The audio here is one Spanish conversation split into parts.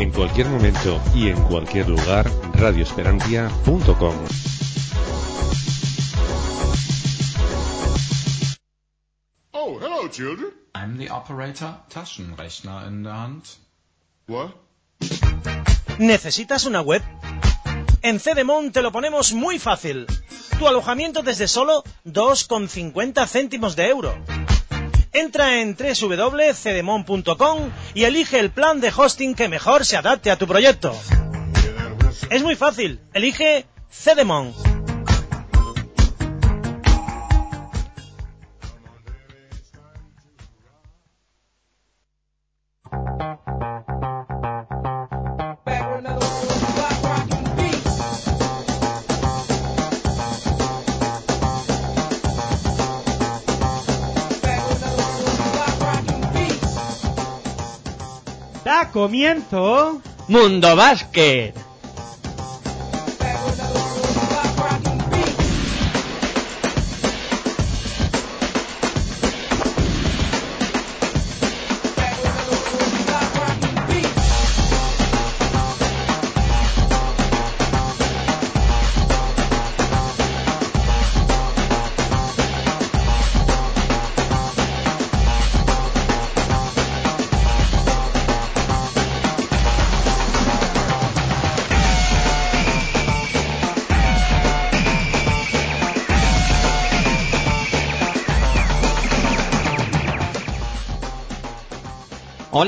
En cualquier momento y en cualquier lugar, radioesperantia.com. Oh, hello, children. I'm the operator, Taschenrechner in der Hand. What? ¿Necesitas una web? En Cedemon te lo ponemos muy fácil. Tu alojamiento desde solo 2,50 céntimos de euro. Entra en www.cedemon.com y elige el plan de hosting que mejor se adapte a tu proyecto. Es muy fácil. Elige Cedemon. Comienzo. Mundo Básquet.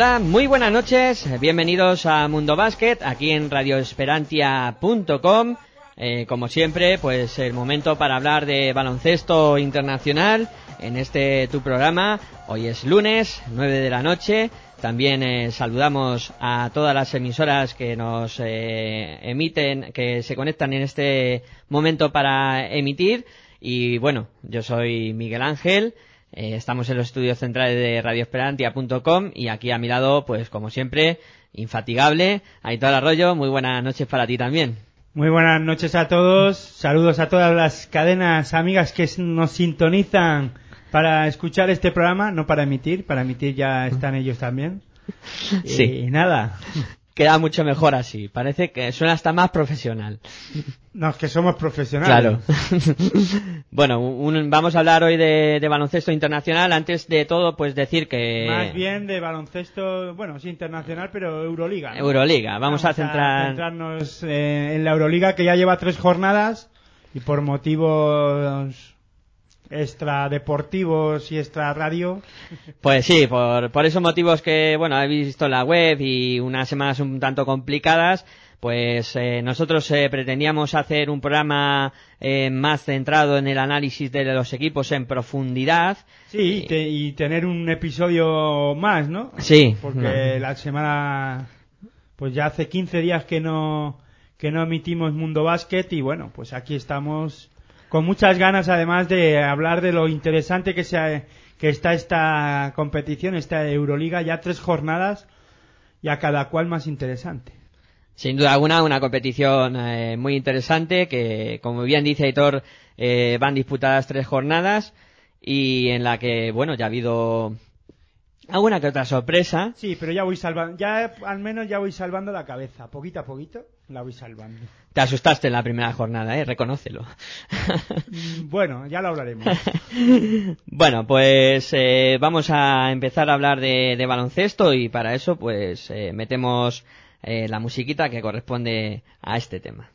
Hola, muy buenas noches, bienvenidos a Mundo Básquet, aquí en radioesperantia.com. Eh, como siempre, pues el momento para hablar de baloncesto internacional en este tu programa. Hoy es lunes, 9 de la noche. También eh, saludamos a todas las emisoras que nos eh, emiten, que se conectan en este momento para emitir. Y bueno, yo soy Miguel Ángel. Eh, estamos en los estudios centrales de radioesperantia.com y aquí a mi lado, pues como siempre, infatigable, Aitor Arroyo, muy buenas noches para ti también. Muy buenas noches a todos. Saludos a todas las cadenas amigas que nos sintonizan para escuchar este programa, no para emitir, para emitir ya están ellos también. Sí. Y nada. Queda mucho mejor así, parece que suena hasta más profesional. No, es que somos profesionales. Claro. bueno, un- vamos a hablar hoy de, de baloncesto internacional. Antes de todo, pues decir que... Más bien de baloncesto, bueno, sí internacional, pero Euroliga. ¿no? Euroliga. Vamos, a centrar... centrarnos eh, en la Euroliga que ya lleva tres jornadas y por motivos extradeportivos y extra radio. Pues sí, por, por esos motivos que, bueno, habéis visto en la web y unas semanas un tanto complicadas, pues eh, nosotros eh, pretendíamos hacer un programa eh, más centrado en el análisis de los equipos en profundidad. Sí, y, te- y tener un episodio más, ¿no? Sí. Porque la semana, pues ya hace 15 días que no, que no emitimos Mundo Básquet y bueno, pues aquí estamos con muchas ganas además de hablar de lo interesante que, sea, que está esta competición, esta Euroliga, ya tres jornadas y a cada cual más interesante. Sin duda alguna, una competición eh, muy interesante que, como bien dice Aitor, eh, van disputadas tres jornadas y en la que, bueno, ya ha habido alguna que otra sorpresa. Sí, pero ya voy salvando, ya al menos ya voy salvando la cabeza, poquito a poquito la voy salvando. Te asustaste en la primera jornada, ¿eh? Reconócelo. Mm, Bueno, ya lo hablaremos. bueno, pues eh, vamos a empezar a hablar de, de baloncesto y para eso pues eh, metemos eh, la musiquita que corresponde a este tema.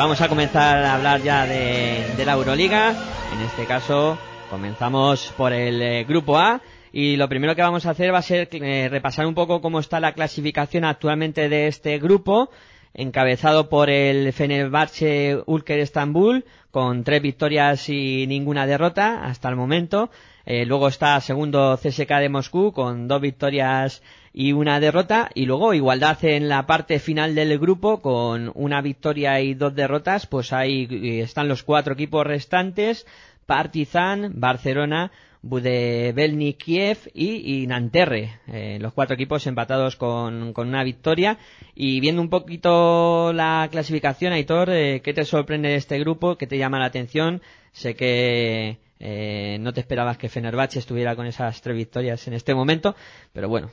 Vamos a comenzar a hablar ya de, la Euroliga. En este caso, Comenzamos por el eh, grupo A y lo primero que vamos a hacer va a ser eh, repasar un poco cómo está la clasificación actualmente de este grupo, encabezado por el Fenerbahce Ulker Estambul, con tres victorias y ninguna derrota hasta el momento. Eh, luego está segundo CSK de Moscú con dos victorias y una derrota. Y luego igualdad en la parte final del grupo con una victoria y dos derrotas. Pues ahí eh, están los cuatro equipos restantes. Partizan, Barcelona, Budevelny Kiev y, Nanterre, eh, los cuatro equipos empatados con, con, una victoria. Y viendo un poquito la clasificación, Aitor, eh, ¿qué te sorprende de este grupo? ¿Qué te llama la atención? Sé que eh, no te esperabas que Fenerbahce estuviera con esas tres victorias en este momento, pero bueno,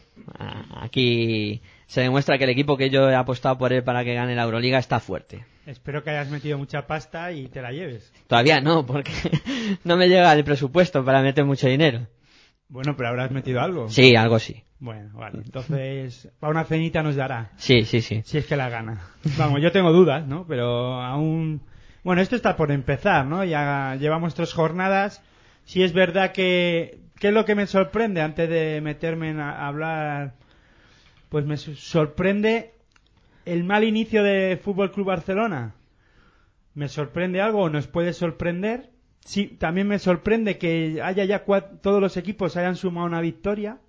aquí se demuestra que el equipo que yo he apostado por él para que gane la Euroliga está fuerte. Espero que hayas metido mucha pasta y te la lleves. Todavía no, porque no me llega el presupuesto para meter mucho dinero. Bueno, pero habrás metido algo. Sí, algo sí. Bueno, vale. Entonces, para una cenita nos dará. Sí, sí, sí. Si es que la gana. Vamos, yo tengo dudas, ¿no? Pero aún bueno, esto está por empezar, ¿no? Ya llevamos tres jornadas. Sí es verdad que... ¿Qué es lo que me sorprende antes de meterme a hablar? Pues me sorprende el mal inicio de Fútbol Club Barcelona. ¿Me sorprende algo o nos puede sorprender? Sí, también me sorprende que haya ya todos los equipos hayan sumado una victoria.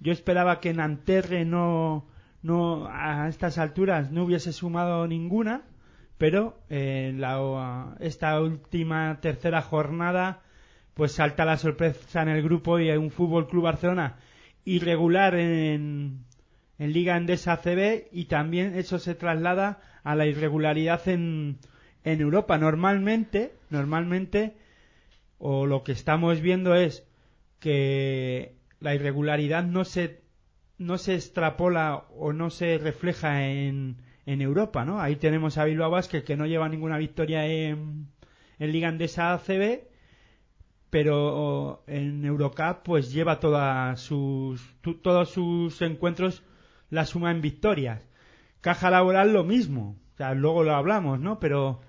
Yo esperaba que Nanterre no, no a estas alturas no hubiese sumado ninguna pero en la, esta última tercera jornada pues salta la sorpresa en el grupo y hay un Fútbol Club Barcelona irregular en, en Liga Endesa CB y también eso se traslada a la irregularidad en, en Europa. Normalmente, normalmente, o lo que estamos viendo es que la irregularidad no se, no se extrapola o no se refleja en, en Europa, ¿no? Ahí tenemos a Bilbao Basket que no lleva ninguna victoria en, en Liga Andesa ACB, pero en Eurocup pues lleva todas sus, todos sus encuentros la suma en victorias. Caja Laboral lo mismo, o sea, luego lo hablamos, ¿no? Pero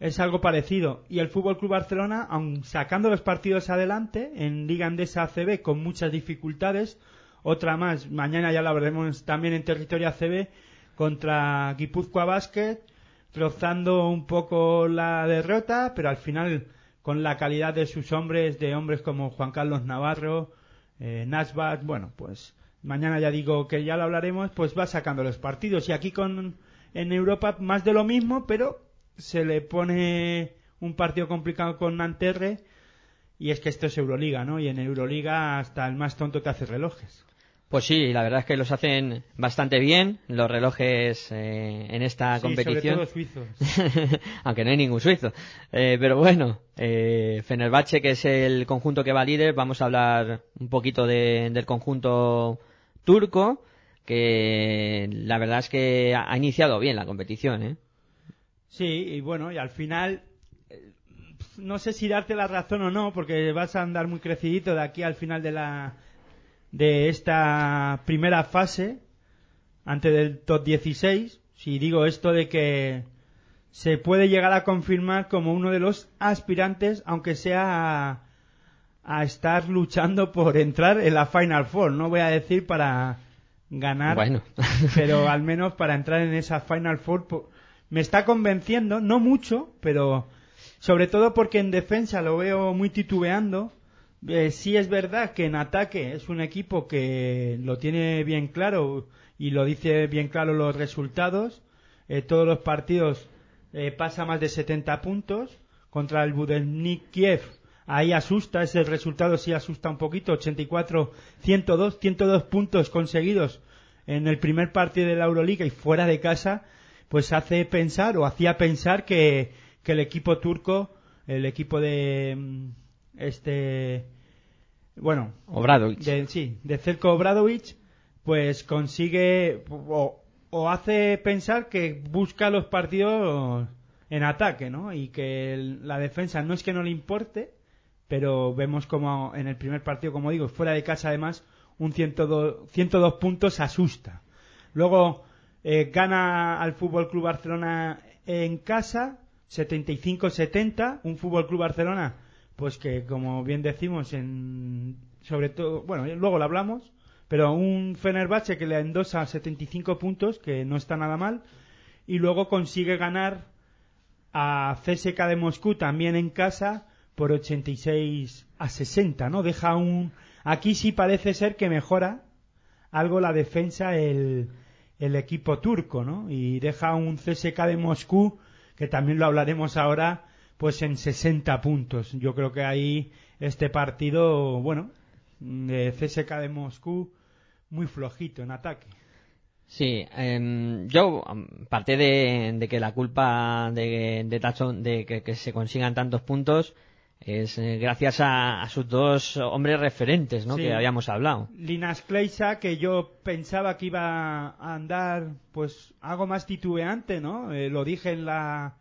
es algo parecido. Y el Fútbol Club Barcelona, aun sacando los partidos adelante en Liga Andesa ACB con muchas dificultades, otra más, mañana ya la veremos también en territorio ACB, contra Guipúzcoa Basket, rozando un poco la derrota, pero al final con la calidad de sus hombres, de hombres como Juan Carlos Navarro, eh, bueno, pues mañana ya digo que ya lo hablaremos, pues va sacando los partidos. Y aquí con en Europa más de lo mismo, pero se le pone un partido complicado con Nanterre y es que esto es Euroliga, ¿no? Y en Euroliga hasta el más tonto te hace relojes. Pues sí, la verdad es que los hacen bastante bien los relojes eh, en esta sí, competición. Sobre todo suizos. Aunque no hay ningún suizo. Eh, pero bueno, eh, Fenerbahce, que es el conjunto que va líder, vamos a hablar un poquito de, del conjunto turco, que la verdad es que ha iniciado bien la competición. ¿eh? Sí, y bueno, y al final eh, no sé si darte la razón o no, porque vas a andar muy crecidito de aquí al final de la de esta primera fase antes del top 16 si digo esto de que se puede llegar a confirmar como uno de los aspirantes aunque sea a, a estar luchando por entrar en la Final Four no voy a decir para ganar Bueno. pero al menos para entrar en esa Final Four me está convenciendo no mucho pero sobre todo porque en defensa lo veo muy titubeando eh, sí es verdad que en ataque es un equipo que lo tiene bien claro y lo dice bien claro los resultados. Eh, todos los partidos eh, pasa más de 70 puntos contra el Budelnik Kiev. Ahí asusta, ese resultado sí asusta un poquito. 84, 102, 102 puntos conseguidos en el primer partido de la Euroliga y fuera de casa, pues hace pensar o hacía pensar que, que el equipo turco, el equipo de mm, este bueno de, sí de Zelko Obradovic pues consigue o, o hace pensar que busca los partidos en ataque no y que el- la defensa no es que no le importe pero vemos como en el primer partido como digo fuera de casa además un 102, 102 puntos asusta. Luego eh, gana al Fútbol Club Barcelona en casa 75-70 un Fútbol Club Barcelona pues que como bien decimos en sobre todo, bueno, luego lo hablamos, pero un Fenerbahce que le endosa 75 puntos, que no está nada mal, y luego consigue ganar a CSK de Moscú también en casa por 86 a 60, ¿no? Deja un aquí sí parece ser que mejora algo la defensa el, el equipo turco, ¿no? Y deja un CSK de Moscú que también lo hablaremos ahora pues en 60 puntos. Yo creo que ahí este partido, bueno, de CSK de Moscú muy flojito en ataque. Sí, em, yo, aparte de, de, que la culpa de, de Tachon, de que, que, se consigan tantos puntos, es eh, gracias a, a, sus dos hombres referentes, ¿no? Sí. Que habíamos hablado. Linas Kleisa, que yo pensaba que iba a andar, pues, algo más titubeante, ¿no? Eh, lo dije en la,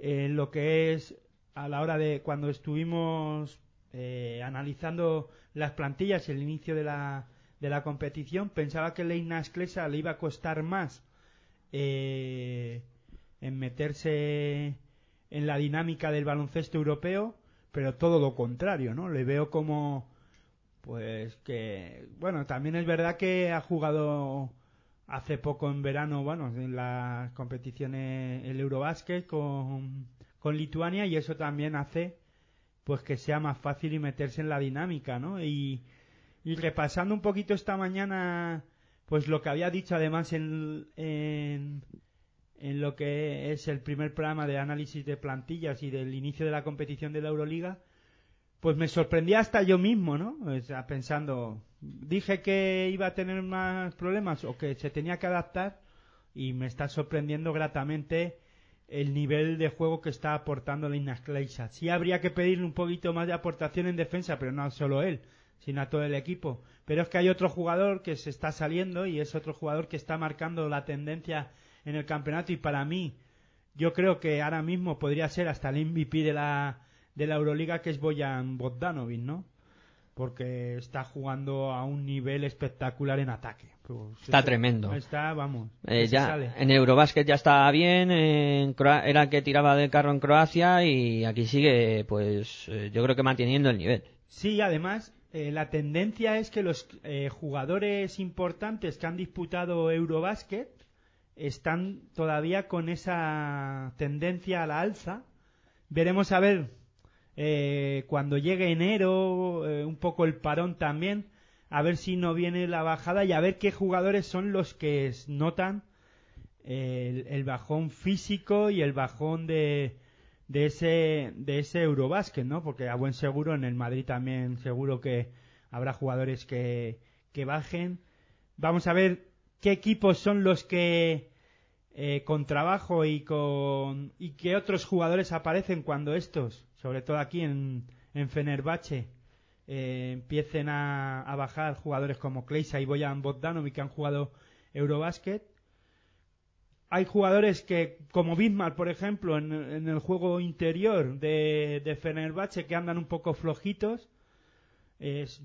en lo que es a la hora de cuando estuvimos eh, analizando las plantillas el inicio de la, de la competición, pensaba que Leina Sklesa le iba a costar más eh, en meterse en la dinámica del baloncesto europeo, pero todo lo contrario, ¿no? Le veo como, pues que, bueno, también es verdad que ha jugado hace poco en verano, bueno, en las competiciones, el Eurobásquet con, con Lituania y eso también hace pues que sea más fácil y meterse en la dinámica, ¿no? Y, y repasando un poquito esta mañana, pues lo que había dicho además en, en, en, lo que es el primer programa de análisis de plantillas y del inicio de la competición de la Euroliga, pues me sorprendía hasta yo mismo, ¿no? O sea, pensando, dije que iba a tener más problemas o que se tenía que adaptar y me está sorprendiendo gratamente el nivel de juego que está aportando Linas Kleisa. Sí habría que pedirle un poquito más de aportación en defensa, pero no solo él, sino a todo el equipo. Pero es que hay otro jugador que se está saliendo y es otro jugador que está marcando la tendencia en el campeonato y para mí yo creo que ahora mismo podría ser hasta el MVP de la de la Euroliga que es Boyan Bogdanovic, ¿no? Porque está jugando a un nivel espectacular en ataque. Pues está tremendo. Está, vamos. Eh, ya, en Eurobásquet ya está bien, en Croa era el que tiraba del carro en Croacia y aquí sigue, pues eh, yo creo que manteniendo el nivel. Sí, además, eh, la tendencia es que los eh, jugadores importantes que han disputado Eurobásquet están todavía con esa tendencia a la alza. Veremos a ver eh, cuando llegue enero, eh, un poco el parón también, a ver si no viene la bajada y a ver qué jugadores son los que notan el, bajón físico y el bajón de, de ese de ese Eurobásquet, ¿no? Porque a buen seguro en el Madrid también seguro que habrá jugadores que, que bajen. Vamos a ver qué equipos son los que eh, con trabajo y con y qué otros jugadores aparecen cuando estos, sobre todo aquí en, en Fenerbahce, eh, empiecen a, a, bajar jugadores como Kleisa y Boyan Bogdanovic que han jugado Eurobásquet. Hay jugadores que, como Bismarck, por ejemplo, en, en el juego interior de, de, Fenerbahce, que andan un poco flojitos.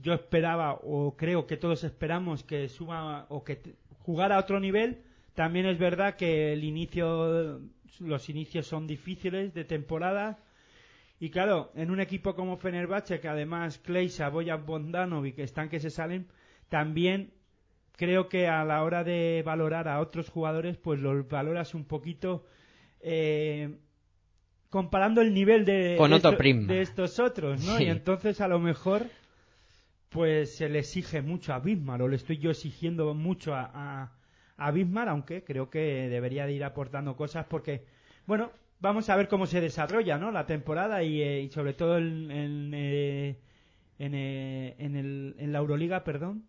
Yo esperaba, o creo que todos esperamos, que suba o que jugara a otro nivel. También es verdad que el inicio, los inicios son difíciles de temporada y claro, en un equipo como Fenerbahce, que además Kleisa, Boyan Bondanovic están que se salen, también creo que a la hora de valorar a otros jugadores, pues los valoras un poquito eh, comparando el nivel de, Con de, otro esto, de estos otros, ¿no? Sí. Y entonces a lo mejor pues se le exige mucho a Bismarck, o le estoy yo exigiendo mucho a, a, a Bismarck, aunque creo que debería de ir aportando cosas porque, bueno, vamos a ver cómo se desarrolla ¿no? la temporada y, eh, y sobre todo en, en, eh, en, eh, en, el, en la Euroliga, perdón,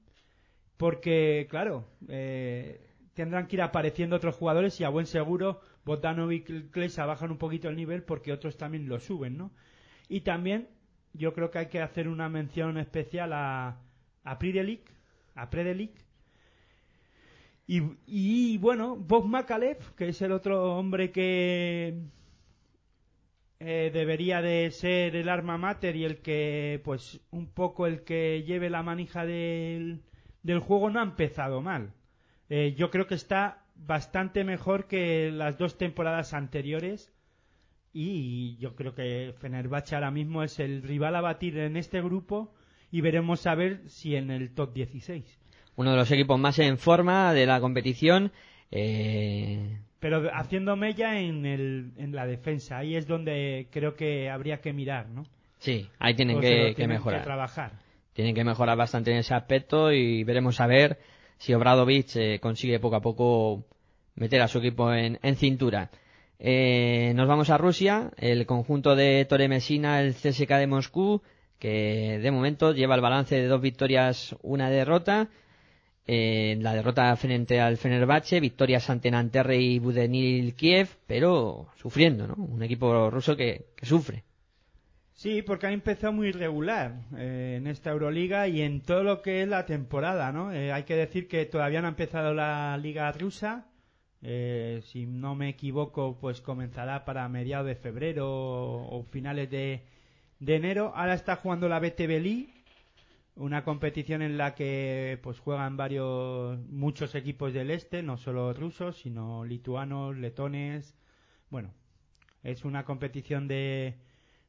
porque, claro, eh, tendrán que ir apareciendo otros jugadores y a buen seguro Botanovic y Klesa bajan un poquito el nivel porque otros también lo suben, ¿no? Y también yo creo que hay que hacer una mención especial a, a Pridelic, a Predelic, y, y, bueno, Bob Makalev, que es el otro hombre que eh, debería de ser el arma mater y el que, pues, un poco el que lleve la manija del, del juego, no ha empezado mal. Eh, yo creo que está bastante mejor que las dos temporadas anteriores y yo creo que Fenerbahce ahora mismo es el rival a batir en este grupo y veremos a ver si en el top 16. Uno de los equipos más en forma de la competición. Eh, Pero haciendo mella en, el, en la defensa, ahí es donde creo que habría que mirar, ¿no? sí, ahí tienen que, lo que tienen mejorar. trabajar. Tienen que mejorar bastante en ese aspecto y veremos a ver si Obradovic eh, consigue poco a poco meter a su equipo en, en cintura. Eh, nos vamos a Rusia, el conjunto de Tore Messina, el CSK de Moscú, que de momento lleva el balance de dos victorias, una derrota. Eh, la derrota frente al Fenerbahce, victorias ante Nanterre y Budenil Kiev, pero sufriendo, ¿no? Un equipo ruso que, sufre. Sí, porque han empezado muy irregular eh, en esta Euroliga y en todo lo que es la temporada, ¿no? Eh, hay que decir que todavía no ha empezado la liga rusa. Eh, si no me equivoco, pues comenzará para mediados de febrero o, o finales de, de enero. Ahora está jugando la BTB League, una competición en la que pues juegan varios muchos equipos del este, no solo rusos, sino lituanos, letones. Bueno, es una competición de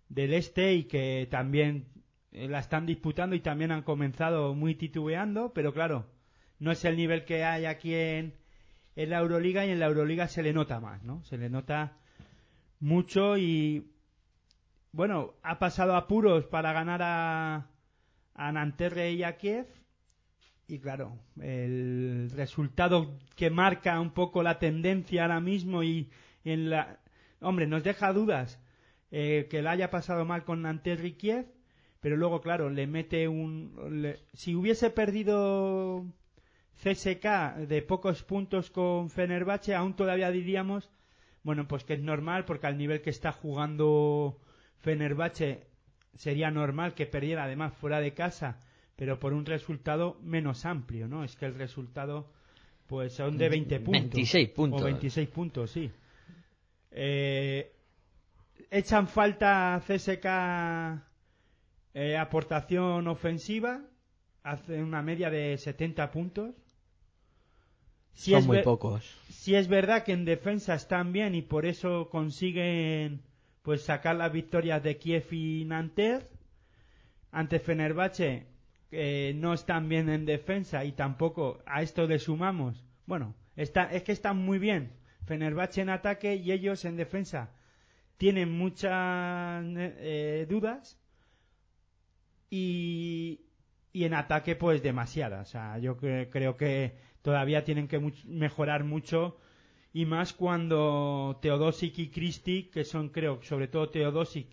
del este y que también eh, la están disputando y también han comenzado muy titubeando, pero claro, no es el nivel que hay aquí en, en la Euroliga y en la Euroliga se le nota más, ¿no? Se le nota mucho y bueno, ha pasado apuros para ganar a, a Nanterre y a Kiev y claro, el resultado que marca un poco la tendencia ahora mismo y en la hombre, nos deja dudas eh, que la haya pasado mal con Nanterre y Kiev, pero luego, claro, le mete un... le- si hubiese perdido CSK de pocos puntos con Fenerbahce, aún todavía diríamos, bueno, pues que es normal, porque al nivel que está jugando Fenerbahce sería normal que perdiera además fuera de casa, pero por un resultado menos amplio, ¿no? Es que el resultado, pues son de 20 puntos. 26 puntos. O 26 puntos, sí. Eh, echan falta CSK eh, aportación ofensiva, hacen una media de 70 puntos. Si Son es muy pocos. si es verdad que en defensa están bien y por eso consiguen pues sacar las victorias de Kiev y Nanterre ante Fenerbahce eh, no están bien en defensa y tampoco a esto le sumamos. Bueno está, es que están muy bien. Fenerbahce en ataque y ellos en defensa. Tienen muchas eh, dudas y, y en ataque pues demasiadas. O sea, yo cre- creo que todavía tienen que mejorar mucho y más cuando Teodosic y Christie, que son creo, sobre todo Teodosic,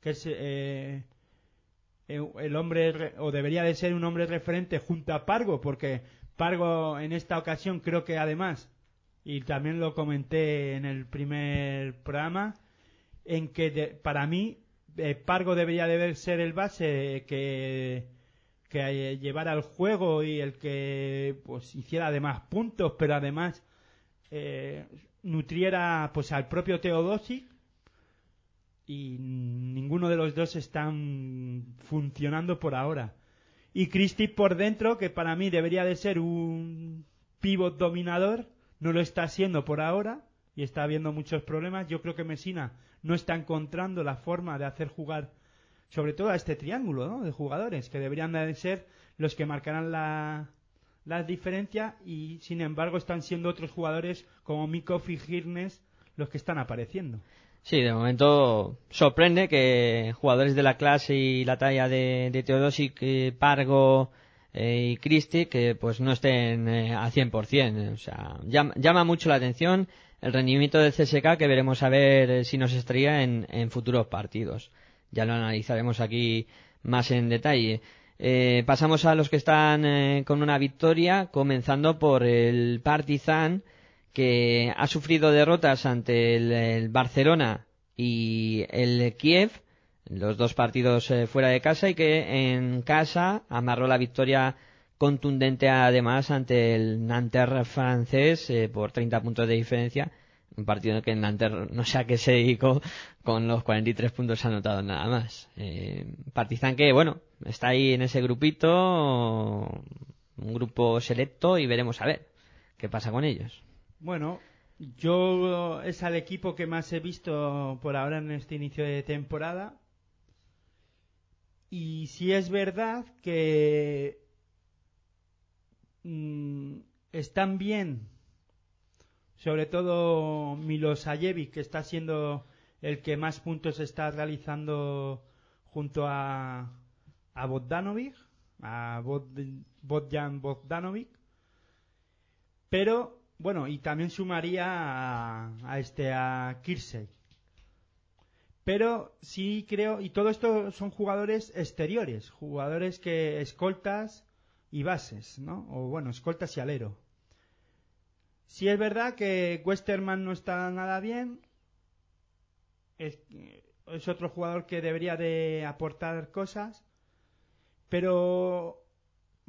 que es eh, eh, el hombre re- o debería de ser un hombre referente junto a Pargo, porque Pargo en esta ocasión creo que además y también lo comenté en el primer programa en que de- para mí eh, Pargo debería de ser el base que que eh, llevara el juego y el que pues hiciera además puntos pero además eh, nutriera pues al propio Teodosic y ninguno de los dos están funcionando por ahora. Y Christie por dentro que para mí debería de ser un pivot dominador no lo está siendo por ahora y está habiendo muchos problemas. Yo creo que Messina no está encontrando la forma de hacer jugar sobre todo a este triángulo de jugadores que deberían de ser los que marcarán la, la diferencia y sin embargo están siendo otros jugadores como Mikov y Girnes los que están apareciendo. Sí, de momento sorprende que jugadores de la clase y la talla de, de Teodosic, eh, Pargo eh, y Christie que pues no estén eh, al 100%. O sea, llama, llama mucho la atención el rendimiento del CSK que veremos a ver eh, si nos estrella en, en futuros partidos. Ya lo analizaremos aquí más en detalle. Eh, pasamos a los que están eh, con una victoria, comenzando por el Partizan, que ha sufrido derrotas ante el, el Barcelona y el Kiev, los dos partidos eh, fuera de casa, y que en casa amarró la victoria contundente además ante el Nanterre francés eh, por 30 puntos de diferencia. Un partido en que el Nanterre no sé a qué se dedicó, con los 43 puntos anotados nada más. Partizan que, bueno, está ahí en ese grupito, un grupo selecto y veremos a ver qué pasa con ellos. Bueno, Yo es al equipo que más he visto por ahora en este inicio de temporada. Y si es verdad que mm, están bien, sobre todo Milosajevic, que está siendo el que más puntos está realizando junto a, a Bogdanovic, a Bogdan Bogdanovic. Pero, bueno, y también sumaría a, a este, a Kirsey. Pero sí creo, y todo esto son jugadores exteriores, jugadores que escoltas y bases, ¿no? O bueno, escoltas y alero. Sí es verdad que Westerman no está nada bien. Es, es otro jugador que debería de aportar cosas. Pero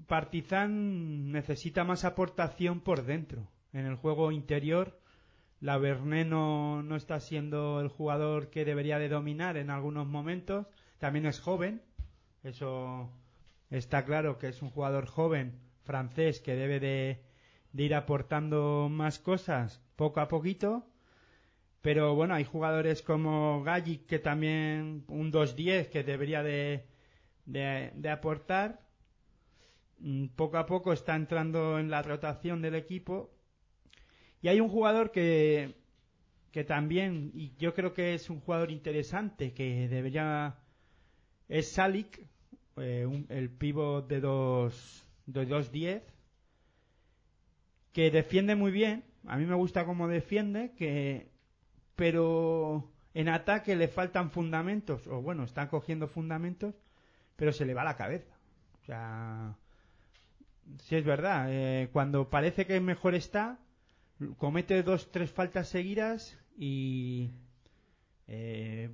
Partizan necesita más aportación por dentro. En el juego interior, la Verné no, no está siendo el jugador que debería de dominar en algunos momentos. También es joven. Eso está claro que es un jugador joven francés que debe de, de ir aportando más cosas poco a poquito. Pero bueno, hay jugadores como Gallic que también un 2-10 que debería de, de, aportar. Mm, Poco a poco está entrando en la rotación del equipo. Y hay un jugador que, que también, y yo creo que es un jugador interesante, que debería, es Salik, eh, un- el pivot de 2 de 2-10, que defiende muy bien. A mí me gusta cómo defiende, que, pero en ataque le faltan fundamentos, o bueno, están cogiendo fundamentos, pero se le va la cabeza. O sea, si es verdad, eh, cuando parece que mejor está, comete dos, tres faltas seguidas y eh,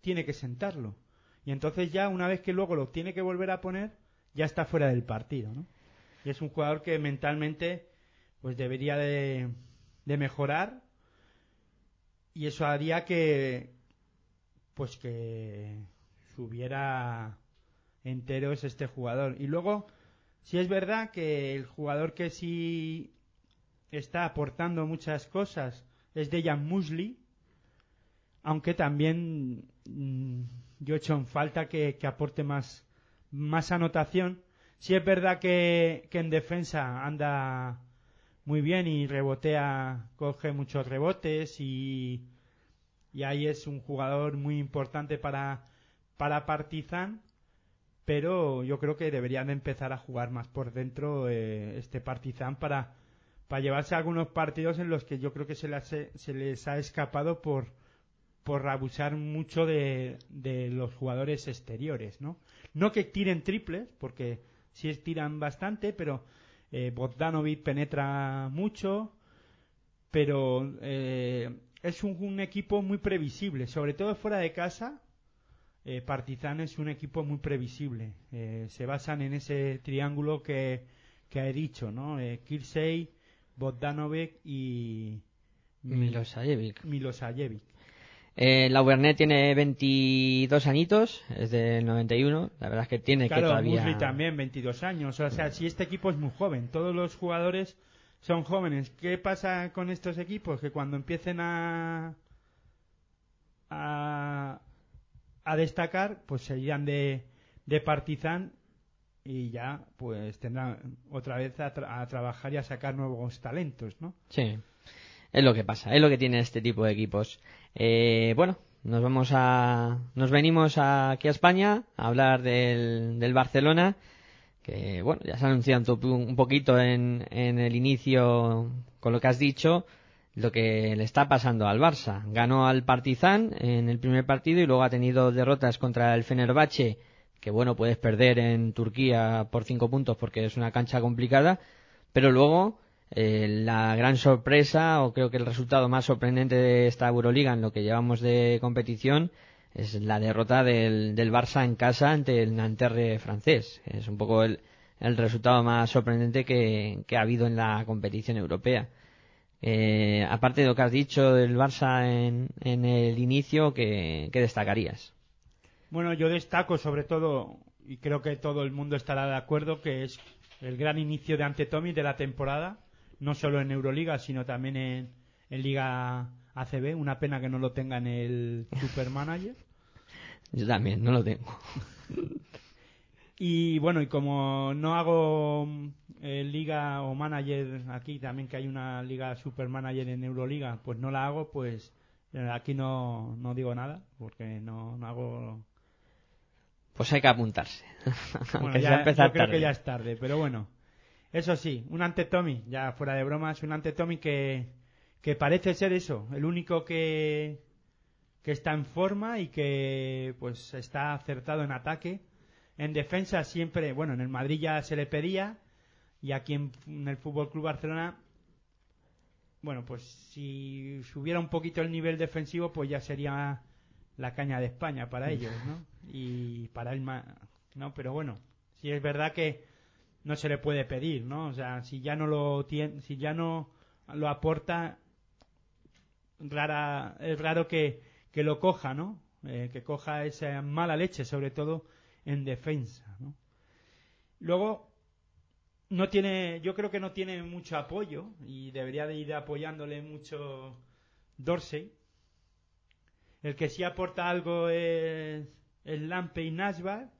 tiene que sentarlo. Y entonces ya una vez que luego lo tiene que volver a poner, ya está fuera del partido, ¿no? Y es un jugador que mentalmente pues debería de, de mejorar y eso haría que pues que subiera enteros este jugador. Y luego, si es verdad que el jugador que sí está aportando muchas cosas es Dejan Musli, aunque también mm, yo he hecho en falta que, que aporte más, más anotación. Si es verdad que, que en defensa anda muy bien y rebotea, coge muchos rebotes y, y ahí es un jugador muy importante para, para Partizan, pero yo creo que deberían de empezar a jugar más por dentro eh, este Partizan para, para llevarse algunos partidos en los que yo creo que se les, se les ha escapado por, por abusar mucho de, de los jugadores exteriores, ¿no? No que tiren triples, porque sí tiran bastante, pero eh, Bogdanovic penetra mucho, pero eh, es un equipo muy previsible, sobre todo fuera de casa. Eh, Partizan es un equipo muy previsible. Eh, se basan en ese triángulo que, que he dicho, ¿no? Eh, Kirsey, Bogdanovic y Milosajevic. Milosajevic. Eh, la Ubernet tiene 22 añitos, es del 91. La verdad es que tiene que Claro, todavía. Musley también, 22 años. O sea, si este equipo es muy joven, todos los jugadores son jóvenes. ¿Qué pasa con estos equipos? Que cuando empiecen a. a, a destacar, pues se de, de Partizan y ya, pues tendrán otra vez a, tra- a trabajar y a sacar nuevos talentos, ¿no? Sí, es lo que pasa, es lo que tiene este tipo de equipos. Eh, bueno, nos vamos a, nos venimos aquí a España a hablar del, del Barcelona, que bueno, ya se ha anunciado un poquito en, en el inicio con lo que has dicho, lo que le está pasando al Barça. Ganó al Partizan en el primer partido y luego ha tenido derrotas contra el Fenerbahce, que bueno, puedes perder en Turquía por cinco puntos porque es una cancha complicada, pero luego eh, la gran sorpresa, o creo que el resultado más sorprendente de esta Euroliga en lo que llevamos de competición, es la derrota del, del Barça en casa ante el Nanterre francés. Es un poco el, el resultado más sorprendente que, que ha habido en la competición europea. Eh, aparte de lo que has dicho del Barça en, en el inicio, ¿qué, qué destacarías? Bueno, yo destaco sobre todo, y creo que todo el mundo estará de acuerdo, que es el gran inicio de Antetomi de la temporada. no solo en Euroliga, sino también en, en Liga ACB. Una pena que no lo tenga en el Supermanager. Yo también, no lo tengo. Y bueno, y como no hago eh, liga o manager aquí, también que hay una liga supermanager en Euroliga, pues no la hago, pues eh, aquí no, no digo nada, porque no, no hago... Pues hay que apuntarse. Bueno, ya, yo creo tarde. que ya es tarde, pero bueno. Eso sí, un ante Tommy, ya fuera de bromas, un ante Tommy que, que parece ser eso, el único que, que está en forma y que pues está acertado en ataque. En defensa siempre, bueno, en el Madrid ya se le pedía y aquí en, en el Fútbol Club Barcelona, bueno, pues si subiera un poquito el nivel defensivo, pues ya sería la caña de España para ellos, ¿no? Y para ma- ¿no? Pero bueno, sí es verdad que no se le puede pedir, ¿no? O sea, si ya no lo tiene, si ya no lo aporta, rara, es raro que, que lo coja, ¿no? Eh, que coja esa mala leche, sobre todo en defensa, ¿no? Luego, no tiene, yo creo que no tiene mucho apoyo y debería de ir apoyándole mucho Dorsey. El que sí aporta algo es el Lampe y Nashbar,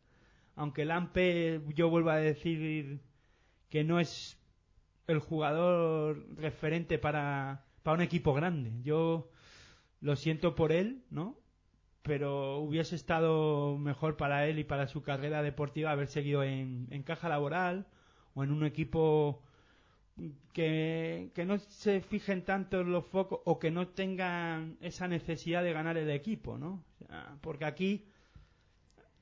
aunque Lampe, yo vuelvo a decir que no es el jugador referente para, para un equipo grande. Yo lo siento por él, ¿no? Pero hubiese estado mejor para él y para su carrera deportiva haber seguido en, en caja laboral o en un equipo que, que no se fijen tanto en los focos o que no tengan esa necesidad de ganar el equipo, ¿no? Porque aquí,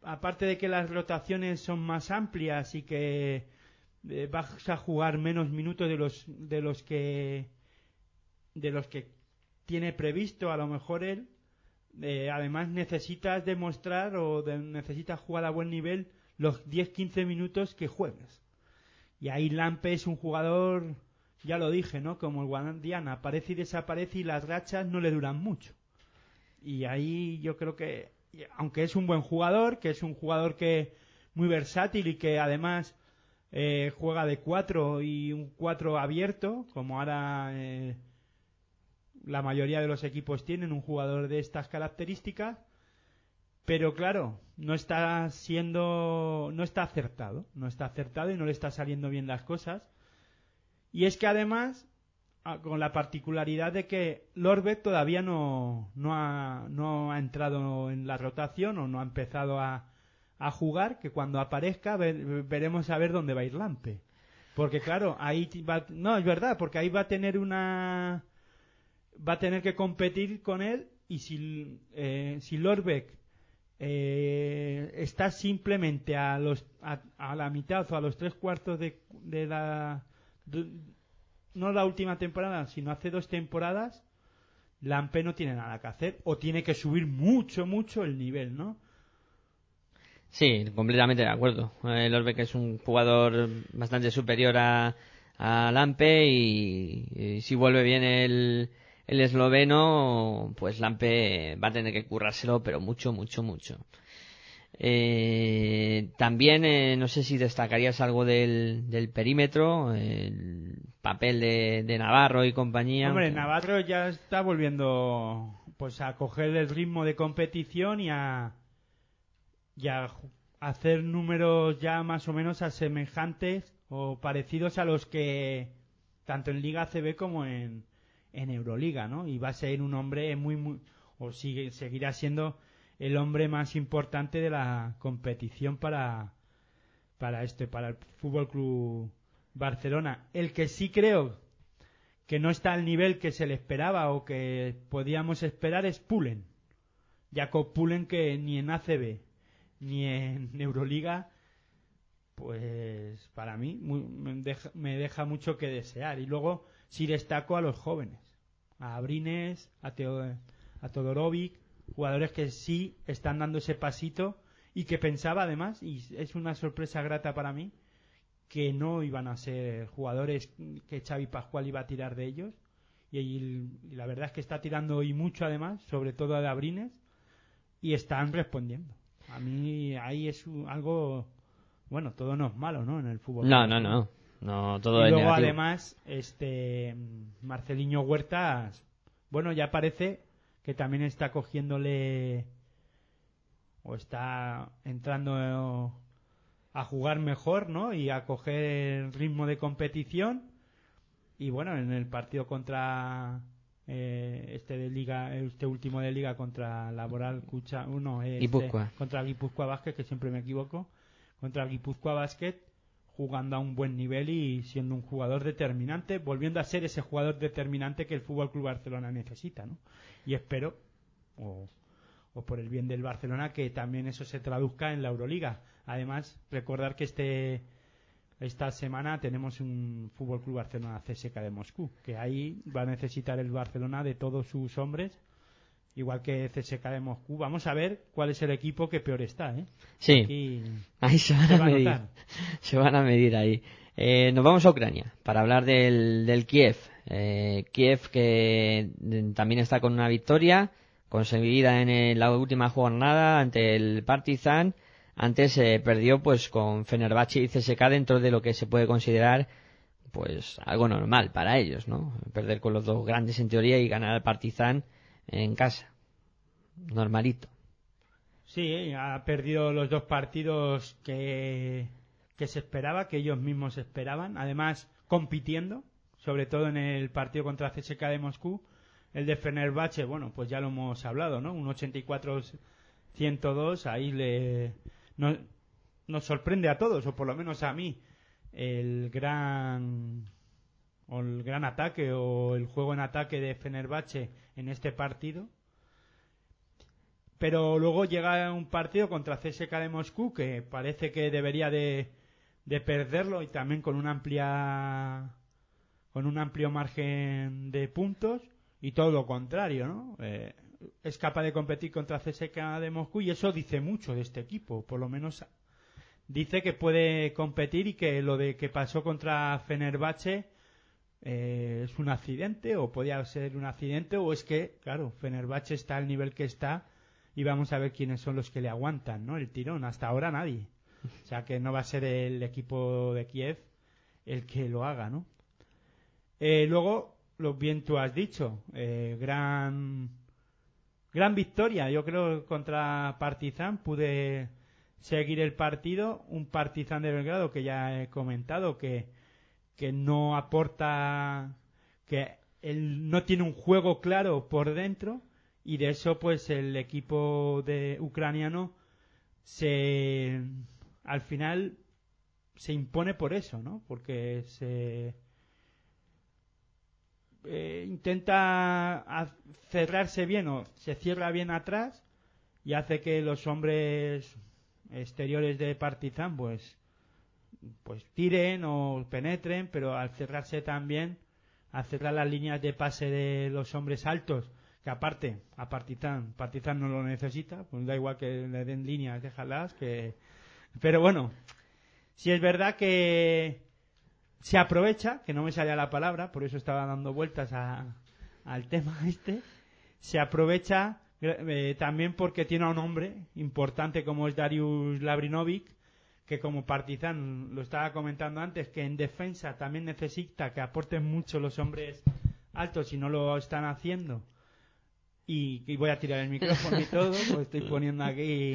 aparte de que las rotaciones son más amplias y que eh, vas a jugar menos minutos de los de los que de los que tiene previsto a lo mejor él eh, además necesitas demostrar o de- necesitas jugar a buen nivel los 10-15 minutos que juegues y ahí Lampe es un jugador ya lo dije no como el Guadiana aparece y desaparece y las rachas no le duran mucho. Y ahí yo creo que aunque es un buen jugador que es un jugador que muy versátil y que además eh, juega de 4 y un 4 abierto, como ahora eh, la mayoría de los equipos tienen un jugador de estas características, pero claro, no está siendo, no está acertado, no está acertado y no le está saliendo bien las cosas. Y es que además, a- con la particularidad de que Lorbet todavía no, no, ha, no ha entrado en la rotación o no ha empezado a, a jugar, que cuando aparezca ver- veremos a ver dónde va a ir Lampe. Porque claro, ahí va, no, es verdad, porque ahí va a tener una, va a tener que competir con él y si, eh, si Lorbeck eh, está simplemente a los a, a la mitad o a los tres cuartos de, de la no la última temporada sino hace dos temporadas Lampe no tiene nada que hacer o tiene que subir mucho mucho el nivel no Sí, completamente de acuerdo. Eh, Lorbeck es un jugador bastante superior a, a Lampe y, y si vuelve bien el, el esloveno, pues Lampe va a tener que currárselo, pero mucho, mucho, mucho. Eh, también, eh, no sé si destacarías algo del, del perímetro, el papel de, de Navarro y compañía. Hombre, Navarro ya está volviendo pues a coger el ritmo de competición y a, y a hacer números ya más o menos a semejantes o parecidos a los que tanto en Liga CB como en, en Euroliga, ¿no? Y va a ser un hombre muy, muy o sigue, seguirá siendo el hombre más importante de la competición para para este para el Fútbol Club Barcelona. El que sí creo que no está al nivel que se le esperaba o que podíamos esperar es Pulen. Jacob Pulen que ni en ACB ni en Euroliga pues para mí me, deja, me deja mucho que desear y luego sí destaco a los jóvenes a Abrines a, Teo- a Todorovic jugadores que sí están dando ese pasito y que pensaba además y es una sorpresa grata para mí que no iban a ser jugadores que Xavi Pascual iba a tirar de ellos. Y, la verdad es que está tirando y mucho además sobre todo de Abrines y están respondiendo. A mí ahí es algo bueno todo no es malo no en el fútbol. No, no, no. No, todo y luego negativo. además, este Marceliño Huertas, bueno, ya parece que también está cogiéndole o está entrando a jugar mejor, ¿no? Y a coger el ritmo de competición. Y bueno, en el partido contra eh, este de liga, este último de liga contra Laboral Cucha, uno este, contra Guipúzcoa Basket, que siempre me equivoco, contra Guipúzcoa Basket, jugando a un buen nivel y siendo un jugador determinante, volviendo a ser ese jugador determinante que el Fútbol Club Barcelona necesita, ¿no? Y espero, o, o por el bien del Barcelona, que también eso se traduzca en la Euroliga. Además, recordar que este esta semana tenemos un Fútbol Club Barcelona CSK de Moscú, que ahí va a necesitar el Barcelona de todos sus hombres, igual que CSK de Moscú. Vamos a ver cuál es el equipo que peor está, ¿eh? Sí, Aquí ahí se van se a medir. Se van a medir ahí. Eh, nos vamos a Ucrania para hablar del, del Kiev. Eh, Kiev que también está con una victoria conseguida en el- la última jornada ante el Partizan. Antes eh, perdió pues con Fenerbahce y CSK dentro de lo que se puede considerar pues algo normal para ellos, ¿no? Perder con los dos grandes en teoría y ganar al Partizan en casa. Normalito. Sí, ha perdido los dos partidos que, que se esperaba, que ellos mismos esperaban. Además, compitiendo, sobre todo en el partido contra CSK de Moscú. El de Fenerbahce, bueno, pues ya lo hemos hablado, ¿no? Un 84-102, ahí le, no- nos sorprende a todos, o por lo menos a mí, el gran o el gran ataque o el juego en ataque de Fenerbahce en este partido pero luego llega un partido contra CSK de Moscú que parece que debería de, de perderlo y también con una amplia con un amplio margen de puntos y todo lo contrario, ¿no? Eh, es capaz de competir contra CSK de Moscú y eso dice mucho de este equipo, por lo menos dice que puede competir y que lo de que pasó contra Fenerbahce eh, es un accidente o podía ser un accidente o es que, claro, Fenerbahce está al nivel que está y vamos a ver quiénes son los que le aguantan, ¿no? El tirón. Hasta ahora nadie. O sea que no va a ser el equipo de Kiev el que lo haga, ¿no? Eh, luego, lo bien tú has dicho, eh, gran gran victoria. Yo creo contra Partizan pude seguir el partido. Un Partizan de Belgrado que ya he comentado que que no aporta, que él no tiene un juego claro por dentro y de eso pues el equipo de ucraniano se al final se impone por eso, ¿no? Porque se eh, intenta cerrarse bien o se cierra bien atrás y hace que los hombres exteriores de Partizan pues pues tiren o penetren, pero al cerrarse también, al cerrar las líneas de pase de los hombres altos, que aparte, a Partizan, Partizan no lo necesita, pues da igual que le den líneas, déjalas, que... Pero bueno, si es verdad que se aprovecha, que no me salía la palabra, por eso estaba dando vueltas a- al tema este, se aprovecha eh, también porque tiene a un hombre importante como es Darius Labrinovic, que como Partizan lo estaba comentando antes, que en defensa también necesita que aporten mucho los hombres altos y no lo están haciendo. Y, y voy a tirar el micrófono y todo, pues estoy poniendo aquí,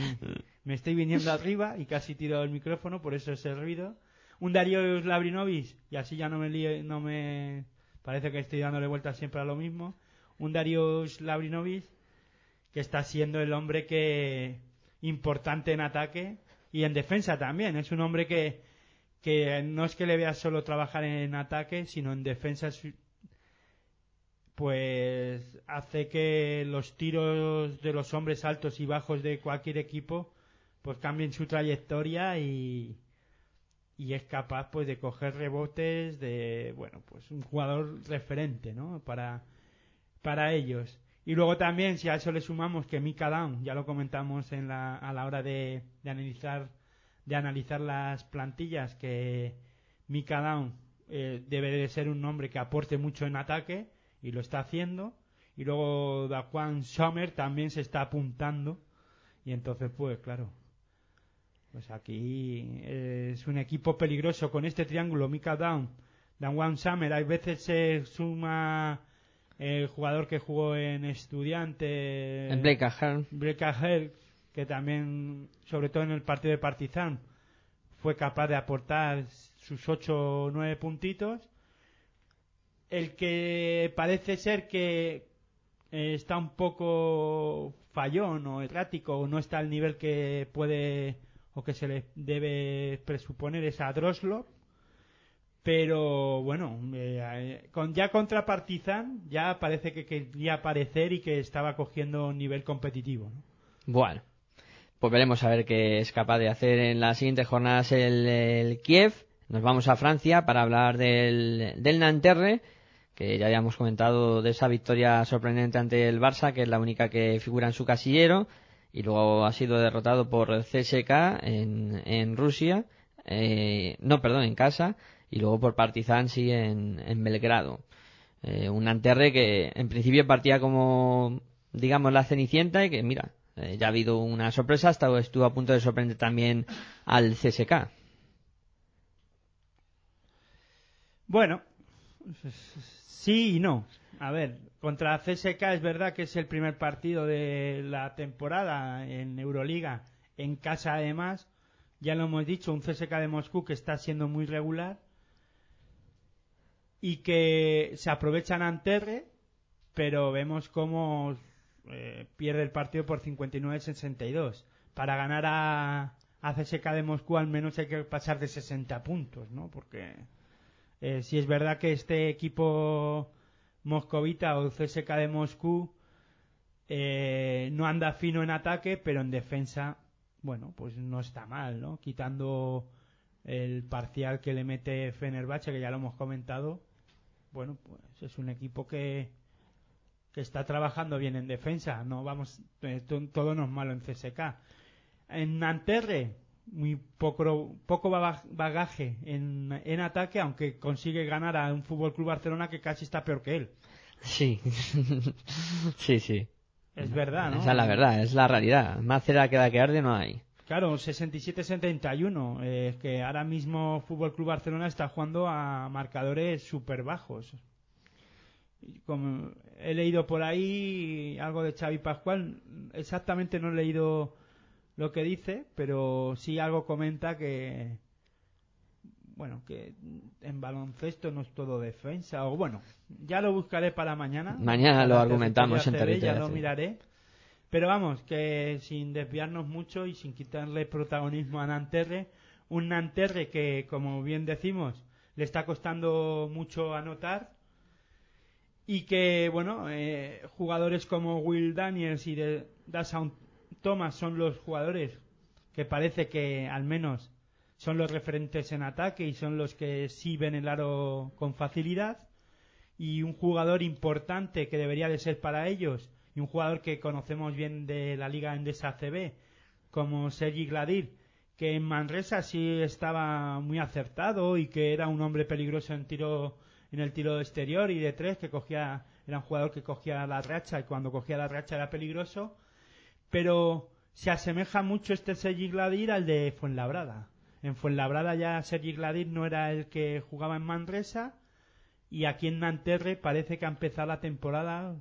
me estoy viniendo arriba y casi tiro el micrófono, por eso ese ruido. Un Darío Labrinovic, y así ya no me lío- no me, parece que estoy dándole vueltas siempre a lo mismo. Un Darío Labrinovic que está siendo el hombre que importante en ataque y en defensa también. Es un hombre que, que no es que le veas solo trabajar en ataque, sino en defensa pues hace que los tiros de los hombres altos y bajos de cualquier equipo pues cambien su trayectoria y, y es capaz pues de coger rebotes de bueno pues un jugador referente no para para ellos y luego también si a eso le sumamos que Mika Down ya lo comentamos en la, a la hora de, de analizar de analizar las plantillas que Mika Down eh, debe de ser un hombre que aporte mucho en ataque y lo está haciendo y luego Daquan Sommer también se está apuntando y entonces pues claro Pues aquí eh, es un equipo peligroso con este triángulo Mika Down, Dan Wan Summer. Hay veces se suma el jugador que jugó en Estudiante. El Blake Ahern. Blake Ahern, que también, sobre todo en el partido de Partizan, fue capaz de aportar sus 8 o 9 puntitos. El que parece ser que eh, está un poco fallón o errático o no está al nivel que puede o que se le debe presuponer es a Droslov pero bueno eh, con ya contra Partizan ya parece que quería aparecer y que estaba cogiendo nivel competitivo ¿no? Bueno, pues veremos a ver qué es capaz de hacer en las siguientes jornadas el, el Kiev. Nos vamos a Francia para hablar del, del Nanterre, que ya habíamos comentado de esa victoria sorprendente ante el Barça, que es la única que figura en su casillero, y luego ha sido derrotado por CSK en, en Rusia, eh, no, perdón, en casa, y luego por Partizan sí en, Belgrado. Eh, un Nanterre que en principio partía como, digamos, la cenicienta y que, mira, eh, ya ha habido una sorpresa, hasta estuvo a punto de sorprender también al CSK. Bueno, sí y no. A ver, contra CSK es verdad que es el primer partido de la temporada en Euroliga, en casa además. Ya lo hemos dicho, un CSK de Moscú que está siendo muy regular y que se aprovechan Anterre, pero vemos cómo eh, pierde el partido por 59-62. Para ganar a, a CSK de Moscú al menos hay que pasar de 60 puntos, ¿no? Porque eh, si es verdad que este equipo moscovita o CSK de Moscú eh, no anda fino en ataque, pero en defensa, bueno, pues no está mal, ¿no? Quitando el parcial que le mete Fenerbahce, que ya lo hemos comentado, bueno, pues es un equipo que, que está trabajando bien en defensa, no vamos, eh, to- todo no es malo en CSK. En Nanterre, muy poco, poco ba- bagaje en, en ataque, aunque consigue ganar a un Fútbol Club Barcelona que casi está peor que él. Sí, sí, sí. Es verdad, ¿no? Esa es la verdad, es la realidad. Más cera que la que arde no hay. Claro, 67-71. eh, que ahora mismo Fútbol Club Barcelona está jugando a marcadores súper bajos. Como he leído por ahí algo de Xavi Pascual, exactamente no he leído lo que dice, pero sí algo comenta que bueno, que en baloncesto no es todo defensa o bueno, ya lo buscaré para mañana. Mañana lo argumentamos en Ya lo miraré. Pero vamos, que sin desviarnos mucho y sin quitarle protagonismo a Nanterre, un Nanterre que, como bien decimos, le está costando mucho anotar y que, bueno, eh, jugadores como Will Daniels y de Thomas son los jugadores que parece que al menos son los referentes en ataque y son los que sí ven el aro con facilidad. Y un jugador importante que debería de ser para ellos y un jugador que conocemos bien de la liga endesa CB como Sergi Gladir que en Manresa sí estaba muy acertado y que era un hombre peligroso en tiro en el tiro exterior y de tres que cogía era un jugador que cogía la racha y cuando cogía la racha era peligroso. Pero se asemeja mucho este Sergi Gladir al de Fuenlabrada. En Fuenlabrada ya Sergi Gladir no era el que jugaba en Manresa y aquí en Nanterre parece que ha empezado la temporada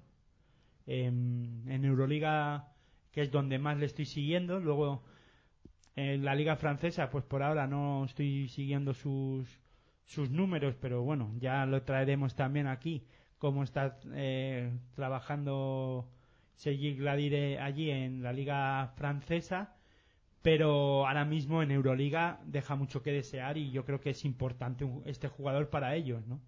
en, en Euroliga, que es donde más le estoy siguiendo. Luego en la liga francesa, pues por ahora no estoy siguiendo sus, sus números, pero bueno, ya lo traeremos también aquí, cómo está eh, trabajando Sergi Gladire allí en la liga francesa. Pero ahora mismo en Euroliga deja mucho que desear y yo creo que es importante este jugador para ellos, ¿no?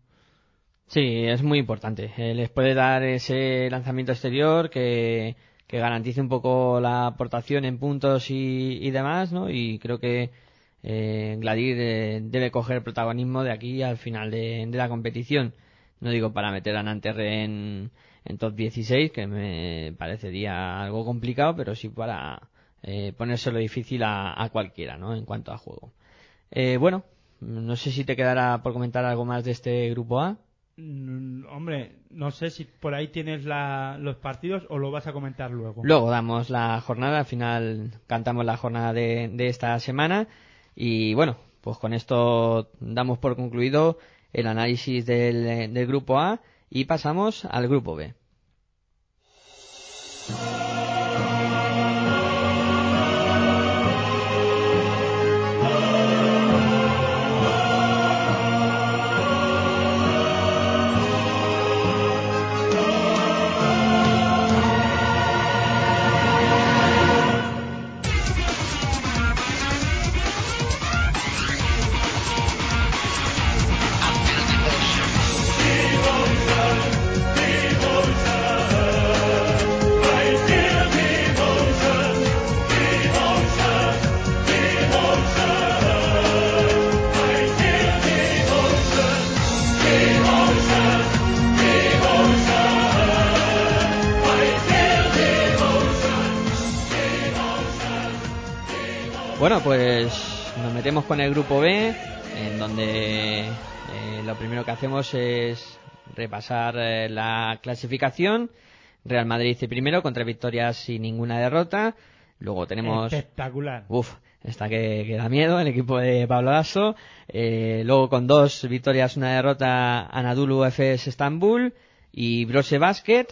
Sí, es muy importante. Eh, les puede dar ese lanzamiento exterior que, garantice un poco la aportación en puntos y, y demás, ¿no? Y creo que eh, Gladir eh, debe coger protagonismo de aquí al final de, de la competición. No digo para meter a Nanterre en, en top 16, que me parecería algo complicado, pero sí para eh, ponérselo difícil a, a cualquiera, ¿no? En cuanto a juego. Eh, bueno, no sé si te quedará por comentar algo más de este grupo A. Mm, hombre, no sé si por ahí tienes la- los partidos o lo vas a comentar luego. Luego damos la jornada, al final cantamos la jornada de, esta semana y bueno, pues con esto damos por concluido el análisis del grupo A y pasamos al grupo B. Bueno, pues nos metemos con el grupo B, en donde eh, lo primero que hacemos es repasar eh, la clasificación. Real Madrid primero, con tres victorias y ninguna derrota. Luego tenemos... Espectacular. Uf, esta que, que da miedo, el equipo de Pablo Lasso. Eh, luego con dos victorias, una derrota, Anadolu FS Estambul y Brose Basket.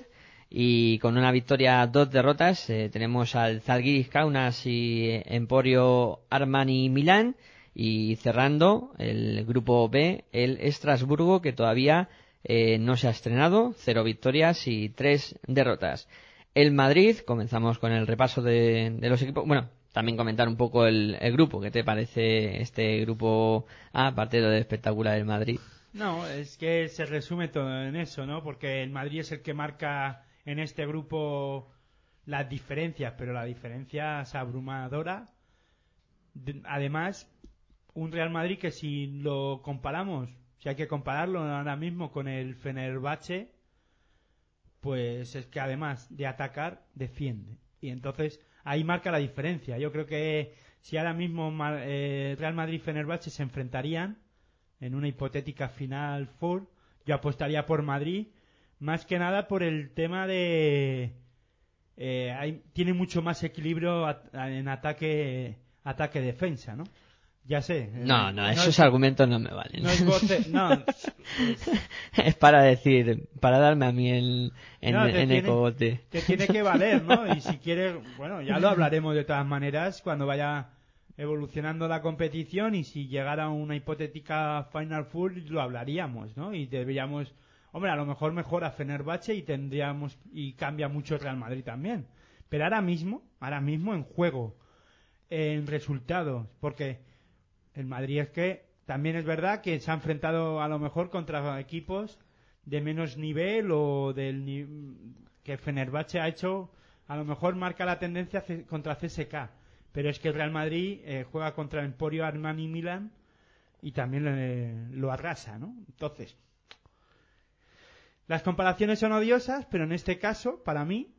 Y con una victoria, dos derrotas, eh, tenemos al Zalgiris Kaunas y Emporio Armani Milán. Y cerrando el grupo B, el Estrasburgo, que todavía eh, no se ha estrenado, cero victorias y tres derrotas. El Madrid, comenzamos con el repaso de, los equipos. Bueno, también comentar un poco el, el grupo. ¿Qué te parece este grupo A, aparte de lo de espectacular del Madrid? No, es que se resume todo en eso, ¿no? Porque el Madrid es el que marca en este grupo las diferencias, pero la diferencia es abrumadora. De- Además, un Real Madrid que si lo comparamos, si hay que compararlo ahora mismo con el Fenerbahce, pues es que además de atacar, defiende. Y entonces ahí marca la diferencia. Yo creo que si ahora mismo eh, Real Madrid y Fenerbahce se enfrentarían en una hipotética final four, yo apostaría por Madrid, más que nada por el tema de eh, hay- tiene mucho más equilibrio en ataque ataque defensa, ¿no? Ya sé. eh, No, no, esos es- argumentos no me valen. no es voce- no, es para decir, para darme a mí el, en, No, en tiene- ecobote. te tiene que valer, ¿no? Y si quieres, bueno, ya lo hablaremos de todas maneras cuando vaya evolucionando la competición y si llegara una hipotética Final Four lo hablaríamos, ¿no? Y deberíamos, hombre, a lo mejor mejora Fenerbahce y tendríamos y cambia mucho el Real Madrid también. Pero ahora mismo, ahora mismo en juego, en resultados, porque el Madrid es que también es verdad que se ha enfrentado a lo mejor contra equipos de menos nivel o del que Fenerbahce ha hecho a lo mejor marca la tendencia contra CSK pero es que el Real Madrid eh, juega contra Emporio Armani Milan y también eh, lo arrasa ¿no? entonces las comparaciones son odiosas pero en este caso para mí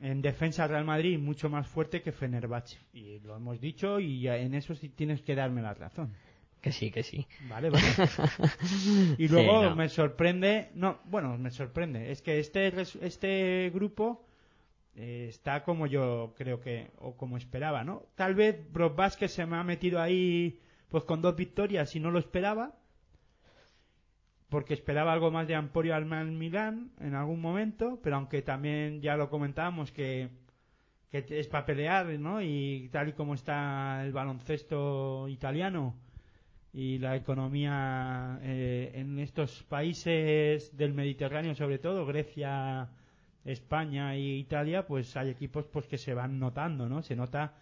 en defensa Real Madrid mucho más fuerte que Fenerbahce y lo hemos dicho y en eso sí tienes que darme la razón Que sí, que sí. Vale, vale. Y luego Sí, no. me sorprende, no, bueno, me sorprende, es que este este grupo eh, está como yo creo que o como esperaba, ¿no? Tal vez Brock Vázquez se me ha metido ahí pues con dos victorias y no lo esperaba. Porque esperaba algo más de Emporio Alman Milán en algún momento, pero aunque también ya lo comentábamos que es para pelear, ¿no? Y tal y como está el baloncesto italiano, y la economía eh, en estos países del Mediterráneo sobre todo Grecia España e Italia pues hay equipos pues que se van notando no se nota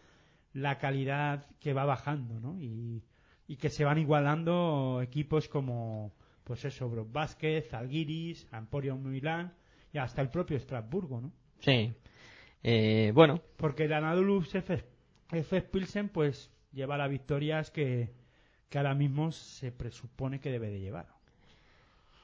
la calidad que va bajando no y que se van igualando equipos como pues eso Brock Vázquez Zalgiris Emporio Milán y hasta el propio Estrasburgo no Sí. Eh, bueno, porque el Anadolu Efes Efes Pilsen pues lleva las victorias que, que ahora mismo se presupone que debe de llevar.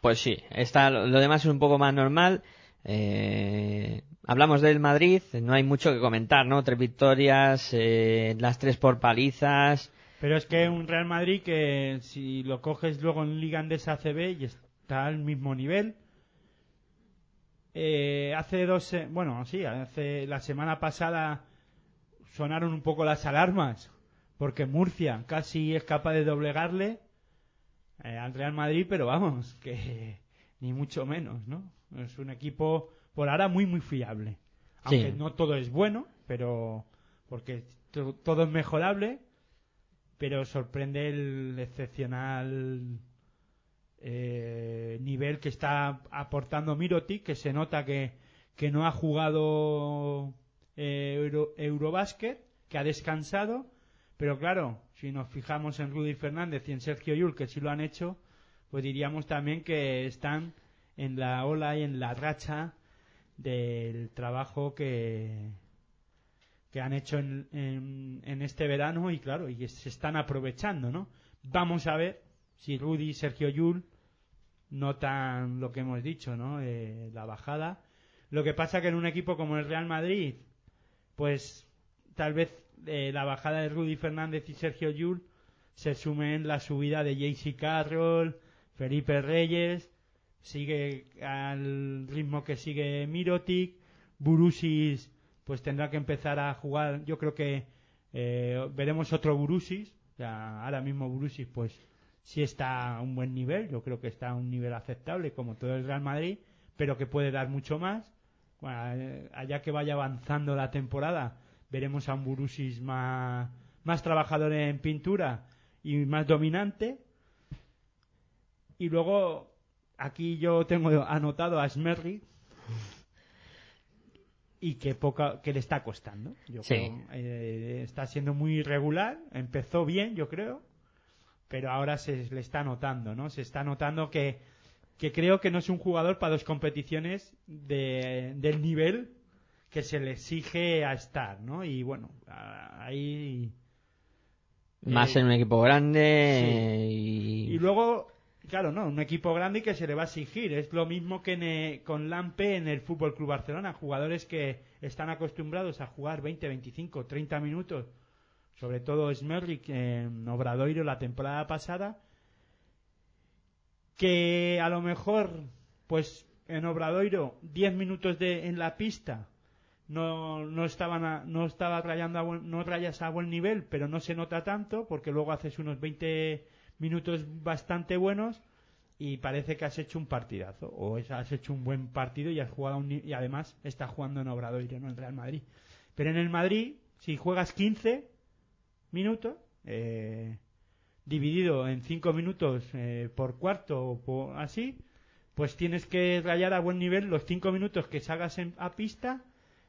Pues sí, está, lo demás es un poco más normal. Eh, hablamos del Madrid, no hay mucho que comentar, ¿no? Tres victorias, eh, las tres por palizas. Pero es que un Real Madrid que si lo coges luego en Liga Andesa ACB y es- está al mismo nivel. Eh, hace dos, bueno, sí, hace la semana pasada sonaron un poco las alarmas porque Murcia casi es capaz de doblegarle eh, al Real Madrid, pero vamos, que ni mucho menos, ¿no? Es un equipo por ahora muy muy fiable. Aunque Sí. no todo es bueno, pero porque to- todo es mejorable, pero sorprende el excepcional eh, nivel que está aportando Mirotic, que se nota que, que no ha jugado eh, Euro, Eurobasket, que ha descansado, pero claro, si nos fijamos en Rudy Fernández y en Sergio Yul, que sí lo han hecho, pues diríamos también que están en la ola y en la racha del trabajo que, que han hecho en, en, este verano y claro, y se están aprovechando, ¿no? Vamos a ver si Rudy y Sergio Yul notan lo que hemos dicho, ¿no? Eh, la bajada. Lo que pasa que en un equipo como el Real Madrid, pues tal vez eh, la bajada de Rudy Fernández y Sergio Yul se sume en la subida de JC Carroll, Felipe Reyes, sigue al ritmo que sigue Mirotic, Burusis pues tendrá que empezar a jugar, yo creo que eh, veremos otro Burusis, ya ahora mismo Burusis pues sí está a un buen nivel, yo creo que está a un nivel aceptable como todo el Real Madrid, pero que puede dar mucho más. Bueno, eh, allá que vaya avanzando la temporada, veremos a un Burusis más, más trabajador en pintura y más dominante. Y luego, aquí yo tengo anotado a Smerry y que poca que le está costando. Yo Sí. creo, eh, está siendo muy irregular, empezó bien, yo creo, pero ahora se le está notando, ¿no? Se está notando que, que creo que no es un jugador para dos competiciones de, del nivel que se le exige a estar, ¿no? Y bueno, ahí... Más eh, en un equipo grande sí. y... Y luego, claro, no, un equipo grande que se le va a exigir. Es lo mismo que eh, con Lampe en el Fútbol Club Barcelona. Jugadores que están acostumbrados a jugar 20, 25, 30 minutos. Sobre todo Smerrick en Obradoiro la temporada pasada. Que a lo mejor, pues en Obradoiro, 10 minutos de, en la pista no, no estaban a- no estaba rayando a no rayas a buen nivel pero no se nota tanto porque luego haces unos 20 minutos bastante buenos y parece que has hecho un partidazo o has hecho un buen partido y has jugado un y además estás jugando en Obradoiro no en Real Madrid pero en el Madrid si juegas 15 minutos eh, dividido en 5 minutos eh, por cuarto o así pues tienes que rayar a buen nivel los 5 minutos que salgas en- a pista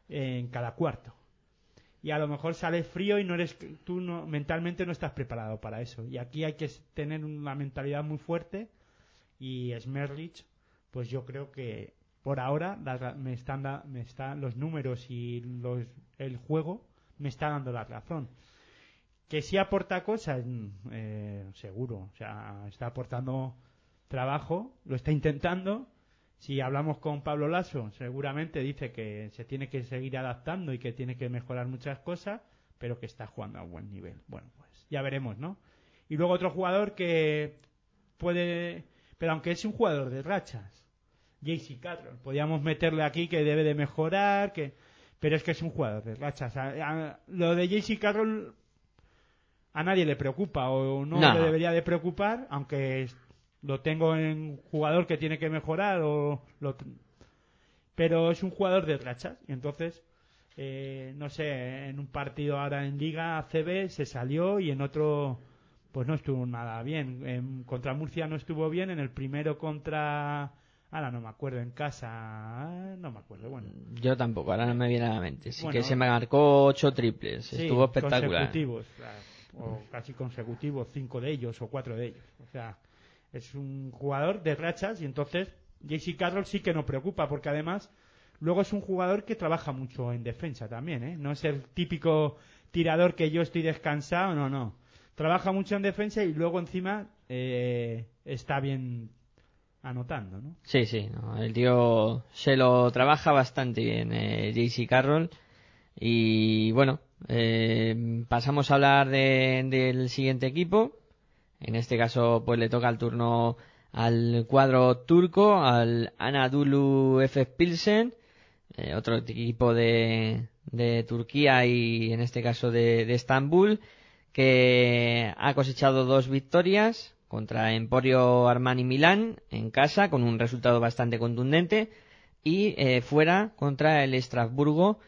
en cada cuarto. Y a lo mejor sales frío y no eres tú no, mentalmente no estás preparado para eso. Y aquí hay que tener una mentalidad muy fuerte y Smerlich, pues yo creo que por ahora la- me están da- me están los números y los el juego me está dando la razón. Que sí aporta cosas, mm, eh, seguro. O sea, está aportando trabajo, lo está intentando. Si hablamos con Pablo Lasso, seguramente dice que se tiene que seguir adaptando y que tiene que mejorar muchas cosas, pero que está jugando a buen nivel. Bueno, pues ya veremos, ¿no? Y luego otro jugador que puede, pero aunque es un jugador de rachas, JC Carroll, podríamos meterle aquí que debe de mejorar, que, pero es que es un jugador de rachas. A- a- lo de JC Carroll a nadie le preocupa o no, No. le debería de preocupar, aunque lo tengo en jugador que tiene que mejorar o lo pero es un jugador de rachas y entonces eh, no sé en un partido ahora en Liga ACB se salió y en otro pues no estuvo nada bien en, contra Murcia no estuvo bien en el primero contra ahora no me acuerdo en casa no me acuerdo bueno Yo tampoco, ahora no me viene a la mente. Sí Bueno, que se me marcó ocho triples, Sí, estuvo espectacular. consecutivos, o casi consecutivos, cinco de ellos o cuatro de ellos. O sea, es un jugador de rachas y entonces JC Carroll sí que no preocupa porque además luego es un jugador que trabaja mucho en defensa también, ¿eh? No es el típico tirador que yo estoy descansado, no, no. Trabaja mucho en defensa y luego encima eh, está bien anotando, ¿no? Sí, sí, no, el tío se lo trabaja bastante bien, eh, JC Carroll. Y bueno, eh, pasamos a hablar de- del siguiente equipo. En este caso, pues le toca el turno al cuadro turco, al Anadolu Efes Pilsen, eh, otro equipo de, de Turquía y en este caso de, de Estambul, que ha cosechado dos victorias contra Emporio Armani Milán en casa con un resultado bastante contundente y eh, fuera contra el Estrasburgo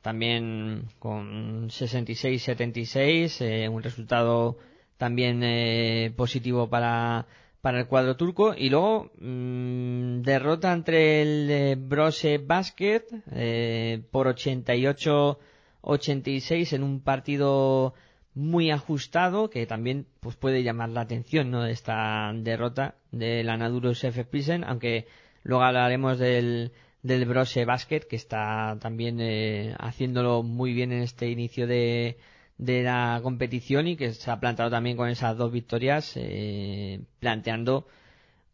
también con 66-76 eh, un resultado también eh, positivo para para el cuadro turco y luego mm, derrota entre el eh, Brose Basket eh, por 88-86 en un partido muy ajustado que también pues puede llamar la atención no de esta derrota del Anadolu F. Pilsen aunque luego hablaremos del del Brose Basket que está también eh, haciéndolo muy bien en este inicio de de la competición y que se ha plantado también con esas dos victorias eh, planteando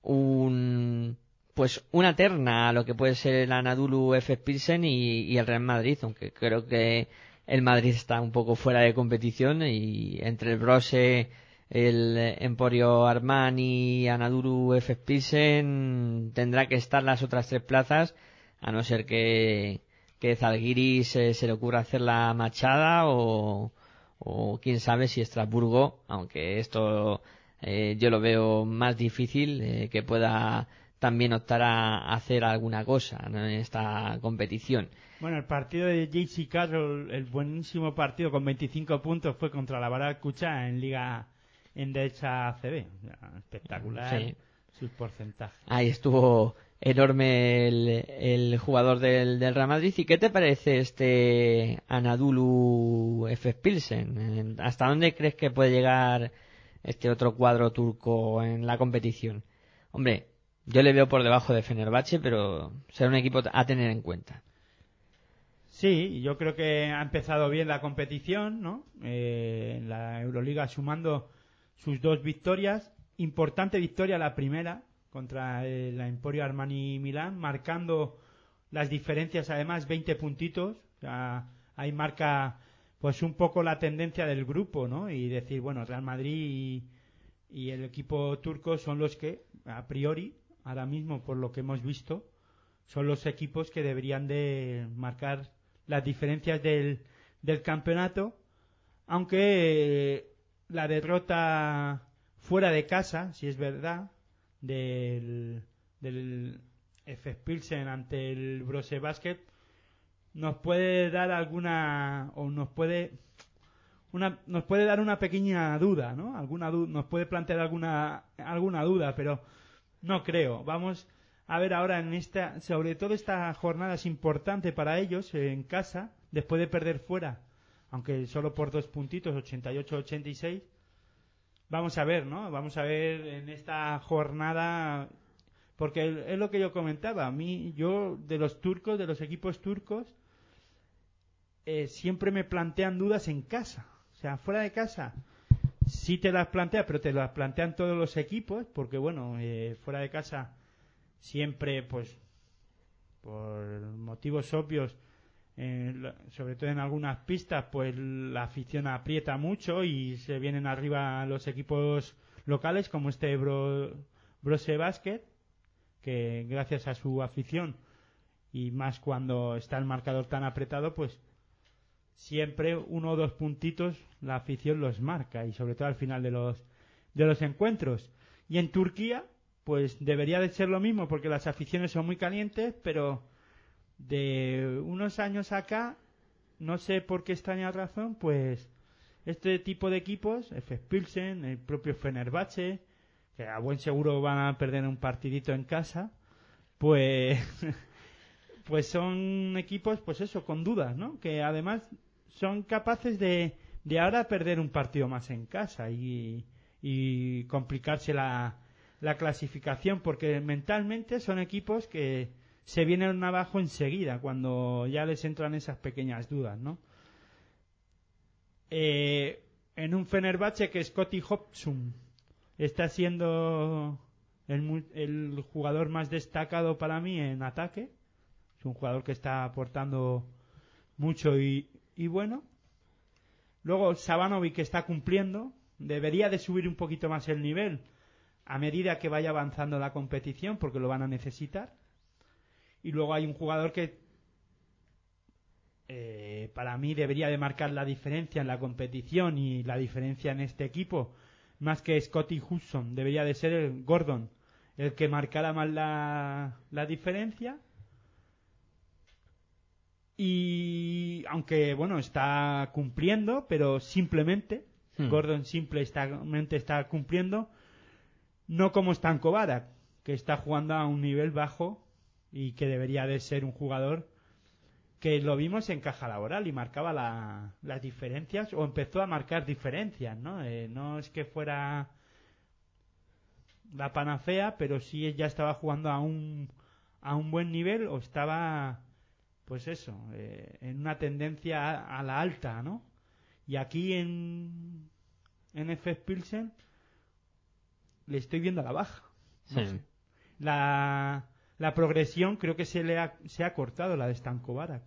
un pues una terna a lo que puede ser el Anadolu F. Pilsen y, el Real Madrid, aunque creo que el Madrid está un poco fuera de competición y entre el Brose, el Emporio Armani y Anadolu F. Pilsen tendrá que estar las otras tres plazas, a no ser que, que Zalgiris se, se le ocurra hacer la machada o, o quién sabe si Estrasburgo, aunque esto eh, yo lo veo más difícil, eh, que pueda también optar a hacer alguna cosa ¿no? en esta competición. Bueno, el partido de JC Carroll, el buenísimo partido con 25 puntos fue contra la Baracucha en Liga Endesa ACB. Espectacular Sí. sus porcentajes. Ahí estuvo enorme el, jugador del, Real Madrid. ¿Y qué te parece este Anadolu F. Pilsen? ¿Hasta dónde crees que puede llegar este otro cuadro turco en la competición? Hombre, yo le veo por debajo de Fenerbahce, pero será un equipo a tener en cuenta. Sí, yo creo que ha empezado bien la competición, ¿no? Eh, en la Euroliga sumando sus dos victorias. Importante victoria la primera contra el Emporio Armani Milán, marcando las diferencias, además 20 puntitos. O sea, ahí marca pues un poco la tendencia del grupo, ¿no? Y decir, bueno, Real Madrid y, y el equipo turco son los que, a priori, ahora mismo por lo que hemos visto, son los equipos que deberían de marcar las diferencias del, del campeonato, aunque eh, la derrota fuera de casa, si es verdad, del, del F. Pilsen ante el Brose Basket, nos puede dar alguna, o nos puede, una, nos puede dar una pequeña duda, ¿no? Alguna du nos puede plantear alguna, alguna duda, pero no creo. Vamos a ver ahora en esta, sobre todo esta jornada es importante para ellos en casa, después de perder fuera, aunque solo por dos puntitos, 88-86. Vamos a ver, ¿no? Vamos a ver en esta jornada, porque es lo que yo comentaba. A mí, yo de los turcos, de los equipos turcos, eh, siempre me plantean dudas en casa. O sea, fuera de casa sí te las plantea, pero te las plantean todos los equipos, porque bueno, eh, fuera de casa siempre, pues, por motivos obvios, sobre todo en algunas pistas, pues la afición aprieta mucho y se vienen arriba los equipos locales, como este Bro, Brose Basket, que gracias a su afición y más cuando está el marcador tan apretado, pues siempre uno o dos puntitos la afición los marca y sobre todo al final de los de los encuentros. Y en Turquía, pues debería de ser lo mismo porque las aficiones son muy calientes, pero de unos años acá, no sé por qué extraña razón, pues este tipo de equipos, F. Pilsen, el propio Fenerbahce, que a buen seguro van a perder un partidito en casa, pues pues son equipos, pues eso, con dudas, ¿no? Que además son capaces de, de ahora perder un partido más en casa y, y complicarse la, la clasificación, porque mentalmente son equipos que se vienen abajo enseguida cuando ya les entran esas pequeñas dudas, ¿no? Eh, en un Fenerbahce que Scotty Hobson está siendo el, jugador más destacado para mí en ataque, es un jugador que está aportando mucho y, y bueno. Luego Sabanovic que está cumpliendo, debería de subir un poquito más el nivel, a medida que vaya avanzando la competición, porque lo van a necesitar. Y luego hay un jugador que eh, para mí debería de marcar la diferencia en la competición y la diferencia en este equipo, más que Scotty Hudson, debería de ser el Gordon, el que marcara más la, la diferencia. Y aunque bueno, está cumpliendo, pero simplemente, Hmm. Gordon simplemente está cumpliendo, no como Stanko Barak, que está jugando a un nivel bajo y que debería de ser un jugador que lo vimos en caja laboral y marcaba la- las diferencias o empezó a marcar diferencias, ¿no? Eh, no es que fuera la panacea, pero sí ya estaba jugando a un, a un buen nivel o estaba, pues eso, eh, en una tendencia a, a la alta, ¿no? Y aquí en, en FS Pilsen le estoy viendo a la baja. No Sí. sé. La, la progresión creo que se le ha, se ha cortado la de Stanko Barak.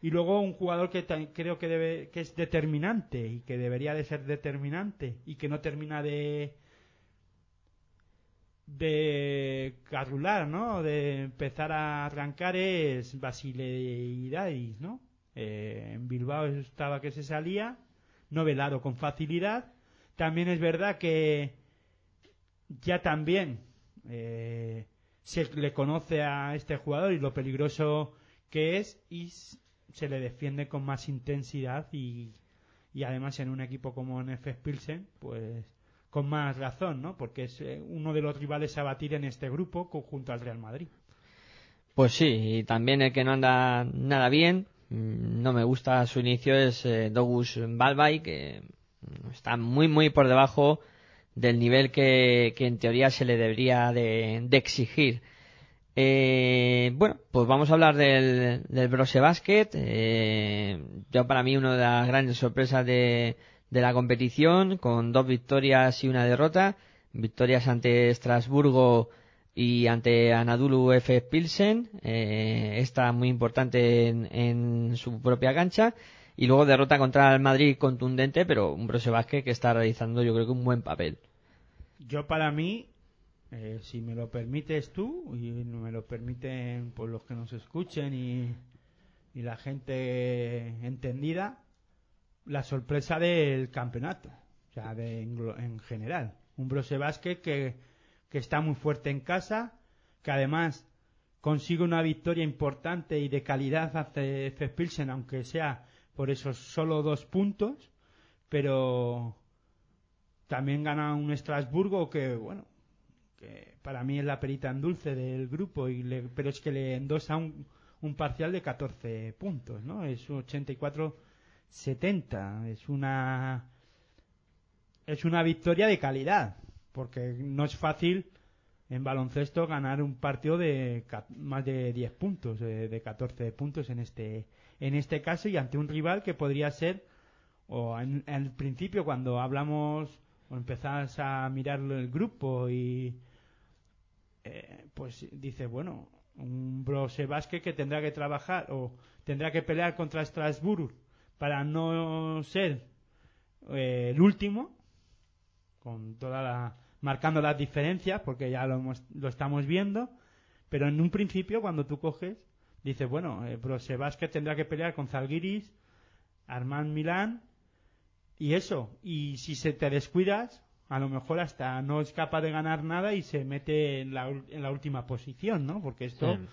Y luego un jugador que creo que debe que es determinante y que debería de ser determinante y que no termina de de carrular, ¿no? De empezar a arrancar es Basileidadis, ¿no? Eh, en Bilbao estaba que se salía, no velado con facilidad. También es verdad que ya también eh, se le conoce a este jugador y lo peligroso que es y se le defiende con más intensidad y, y además en un equipo como NF Pilsen pues con más razón, ¿no? Porque es eh, uno de los rivales a batir en este grupo junto al Real Madrid. Pues sí, y también el que no anda nada bien, mm, no me gusta su inicio, es eh, Dogus Balbay, que mm, está muy, muy por debajo del nivel que, en teoría se le debería de, de exigir. Eh, bueno, pues vamos a hablar del, del Brose Basket. Eh, yo para mí una de las grandes sorpresas de, la competición, con dos victorias y una derrota. Victorias ante Estrasburgo y ante Anadolu F. Pilsen, eh, esta muy importante en, su propia cancha. Y luego derrota contra el Madrid contundente, pero un Brose Basket que está realizando yo creo que un buen papel. Yo para mí, eh, si me lo permites tú y me lo permiten pues, los que nos escuchen y, la gente entendida, la sorpresa del campeonato, o sea, de, en, general. Un Brose Basket que, que está muy fuerte en casa, que además consigue una victoria importante y de calidad hace F. Pilsen, aunque sea por esos solo dos puntos, pero también gana un Estrasburgo que, bueno, que para mí es la perita en dulce del grupo, y le- pero es que le endosa un, un parcial de 14 puntos, ¿no? Es un 84-70, es una es una victoria de calidad, porque no es fácil en baloncesto ganar un partido de más de 10 puntos, de, de 14 puntos en este en este caso y ante un rival que podría ser o en el principio cuando hablamos o empezás a mirar el grupo y eh, pues dice bueno un Brose Basket que tendrá que trabajar o tendrá que pelear contra Strasbourg para no ser eh, el último con toda la marcando las diferencias porque ya lo hemos, lo estamos viendo pero en un principio cuando tú coges dices bueno eh, Brose Basket tendrá que pelear con Zalgiris Armand Milán y eso, y si se te descuidas, a lo mejor hasta no es capaz de ganar nada y se mete en la, en la última posición, ¿no? Porque esto, Sí.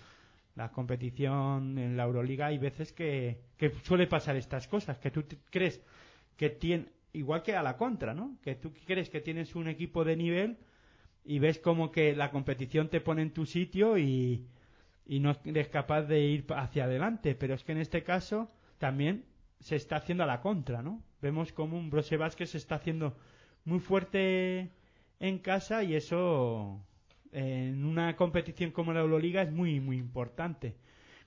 la competición en la Euroliga, hay veces que, que suele pasar estas cosas, que tú crees que tiene, igual que a la contra, ¿no? Que tú crees que tienes un equipo de nivel y ves como que la competición te pone en tu sitio y, y no eres capaz de ir hacia adelante. Pero es que en este caso también se está haciendo a la contra, ¿no? Vemos como un Brose Vázquez se está haciendo muy fuerte en casa y eso en una competición como la Euroliga es muy, muy importante.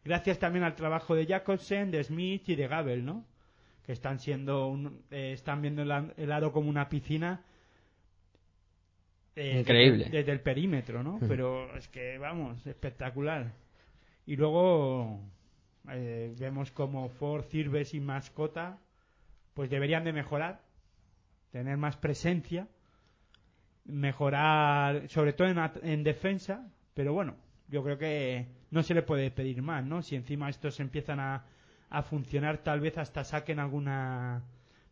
Gracias también al trabajo de Jacobsen, de Smith y de Gabel, ¿no? Que están siendo, un- eh, están viendo el, el aro como una piscina. eh, Increíble. Desde, desde el perímetro, ¿no? Pero es que, vamos, espectacular. Y luego eh, vemos como Ford, Cirves y Mascota pues deberían de mejorar, tener más presencia mejorar, sobre todo en, en defensa, pero bueno, yo creo que no se le puede pedir más, ¿no? Si encima estos empiezan a, a funcionar, tal vez hasta saquen alguna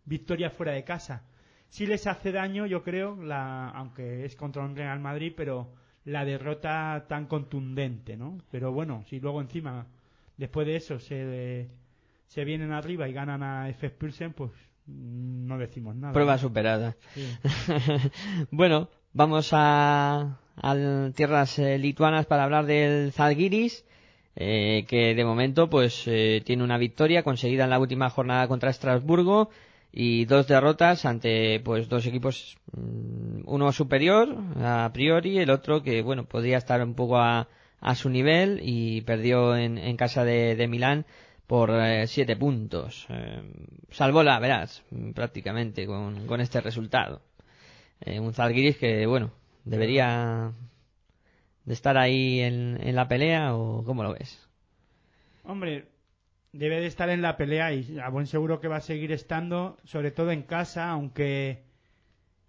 victoria fuera de casa. Si les hace daño, yo creo, la, aunque es contra un Real Madrid, pero la derrota tan contundente, ¿no? Pero bueno, si luego encima, después de eso, se, se vienen arriba y ganan a F. Pilsen, pues no decimos nada. Prueba superada. Sí. bueno, vamos a, a tierras eh, lituanas para hablar del Zalgiris, eh, que de momento pues eh, tiene una victoria conseguida en la última jornada contra Estrasburgo y dos derrotas ante pues dos equipos mm, uno superior a priori el otro que bueno podría estar un poco a, a su nivel y perdió en, en casa de, de Milán por eh, siete puntos. Eh, la verás prácticamente con, con este resultado. Eh, un Zalgiris que bueno debería de estar ahí en, en la pelea o cómo lo ves Hombre, debe de estar en la pelea y a buen seguro que va a seguir estando, sobre todo en casa, aunque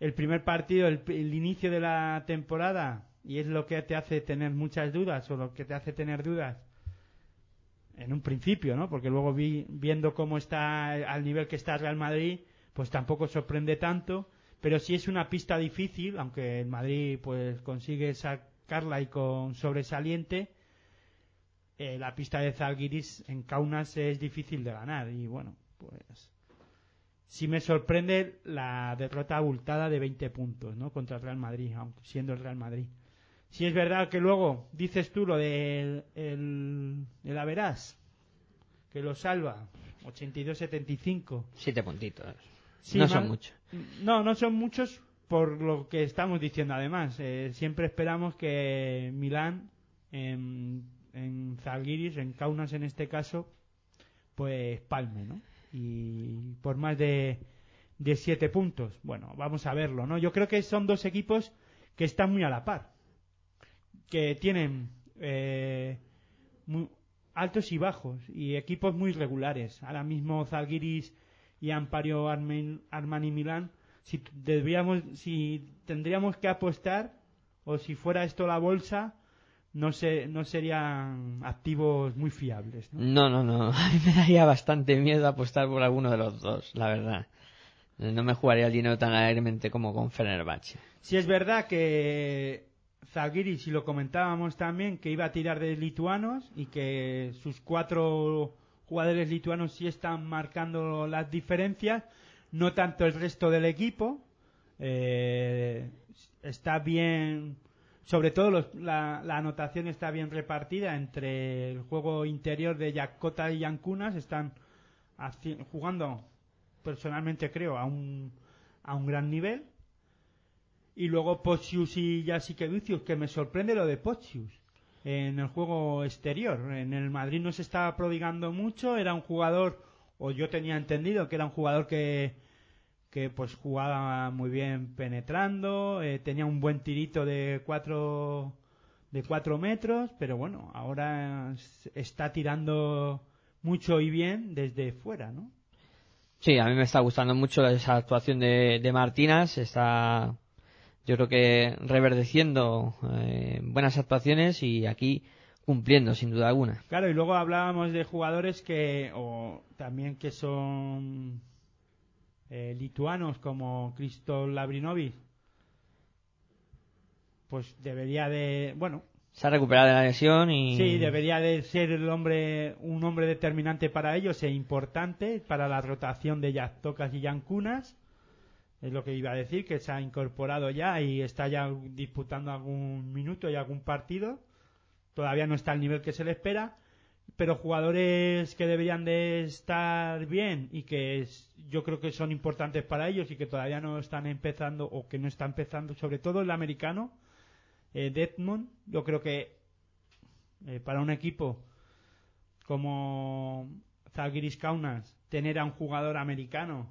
el primer partido, el inicio de la temporada, y es lo que te hace tener muchas dudas o lo que te hace tener dudas en un principio, ¿no? Porque luego vi, viendo cómo está al nivel que está Real Madrid, pues tampoco sorprende tanto, pero sí es una pista difícil, aunque el Madrid pues consigue sacarla y con sobresaliente, eh, la pista de Zalgiris en Kaunas es difícil de ganar y bueno, pues sí me sorprende la derrota abultada de 20 puntos, ¿no? Contra el Real Madrid, aunque siendo el Real Madrid. Si es verdad que luego dices tú lo del el, que lo salva, 82-75. siete puntitos Sí, no mal- son muchos No, no son muchos por lo que estamos diciendo además. Eh, siempre esperamos que Milán, en, en Zalgiris, en Kaunas en este caso, pues palme, ¿no? Y por más de, de siete puntos. Bueno, vamos a verlo, ¿no? Yo creo que son dos equipos que están muy a la par. Que tienen eh, muy altos y bajos y equipos muy regulares. Ahora mismo Zalgiris y Ampario Armani Milán, si debíamos, si tendríamos que apostar o si fuera esto la bolsa, no sé, no serían activos muy fiables. ¿no? No, no, no. A mí me daría bastante miedo apostar por alguno de los dos, la verdad. No me jugaría el dinero tan alegremente como con Fenerbahce. Si es verdad que Zalgiris, y lo comentábamos también, que iba a tirar de lituanos y que sus cuatro jugadores lituanos sí están marcando las diferencias, no tanto el resto del equipo. Eh, está bien, sobre todo los- la, anotación está bien repartida entre el juego interior de Yakota y Yankunas, están jugando personalmente creo a un, a un gran nivel y luego Pochius y Jasikevičius, que me sorprende lo de Pochius en el juego exterior. En el Madrid no se estaba prodigando mucho, era un jugador, o yo tenía entendido que era un jugador que, que pues jugaba muy bien penetrando, eh, tenía un buen tirito de cuatro, de cuatro metros, pero bueno, ahora está tirando mucho y bien desde fuera, ¿no? Sí, a mí me está gustando mucho esa actuación de, de Martínez. Está, yo creo que reverdeciendo eh, buenas actuaciones y aquí cumpliendo, sin duda alguna. Claro, y luego hablábamos de jugadores que, o también que son eh, lituanos como Cristo Labrinovic, pues debería de, bueno, Se ha recuperado de la lesión y... sí, debería de ser el hombre, un hombre determinante para ellos e importante para la rotación de Yaztocas y Yankunas. Es lo que iba a decir, que se ha incorporado ya y está ya disputando algún minuto y algún partido. Todavía no está al nivel que se le espera, pero jugadores que deberían de estar bien y que es- yo creo que son importantes para ellos y que todavía no están empezando o que no está empezando, sobre todo el americano, eh, yo creo que eh, para un equipo como Zalgiris Kaunas, tener a un jugador americano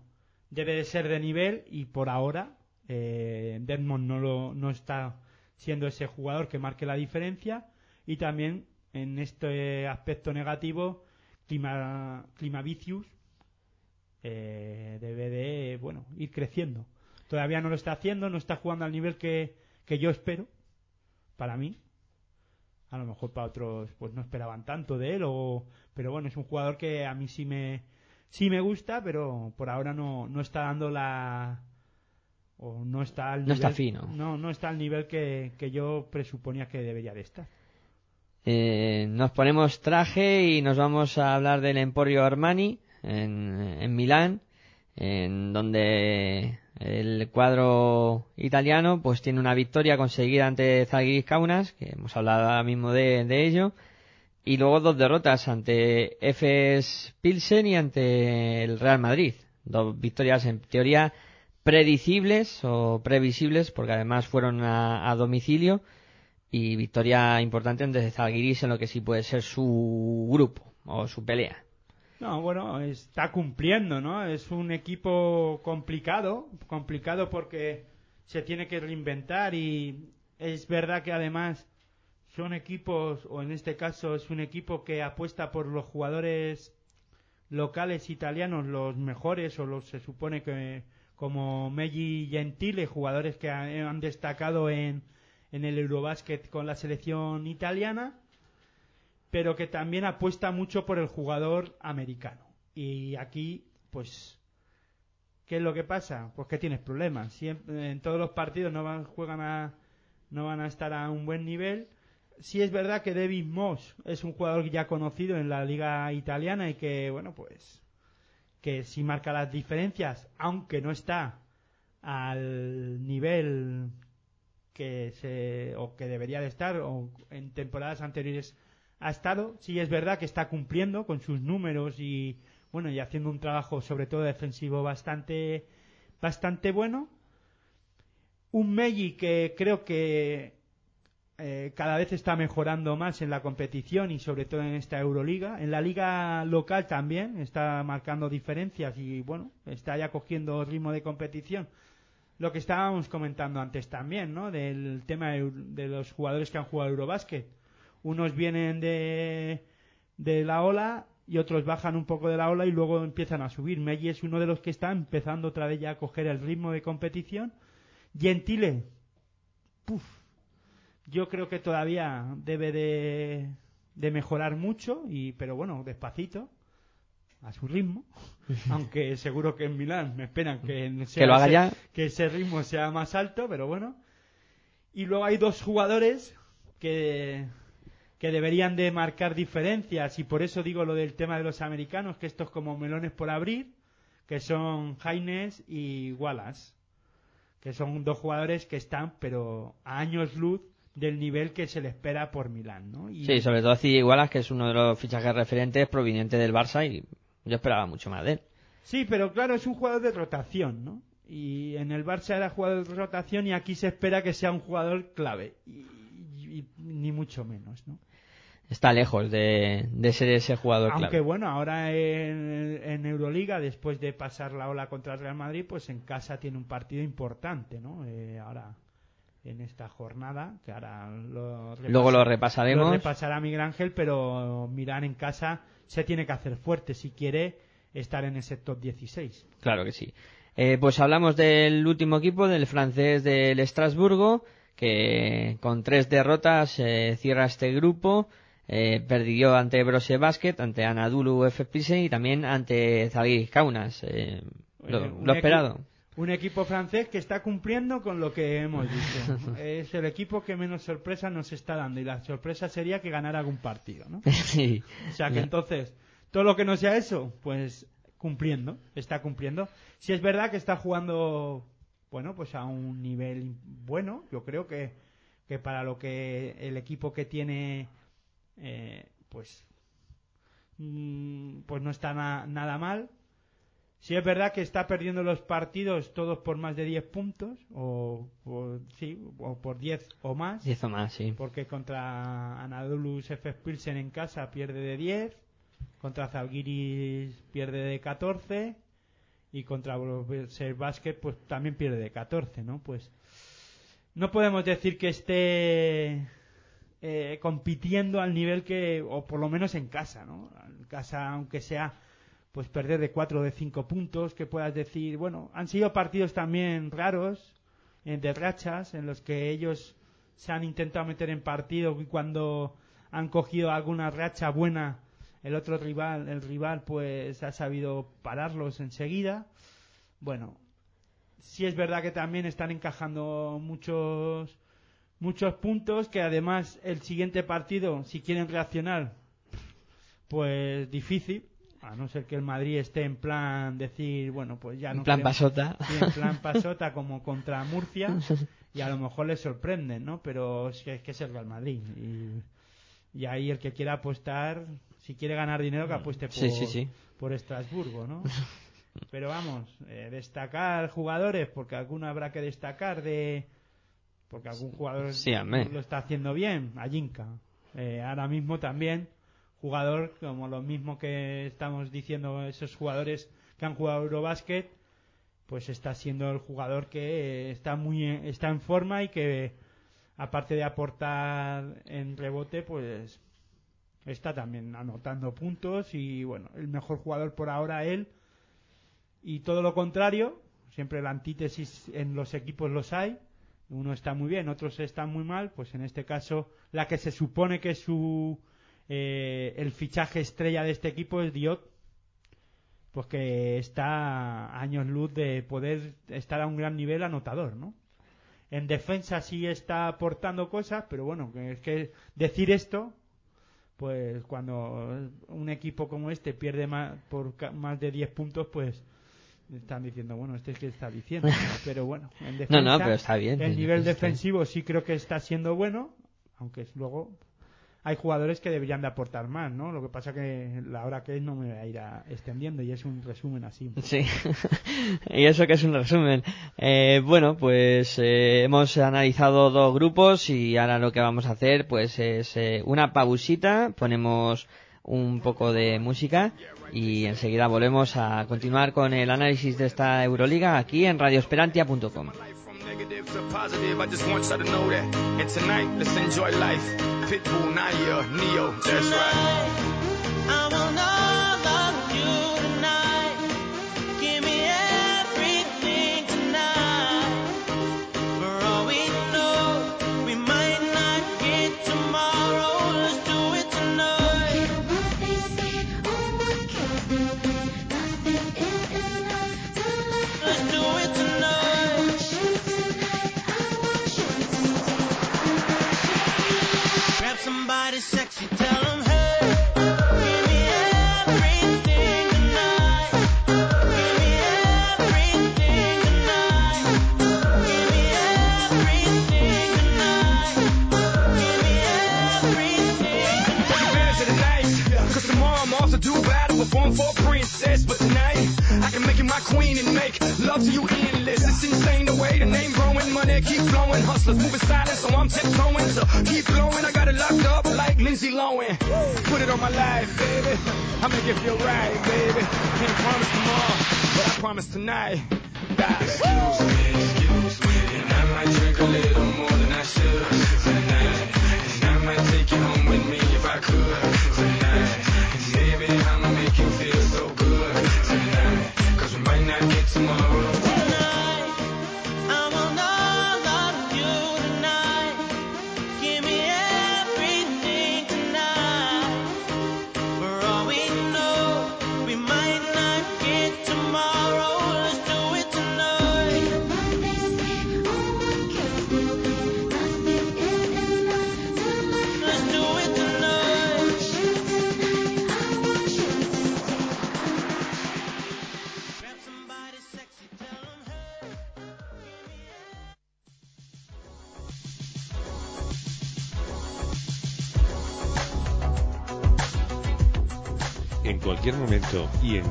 debe de ser de nivel y por ahora eh, Detmond no, lo, no está siendo ese jugador que marque la diferencia y también en este aspecto negativo Clima, Climavicius eh, debe de bueno ir creciendo todavía no lo está haciendo, no está jugando al nivel que, que yo espero, para mí. A lo mejor para otros pues no esperaban tanto de él, o, pero bueno, es un jugador que a mí sí me, sí me gusta, pero por ahora no, no está dando la, o no está al No nivel, está fino. No, no está al nivel que, que yo presuponía que debería de estar. Eh, nos ponemos traje y nos vamos a hablar del Emporio Armani en, en Milán, en donde el cuadro italiano pues tiene una victoria conseguida ante Zalgiris Kaunas, que hemos hablado ahora mismo de, de ello, y luego dos derrotas ante FS Pilsen y ante el Real Madrid. Dos victorias en teoría predecibles o previsibles, porque además fueron a, a domicilio y victoria importante ante Zalgiris en lo que sí puede ser su grupo o su pelea. No, bueno, está cumpliendo, ¿no? Es un equipo complicado, complicado porque se tiene que reinventar y es verdad que además son equipos, o en este caso es un equipo que apuesta por los jugadores locales italianos, los mejores o los se supone que como Meggi Gentile, jugadores que han, destacado en, en el Eurobasket con la selección italiana pero que también apuesta mucho por el jugador americano. Y aquí, pues, ¿qué es lo que pasa? Pues que tienes problemas. Siempre, en todos los partidos no van, juegan a, no van a estar a un buen nivel. Sí es verdad que David Moss es un jugador ya conocido en la liga italiana y que, bueno, pues, que sí marca las diferencias, aunque no está al nivel que se, o que debería de estar, o en temporadas anteriores ha estado, sí es verdad que está cumpliendo con sus números y bueno, y haciendo un trabajo sobre todo defensivo bastante bastante bueno. Un Meji que creo que eh, cada vez está mejorando más en la competición y sobre todo en esta Euroliga. En la liga local también está marcando diferencias y bueno, está ya cogiendo ritmo de competición. Lo que estábamos comentando antes también, ¿no? Del tema de, los jugadores que han jugado Eurobasket unos vienen de, de la ola y otros bajan un poco de la ola y luego empiezan a subir. Meggi es uno de los que está empezando otra vez ya a coger el ritmo de competición. Gentile, puf, yo creo que todavía debe de, de mejorar mucho, y, pero bueno, despacito, a su ritmo, aunque seguro que en Milán me esperan que, sea Que lo haga ese- ya. que ese ritmo sea más alto, pero bueno. Y luego hay dos jugadores que, que deberían de marcar diferencias y por eso digo lo del tema de los americanos, que estos como melones por abrir, que son Haines y Wallace, que son dos jugadores que están pero a años luz del nivel que se le espera por Milán, ¿no? Y, Sí, sobre todo CJ Wallace, que es uno de los fichajes referentes proveniente del Barça y yo esperaba mucho más de él. Sí, pero claro, es un jugador de rotación, ¿no? Y en el Barça era jugador de rotación y aquí se espera que sea un jugador clave. Y, y- y ni mucho menos, ¿no? Está lejos de, de ser ese jugador Aunque clave. bueno, ahora en, en Euroliga, después de pasar la ola contra el Real Madrid, pues en casa tiene un partido importante, ¿no? Eh, ahora, en esta jornada, que ahora lo Luego lo repasaremos. lo repasará Miguel Ángel, pero Milán en casa se tiene que hacer fuerte si quiere estar en ese top 16. Claro que sí. Eh, pues hablamos del último equipo, del francés del Estrasburgo, que con tres derrotas eh, cierra este grupo. Eh, perdió ante Brose Basket, ante Anadolu F. Y también ante Zalgiris Kaunas. Eh, lo, lo esperado. Un equipo francés que está cumpliendo con lo que hemos dicho. es el equipo que menos sorpresa nos está dando y la sorpresa sería que ganara algún partido, ¿no? sí. O sea que entonces, todo lo que no sea eso, pues cumpliendo, está cumpliendo. Si es verdad que está jugando, bueno, pues a un nivel bueno, yo creo que, que para lo que el equipo que tiene, eh, pues, mm, pues no está na- nada mal. Si es verdad que está perdiendo los partidos todos por más de 10 puntos, o, o- sí, o por 10 o más Diez o más, sí. porque contra Anadolu Efes Pilsen en casa pierde de 10, contra Zalgiris pierde de 14 y contra Ser Basket pues también pierde de 14, ¿no? Pues no podemos decir que esté eh, compitiendo al nivel que o por lo menos en casa, ¿no? En casa aunque sea pues perder de cuatro o de cinco puntos, que puedas decir, bueno, han sido partidos también raros, de rachas, en los que ellos se han intentado meter en partido y cuando han cogido alguna racha buena, el otro rival, el rival, pues ha sabido pararlos enseguida. Bueno, sí es verdad que también están encajando muchos muchos puntos que además el siguiente partido si quieren reaccionar pues difícil a no ser que el Madrid esté en plan decir bueno pues ya no En plan queremos- pasota. Sí, en plan pasota como contra Murcia y a lo mejor les sorprenden no pero es que es, que es el Real Madrid y, y ahí el que quiera apostar si quiere ganar dinero que apueste por, Sí, sí, sí. por Estrasburgo no pero vamos eh, destacar jugadores porque alguno habrá que destacar de porque algún jugador lo está haciendo bien Ayinka Eh, ahora mismo también jugador como lo mismo que estamos diciendo esos jugadores que han jugado Eurobasket pues está siendo el jugador que está muy está en forma y que aparte de aportar en rebote pues está también anotando puntos y bueno el mejor jugador por ahora él. Y todo lo contrario siempre la antítesis en los equipos los hay. Uno está muy bien otros están muy mal pues en este caso la que se supone que es su eh, el fichaje estrella de este equipo es Diot pues que está a años luz de poder estar a un gran nivel anotador, ¿no? En defensa sí está aportando cosas, pero bueno, es que decir esto, pues cuando un equipo como este pierde más, por más de 10 puntos, pues están diciendo, bueno, este es que está diciendo. Pero bueno, en No, defensa, no, pero está bien. el nivel bien. defensivo sí creo que está siendo bueno, aunque luego hay jugadores que deberían de aportar más, ¿no? Lo que pasa que la hora que es no me voy a ir a- extendiendo y es un resumen así. Sí, y eso que es un resumen. Eh, bueno, pues eh, hemos analizado dos grupos y ahora lo que vamos a hacer pues es eh, una pausita, ponemos un poco de música y enseguida volvemos a continuar con el análisis de esta Euroliga aquí en radioesperantia.com. Negative to positive, I just want y'all to know that. And tonight, let's enjoy life. Pitbull, Naya, Neo, that's right.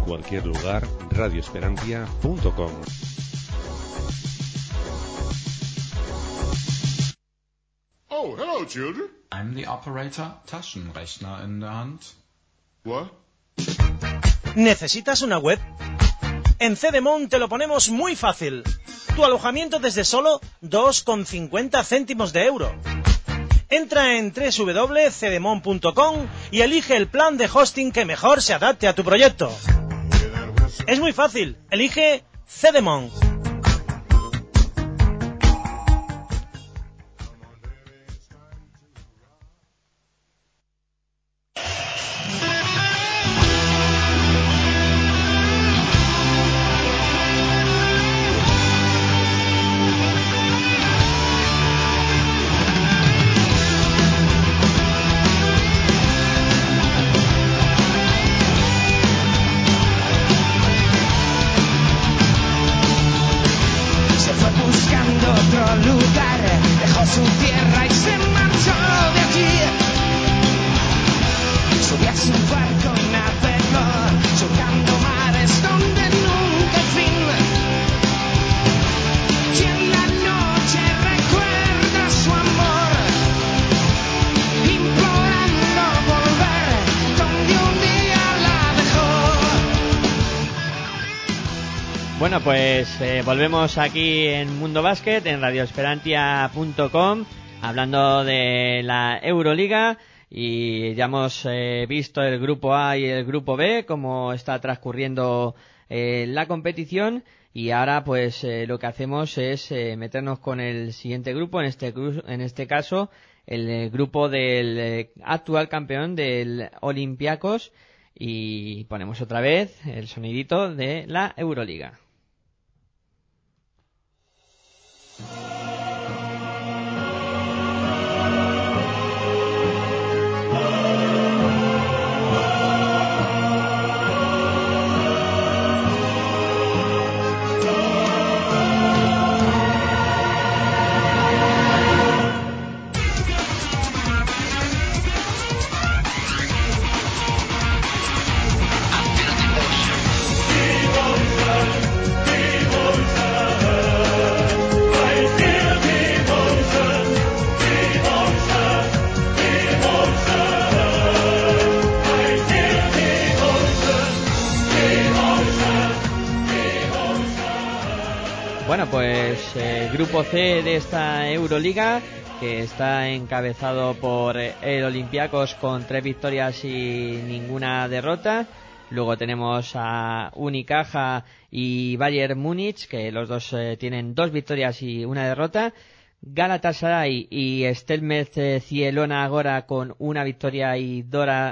Cualquier lugar, radioesperantia.com. Oh, hello, children. I'm the operator, Taschenrechner in der Hand. What? ¿Necesitas una web? En Cedemon te lo ponemos muy fácil. Tu alojamiento desde solo 2,50 céntimos de euro. Entra en www.cedemon.com y elige el plan de hosting que mejor se adapte a tu proyecto. Es muy fácil. Elige Cedemon. Volvemos aquí en Mundo Básquet, en radioesperantia.com, hablando de la Euroliga. Y ya hemos eh, visto el grupo A y el grupo B, cómo está transcurriendo eh, la competición. Y ahora pues eh, lo que hacemos es meternos con el siguiente grupo, en este, en este caso el grupo del actual campeón del Olympiacos. Y ponemos otra vez el sonidito de la Euroliga. Bueno, pues eh, grupo C de esta Euroliga que está encabezado por el Olympiacos con tres victorias y ninguna derrota. Luego tenemos a Unicaja y Bayern Múnich que los dos eh, tienen dos victorias y una derrota. Galatasaray y Stelmez eh, Cielona Agora con una victoria y,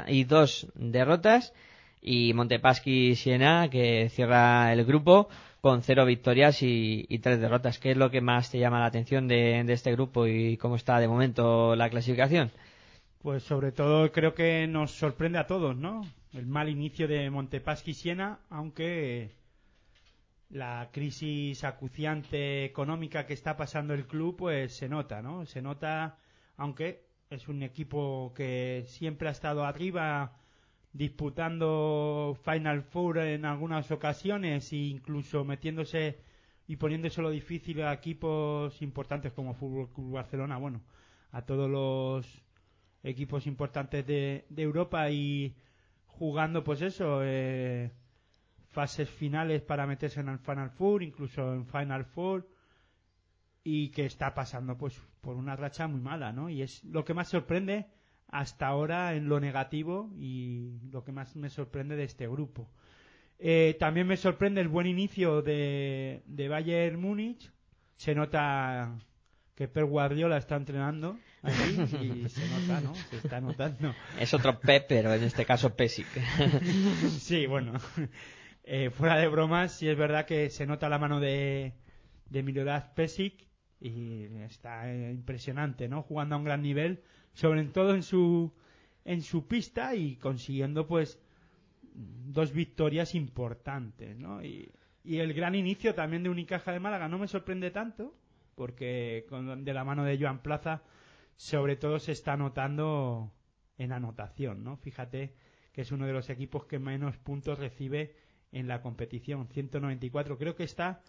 y dos derrotas. Y Montepaschi Siena que cierra el grupo con cero victorias y, y tres derrotas. ¿Qué es lo que más te llama la atención de, de este grupo y cómo está de momento la clasificación? Pues sobre todo creo que nos sorprende a todos, ¿no? El mal inicio de Montepaschi Siena, aunque la crisis acuciante económica que está pasando el club, pues se nota, ¿no? Se nota, aunque es un equipo que siempre ha estado arriba disputando Final Four en algunas ocasiones e incluso metiéndose y poniéndoselo difícil a equipos importantes como Fútbol Club Barcelona, bueno, a todos los equipos importantes de, de Europa y jugando pues eso eh, fases finales para meterse en el Final Four incluso en Final Four y que está pasando pues por una racha muy mala no y es lo que más sorprende hasta ahora en lo negativo y lo que más me sorprende de este grupo Eh, también me sorprende el buen inicio de, de Bayern Múnich se nota que Pep Guardiola está entrenando allí y se nota, ¿no? Se está notando. Es otro Pep, pero en este caso Pesic. sí, bueno. Eh, fuera de bromas, sí es verdad que se nota la mano de, de Pesic y está eh, impresionante, ¿no? Jugando a un gran nivel, sobre todo en su en su pista y consiguiendo pues dos victorias importantes, ¿no? Y, y el gran inicio también de Unicaja de Málaga no me sorprende tanto, porque con- de la mano de Joan Plaza sobre todo se está notando en anotación, ¿no? Fíjate que es uno de los equipos que menos puntos recibe en la competición, 194. Creo que está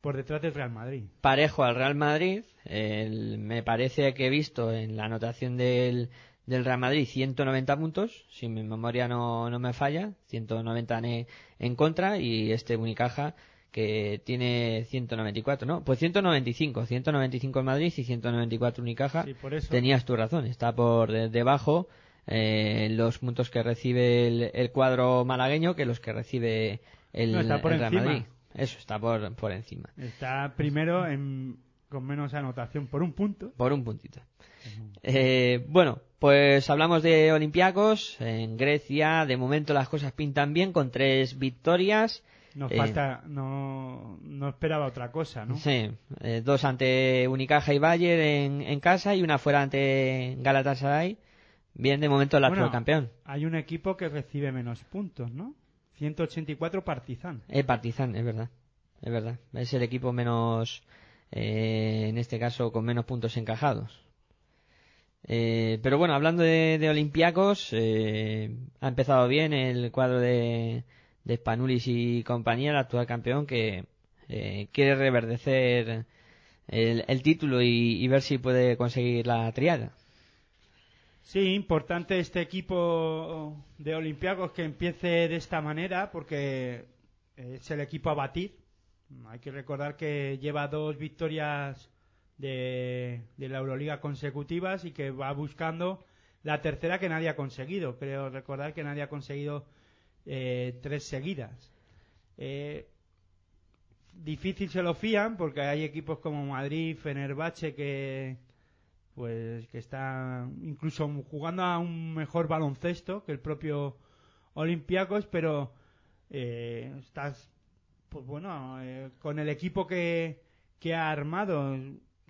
por detrás del Real Madrid. Parejo al Real Madrid, el- me parece que he visto en la anotación del, del Real Madrid 190 puntos, si mi memoria no, no me falla, 190 en, en contra y este Unicaja que tiene 194, ¿no? Pues 195, 195 el Madrid y 194 Unicaja. Sí, por eso. Tenías tu razón, está por de- debajo eh, los puntos que recibe el, el cuadro malagueño que los que recibe el, No, está por el Real encima. Madrid. Eso está por, por encima. Está primero en, con menos anotación por un punto. Por un puntito. Eh, bueno, pues hablamos de Olympiacos en Grecia. De momento las cosas pintan bien con tres victorias. Nos Eh, falta, no, no esperaba otra cosa, ¿no? Sí, eh, dos ante Unicaja y Bayern en, en casa y una fuera ante Galatasaray. Bien, de momento el actual Bueno, campeón. Hay un equipo que recibe menos puntos, ¿no? 184 Partizan. Eh, Partizan, es verdad. Es verdad. Es el equipo menos, eh, en este caso, con menos puntos encajados. Eh, pero bueno, hablando de, de Olympiacos, eh, ha empezado bien el cuadro de, de Spanulis y compañía, el actual campeón, que eh, quiere reverdecer el, título y, y ver si puede conseguir la triada. Sí, importante este equipo de Olympiacos que empiece de esta manera porque es el equipo a batir. Hay que recordar que lleva dos victorias de, de la Euroliga consecutivas y que va buscando la tercera que nadie ha conseguido. Creo recordar que nadie ha conseguido eh, tres seguidas. Eh, difícil se lo fían porque hay equipos como Madrid, Fenerbahce que pues que está incluso jugando a un mejor baloncesto que el propio Olympiacos, pero eh, estás pues bueno eh, con el equipo que, que ha armado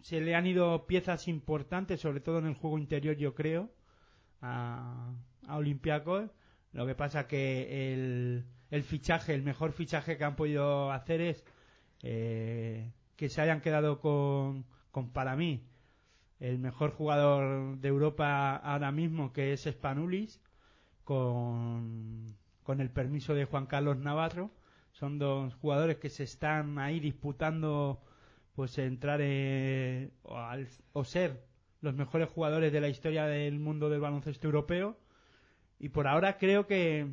se le han ido piezas importantes sobre todo en el juego interior yo creo a, a Olympiacos. Lo que pasa que el, el fichaje el mejor fichaje que han podido hacer es eh, que se hayan quedado con, con para mí el mejor jugador de Europa ahora mismo, que es Spanulis, con, con el permiso de Juan Carlos Navarro. Son dos jugadores que se están ahí disputando pues entrar en- o, al- o ser los mejores jugadores de la historia del mundo del baloncesto europeo. Y por ahora creo que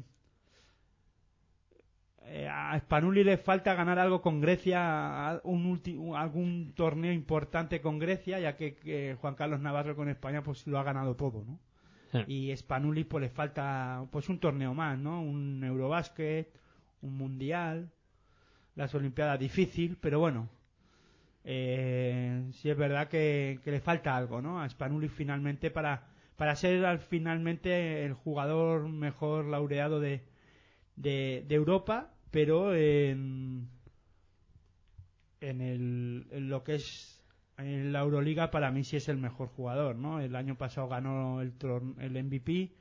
eh, a Spanuli le falta ganar algo con Grecia, a- un ulti- un- algún torneo importante con Grecia, ya que, que Juan Carlos Navarro con España pues lo ha ganado todo, ¿no? Y Spanuli pues le falta pues un torneo más, ¿no? Un Eurobásquet, un Mundial, las Olimpiadas difícil, pero bueno, eh, sí es verdad que, que le falta algo, ¿no? A Spanuli finalmente para, para ser al- finalmente el jugador mejor laureado de, de, de Europa, pero en, en, el, lo que es en la Euroliga para mí sí es el mejor jugador, ¿no? El año pasado ganó el, el MVP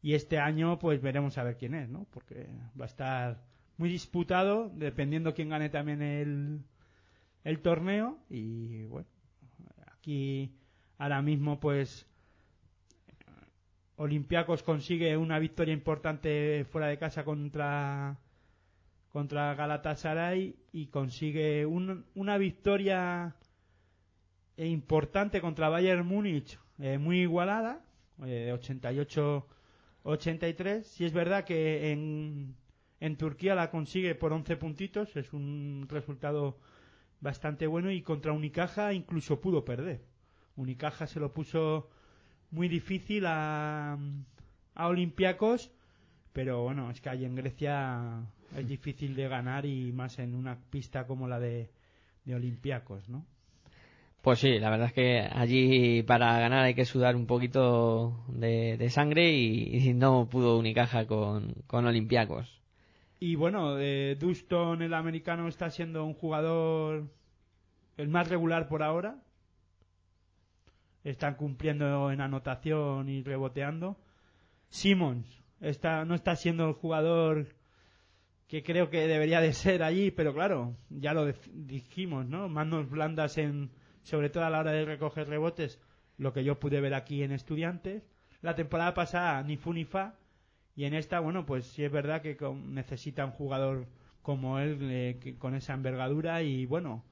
y este año pues veremos a ver quién es, ¿no? Porque va a estar muy disputado dependiendo quién gane también el, el torneo y bueno, aquí ahora mismo pues Olympiacos consigue una victoria importante fuera de casa contra contra Galatasaray y consigue un- una victoria eh, importante contra Bayern Múnich eh, muy igualada eh, 88-83 si es verdad que en, Turquía la consigue por 11 puntitos es un resultado bastante bueno y contra Unicaja incluso pudo perder. Unicaja se lo puso muy difícil a, a Olympiacos, pero bueno, es que ahí en Grecia es difícil de ganar y más en una pista como la de, de Olympiacos, ¿no? Pues sí, la verdad es que allí para ganar hay que sudar un poquito de, de sangre y, y no pudo Unicaja con, con Olympiacos. Y bueno, eh, Duston, el americano, está siendo un jugador el más regular por ahora. Están cumpliendo en anotación y reboteando. Simmons está, no está siendo el jugador que creo que debería de ser allí, pero claro, ya lo dijimos, ¿no? Manos blandas en, sobre todo a la hora de recoger rebotes, lo que yo pude ver aquí en Estudiantes. La temporada pasada ni fu ni fa, y en esta, bueno, pues sí es verdad que necesita un jugador como él, eh, con esa envergadura, y bueno,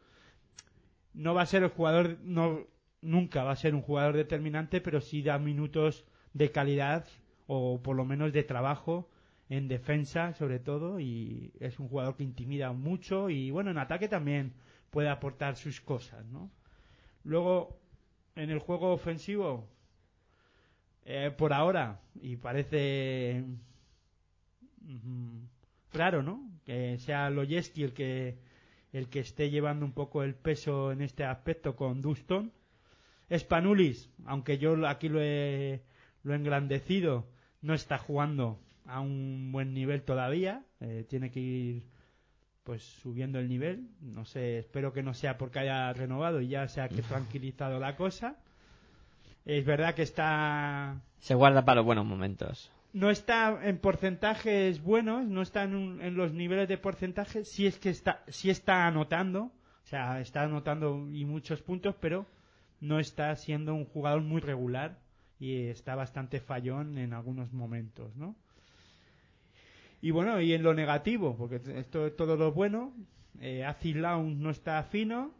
no va a ser el jugador, no, nunca va a ser un jugador determinante, pero sí da minutos de calidad, o por lo menos de trabajo, en defensa sobre todo, y es un jugador que intimida mucho, y bueno, en ataque también puede aportar sus cosas, ¿no? Luego, en el juego ofensivo, eh, por ahora y parece mm, raro, ¿no? Que sea Loyeski el que el que esté llevando un poco el peso en este aspecto con Duston. Spanulis, aunque yo aquí lo he, lo he engrandecido, no está jugando a un buen nivel todavía. eh, tiene que ir pues subiendo el nivel. No sé, espero que no sea porque haya renovado y ya se ha que tranquilizado la cosa. Es verdad que está Se guarda para los buenos momentos. no está en porcentajes buenos, no está en, un- en los niveles de porcentaje, sí es que está, sí está anotando, o sea, está anotando y muchos puntos, pero no está siendo un jugador muy regular y está bastante fallón en algunos momentos, ¿no? Y bueno, y en lo negativo, porque esto es todo lo bueno, eh, no está fino,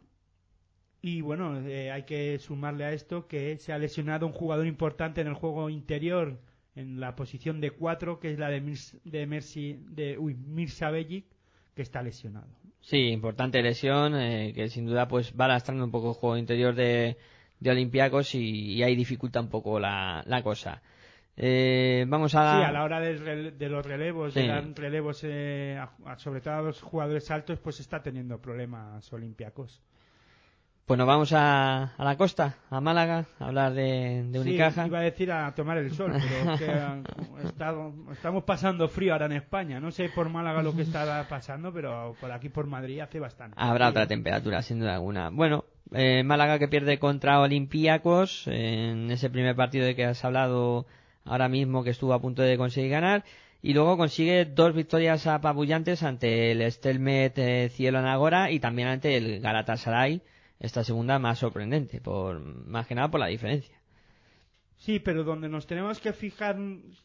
y bueno, eh, hay que sumarle a esto que se ha lesionado un jugador importante en el juego interior en la posición de 4, que es la de, de, Mercy, de uy, Mirza Bellic, que está lesionado. Sí, importante lesión, eh, que sin duda pues va lastrando un poco el juego interior de, de Olympiacos y, y ahí dificulta un poco la, la cosa. Eh, vamos a... Sí, a la hora de los relevos, de dar relevos, eh, a- sobre todo a los jugadores altos, pues está teniendo problemas Olympiacos. Pues nos vamos a, a la costa, a Málaga, a hablar de, de Sí, Unicaja. iba a decir a tomar el sol, pero que está- estamos pasando frío ahora en España. No sé por Málaga lo que está pasando, pero por aquí por Madrid hace bastante. Habrá frío. otra temperatura, sin duda alguna. Bueno, eh, Málaga que pierde contra Olympiacos en ese primer partido de que has hablado ahora mismo que estuvo a punto de conseguir ganar. Y luego consigue dos victorias apabullantes ante el Stelmet eh, Cielo Nagora y también ante el Galatasaray. Esta segunda más sorprendente, por más que nada por la diferencia. Sí, pero donde nos tenemos que fijar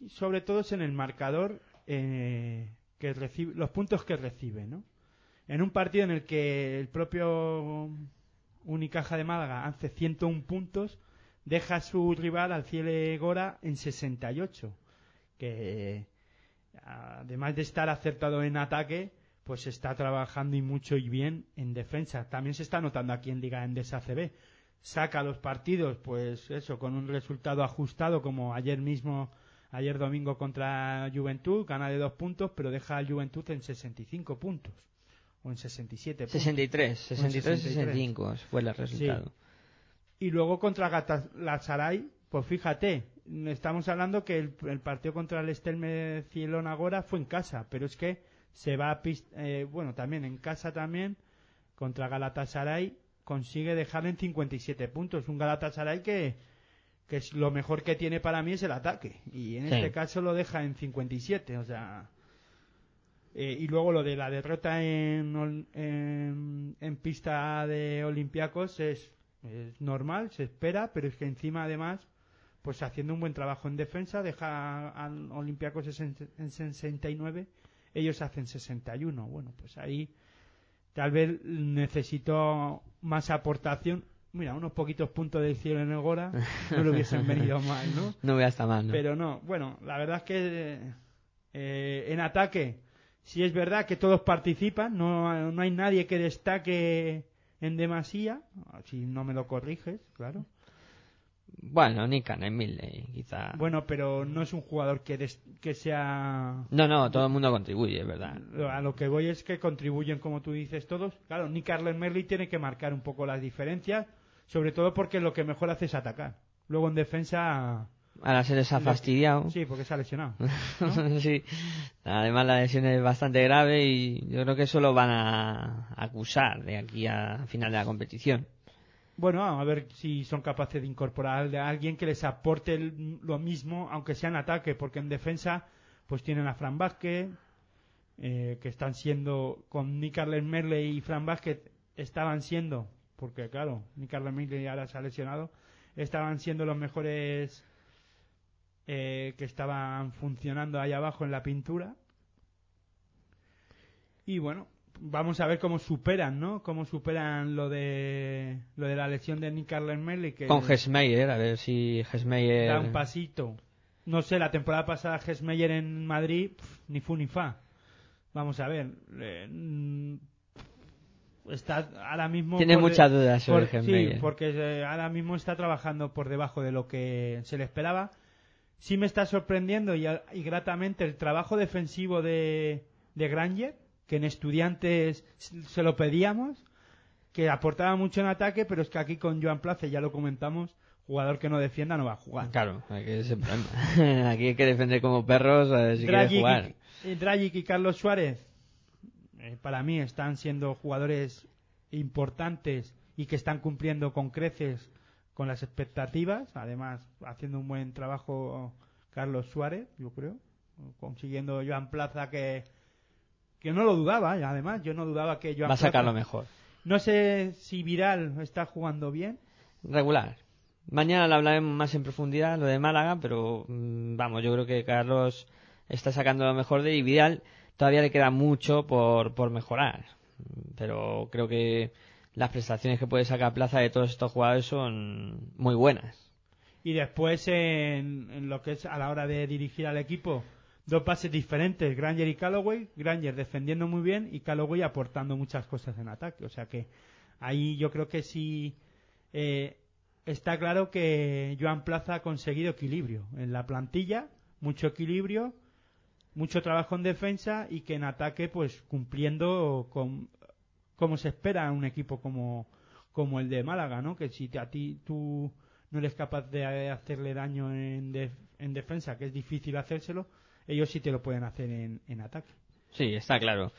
sobre todo es en el marcador eh, que recibe, los puntos que recibe, ¿no? En un partido en el que el propio Unicaja de Málaga hace 101 puntos, deja a su rival al Ciele Gora en 68, que además de estar acertado en ataque, pues está trabajando y mucho y bien en defensa. También se está notando aquí en Liga Endesa CB. Saca los partidos, pues eso, con un resultado ajustado, como ayer mismo, ayer domingo contra Juventud, gana de dos puntos, pero deja al Juventud en 65 puntos. O en 67 puntos. 63, 63, 63. 65 fue el resultado. Y luego contra Galatasaray, pues fíjate, estamos hablando que el, el partido contra el Estelme Cielón Agora fue en casa, pero es que se va a eh, bueno, también en casa también, contra Galatasaray consigue dejar en 57 puntos. Un Galatasaray que, que es lo mejor que tiene para mí es el ataque. Y en Sí. este caso lo deja en 57, o sea... eh, y luego lo de la derrota en, en pista de Olympiacos es, es normal, se espera, pero es que encima además, pues haciendo un buen trabajo en defensa, deja a Olympiacos en, en 69, ellos hacen 61. Bueno, pues ahí tal vez necesitó más aportación. Mira, unos poquitos puntos del cielo en el Gora no le hubiesen venido mal, ¿no? No voy hasta mal, ¿no? Pero no, bueno, la verdad es que eh, en ataque sí es verdad que todos participan, no, no hay nadie que destaque en demasía, si no me lo corriges, claro. Bueno, Nick Milley, quizá. Bueno, pero no es un jugador que, des- que sea... No, no, todo el mundo contribuye, es verdad. A lo que voy es que contribuyen, como tú dices, todos. Claro, Nick Arlen Merley tiene que marcar un poco las diferencias, sobre todo porque lo que mejor hace es atacar. Luego en defensa... Ahora se les ha fastidiado. Sí, porque se ha lesionado. sí. Además la lesión es bastante grave y yo creo que eso lo van a acusar de aquí a final de la competición. Bueno, a ver si son capaces de incorporar a alguien que les aporte el- lo mismo, aunque sea en ataque, porque en defensa pues tienen a Fran Vázquez, eh, que están siendo, con Nick Merley y Fran Vázquez, estaban siendo, porque claro, Nick Merley ahora se ha lesionado, estaban siendo los mejores eh, que estaban funcionando ahí abajo en la pintura. Y bueno, vamos a ver cómo superan, ¿no? Cómo superan lo de lo de la lesión de Nick Arlen que Con Gesmeyer, a ver si Gesmeyer... da un pasito. No sé, la temporada pasada Gesmeyer en Madrid, ni fu ni fa. Vamos a ver. eh, mm, está ahora mismo. Tiene muchas dudas sobre por- Gesmeyer. Sí, porque eh, ahora mismo está trabajando por debajo de lo que se le esperaba. Sí me está sorprendiendo y, y gratamente el trabajo defensivo de, de Granger, que en estudiantes se lo pedíamos, que aportaba mucho en ataque, pero es que aquí con Joan Place, ya lo comentamos, jugador que no defienda no va a jugar. Claro, hay que ese problema. Aquí hay que defender como perros eh, si quieres Dragic jugar. y, eh, Dragic y Carlos Suárez, eh, para mí están siendo jugadores importantes y que están cumpliendo con creces con las expectativas. Además, haciendo un buen trabajo Carlos Suárez, yo creo, consiguiendo Joan Plaza que que no lo dudaba, y además yo no dudaba que Joan Va a sacar Plaza- lo mejor. No sé si Viral está jugando bien. Regular. Mañana le hablaremos más en profundidad lo de Málaga, pero mm, vamos, yo creo que Carlos está sacando lo mejor de él y Vidal todavía le queda mucho por, por mejorar. Pero creo que las prestaciones que puede sacar Plaza de todos estos jugadores son muy buenas. Y después en, en lo que es a la hora de dirigir al equipo, dos pases diferentes, Granger y Calloway, Granger defendiendo muy bien y Calloway aportando muchas cosas en ataque. O sea que ahí yo creo que sí eh, está claro que Joan Plaza ha conseguido equilibrio en la plantilla, mucho equilibrio, mucho trabajo en defensa y que en ataque pues cumpliendo con como se espera en un equipo como, como el de Málaga, ¿no? Que si a ti tú no eres capaz de hacerle daño en, en defensa, que es difícil hacérselo, ellos sí te lo pueden hacer en, en ataque. Sí, está claro.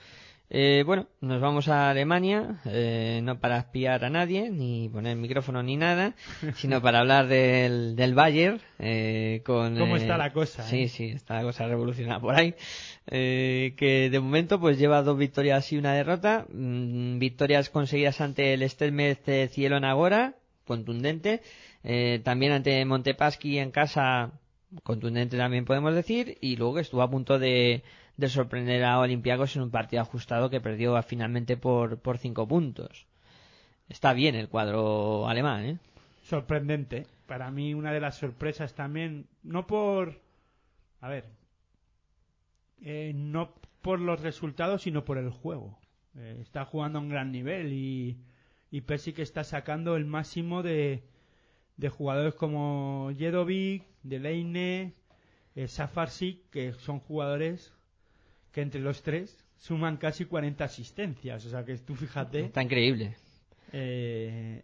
Eh, bueno, nos vamos a Alemania, eh, no para espiar a nadie, ni poner micrófono ni nada, sino para hablar del, del Bayern. Eh, con, ¿Cómo eh, está la cosa, Sí, eh? sí, está la cosa revolucionada por ahí. Eh, que de momento pues lleva dos victorias y una derrota. Mm, victorias conseguidas ante el Stelmez Cielon Agora, contundente. Eh, también ante Montepaschi en casa, contundente también podemos decir. Y luego estuvo a punto de, de sorprender a Olympiacos en un partido ajustado que perdió finalmente por, por cinco puntos. Está bien el cuadro alemán, ¿eh? Sorprendente. Para mí una de las sorpresas también, no por... A ver, eh, no por los resultados, sino por el juego. Eh, está jugando a un gran nivel y, y Persic está sacando el máximo de, de jugadores como Jedovic, Delaney, eh, que son jugadores que entre los tres suman casi 40 asistencias. O sea que tú fíjate. Está increíble. Eh,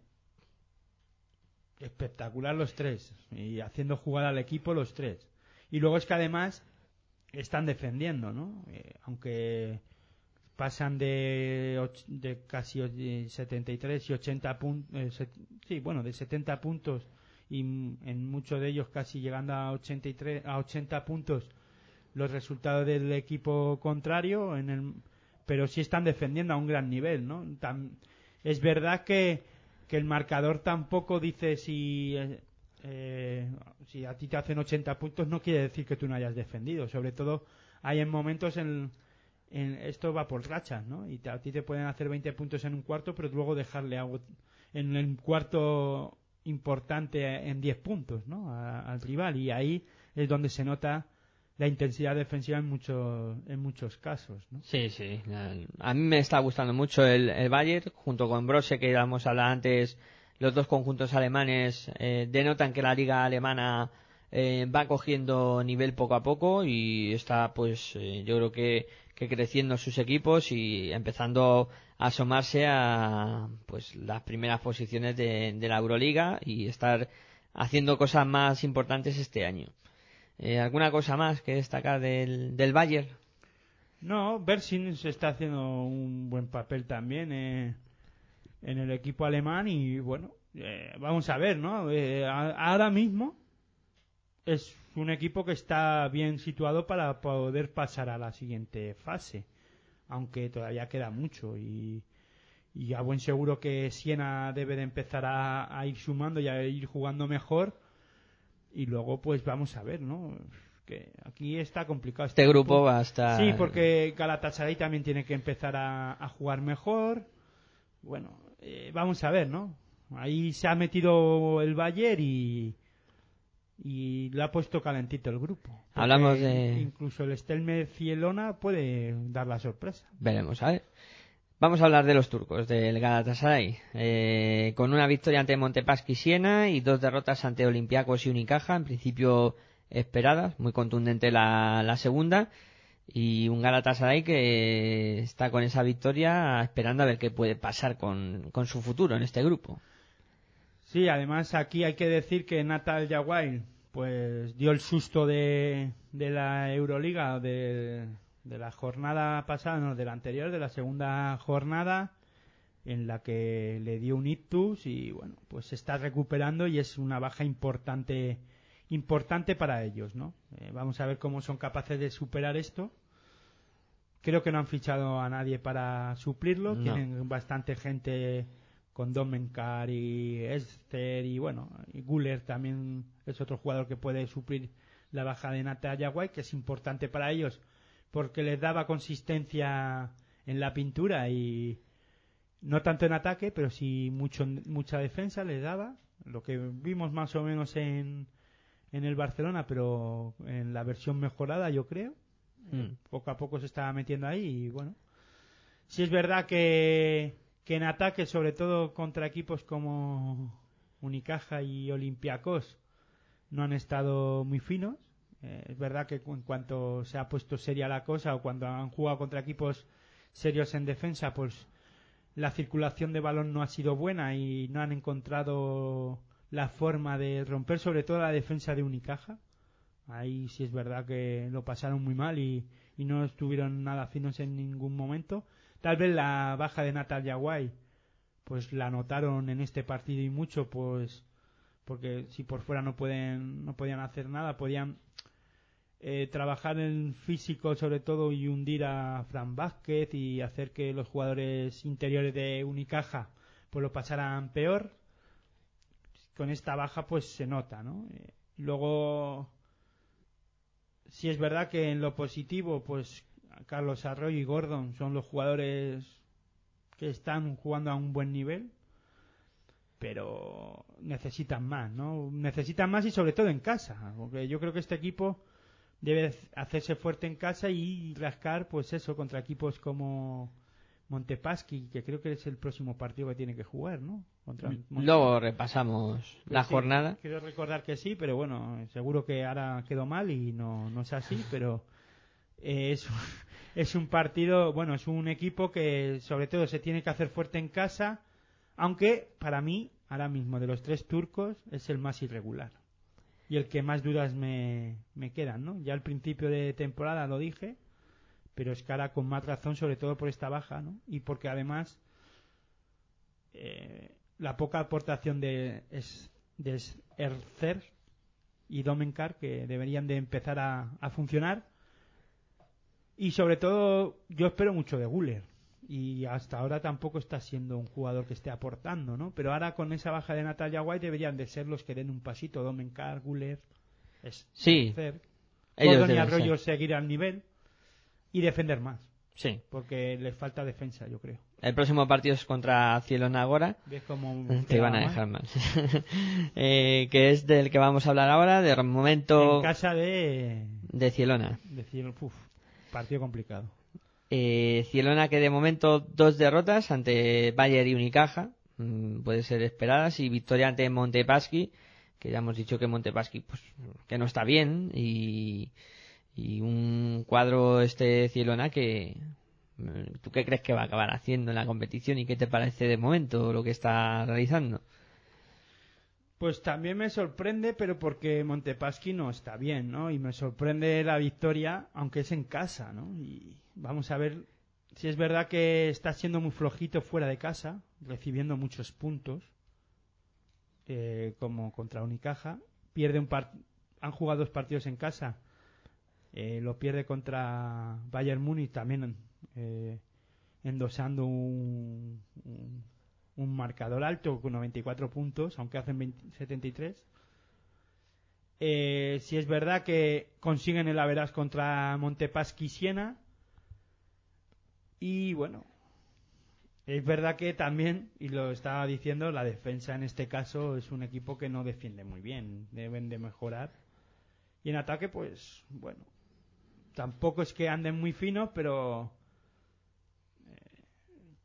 espectacular los tres y haciendo jugar al equipo los tres y luego es que además están defendiendo no Eh, aunque pasan de, de casi och- 73 y 80 puntos sí bueno de 70 puntos y en muchos de ellos casi llegando a 83 a 80 puntos los resultados del equipo contrario en el pero sí están defendiendo a un gran nivel no Tam- es verdad que, que el marcador tampoco dice si eh, eh, si a ti te hacen 80 puntos no quiere decir que tú no hayas defendido sobre todo hay en momentos en, en- esto va por rachas no y te- a ti te pueden hacer 20 puntos en un cuarto pero luego dejarle algo en el cuarto importante en 10 puntos ¿no? Al rival y ahí es donde se nota la intensidad defensiva en muchos en muchos casos ¿no? Sí, sí. A mí me está gustando mucho el, el Bayern, junto con Brose, que íbamos a hablar antes. Los dos conjuntos alemanes eh, denotan que la liga alemana eh, va cogiendo nivel poco a poco y está, pues, eh, yo creo que, que creciendo sus equipos y empezando a asomarse a, pues, las primeras posiciones de, de la Euroliga y estar haciendo cosas más importantes este año. Eh, ¿Alguna cosa más que destacar del, del Bayern? No, Bersin se está haciendo un buen papel también eh, en el equipo alemán y bueno, eh, vamos a ver, ¿no? Eh, ahora mismo es un equipo que está bien situado para poder pasar a la siguiente fase, aunque todavía queda mucho y, y a buen seguro que Siena debe de empezar a ir sumando y a ir jugando mejor y luego pues vamos a ver, ¿no? Que aquí está complicado. Este grupo va a estar... Sí, porque Galatasaray también tiene que empezar a, a jugar mejor. Bueno, eh, vamos a ver, ¿no? Ahí se ha metido el Bayern y, y le ha puesto calentito el grupo. Hablamos de- Incluso el Stelmer Cielona puede dar la sorpresa. Veremos, a ver. Vamos a hablar de los turcos, del Galatasaray. Eh, con una victoria ante Montepaschi y Siena y dos derrotas ante Olympiacos y Unicaja. En principio esperadas, muy contundente la, la segunda y un Galatasaray que está con esa victoria esperando a ver qué puede pasar con, con su futuro en este grupo. Sí, además aquí hay que decir que Natal Yaguay pues dio el susto de, de la Euroliga de la jornada pasada, no, de la anterior, de la segunda jornada en la que le dio un ictus y bueno, pues se está recuperando y es una baja importante importante para ellos, ¿no? Eh, vamos a ver cómo son capaces de superar esto. Creo que no han fichado a nadie para suplirlo, No. tienen bastante gente con Domenkar y Esther y bueno, y Guller también es otro jugador que puede suplir la baja de Natalia White, que es importante para ellos porque les daba consistencia en la pintura y no tanto en ataque, pero sí mucho, mucha defensa les daba, lo que vimos más o menos en, en el Barcelona, pero en la versión mejorada yo creo. Mm. Poco a poco se estaba metiendo ahí y bueno. Sí es verdad que, que en ataque, sobre todo contra equipos como Unicaja y Olympiacos, no han estado muy finos. Eh, es verdad que en cuanto se ha puesto seria la cosa o cuando han jugado contra equipos serios en defensa, pues la circulación de balón no ha sido buena y no han encontrado la forma de romper sobre todo la defensa de Unicaja. Ahí sí es verdad que lo pasaron muy mal y, y no estuvieron nada finos en ningún momento. Tal vez la baja de Natalia Guay, pues la notaron en este partido y mucho, pues porque si por fuera no pueden no podían hacer nada, podían eh, trabajar en físico sobre todo y hundir a Fran Vázquez y hacer que los jugadores interiores de Unicaja pues lo pasaran peor. Con esta baja pues se nota, ¿no? Eh, luego si es verdad que en lo positivo pues Carlos Arroyo y Gordon son los jugadores que están jugando a un buen nivel pero necesitan más, ¿no? Necesitan más y sobre todo en casa, porque yo creo que este equipo debe hacerse fuerte en casa y rascar, pues eso, contra equipos como Montepaschi, que creo que es el próximo partido que tiene que jugar, ¿no? Contra Monte- Luego repasamos la Sí, jornada. Quiero recordar que sí, pero bueno, seguro que ahora quedó mal y no, no es así, pero eh, es, es un partido, bueno, es un equipo que sobre todo se tiene que hacer fuerte en casa, aunque para mí, ahora mismo, de los tres turcos, es el más irregular. Y el que más dudas me, me quedan, ¿no? Ya al principio de temporada lo dije, pero es que ahora con más razón, sobre todo por esta baja, ¿no? Y porque además eh, la poca aportación de, es, de y Domenkar que deberían de empezar a, a funcionar y sobre todo yo espero mucho de Guller y hasta ahora tampoco está siendo un jugador que esté aportando ¿no? pero ahora con esa baja de Natalia White deberían de ser los que den un pasito Domenkar, Guller es Sí, Gordon y Arroyo ser. seguir al nivel y defender más Sí. porque les falta defensa yo creo El próximo partido es contra Cielo Nagora. ves cómo Te iban a dejar mal. Eh, que es del que vamos a hablar ahora, de momento en casa de de Cielona. decir uf, partido complicado Eh, Cielona que de momento dos derrotas ante Bayer y Unicaja, mm, puede ser esperadas, y victoria ante Montepaschi, que ya hemos dicho que Montepaschi pues que no está bien, y, y un cuadro este Cielona que mm, ¿tú qué crees que va a acabar haciendo en la competición y qué te parece de momento lo que está realizando? Pues también me sorprende, pero porque Montepaschi no está bien, ¿no? Y me sorprende la victoria, aunque es en casa, ¿no? Y vamos a ver si es verdad que está siendo muy flojito fuera de casa, recibiendo muchos puntos, eh, como contra Unicaja. Pierde un par han jugado dos partidos en casa, eh, lo pierde contra Bayern Múnich también eh, endosando un, un- un marcador alto con 94 puntos, aunque hacen 20 73. Eh, si es verdad que consiguen el Averas contra Montepaschi Siena. Y bueno, es verdad que también, y lo estaba diciendo, la defensa en este caso es un equipo que no defiende muy bien, deben de mejorar. Y en ataque, pues bueno, tampoco es que anden muy finos, pero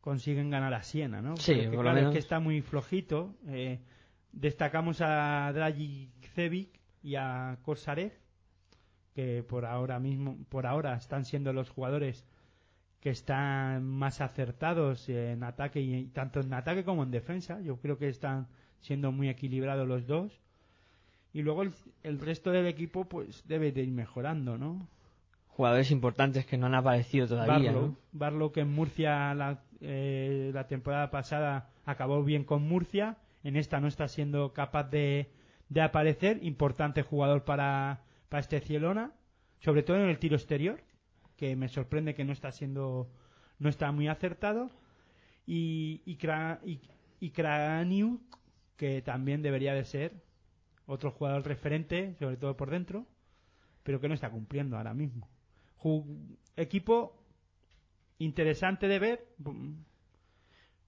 consiguen ganar a Siena, ¿no? Sí, Pero que, por claro, es que está muy flojito. eh, destacamos a Dragicevic y a Korsarev, que por ahora mismo, por ahora están siendo los jugadores que están más acertados en ataque y tanto en ataque como en defensa. Yo creo que están siendo muy equilibrados los dos. Y luego el, el resto del equipo pues debe de ir mejorando, ¿no? Jugadores importantes que no han aparecido todavía, Barlow, ¿no? Barlow que en Murcia la, eh, la temporada pasada acabó bien con Murcia, en esta no está siendo capaz de, de aparecer, importante jugador para, para este Cielona, sobre todo en el tiro exterior, que me sorprende que no está siendo, no está muy acertado, y, y, y, y que también debería de ser otro jugador referente, sobre todo por dentro, pero que no está cumpliendo ahora mismo. Ju- equipo interesante de ver mm,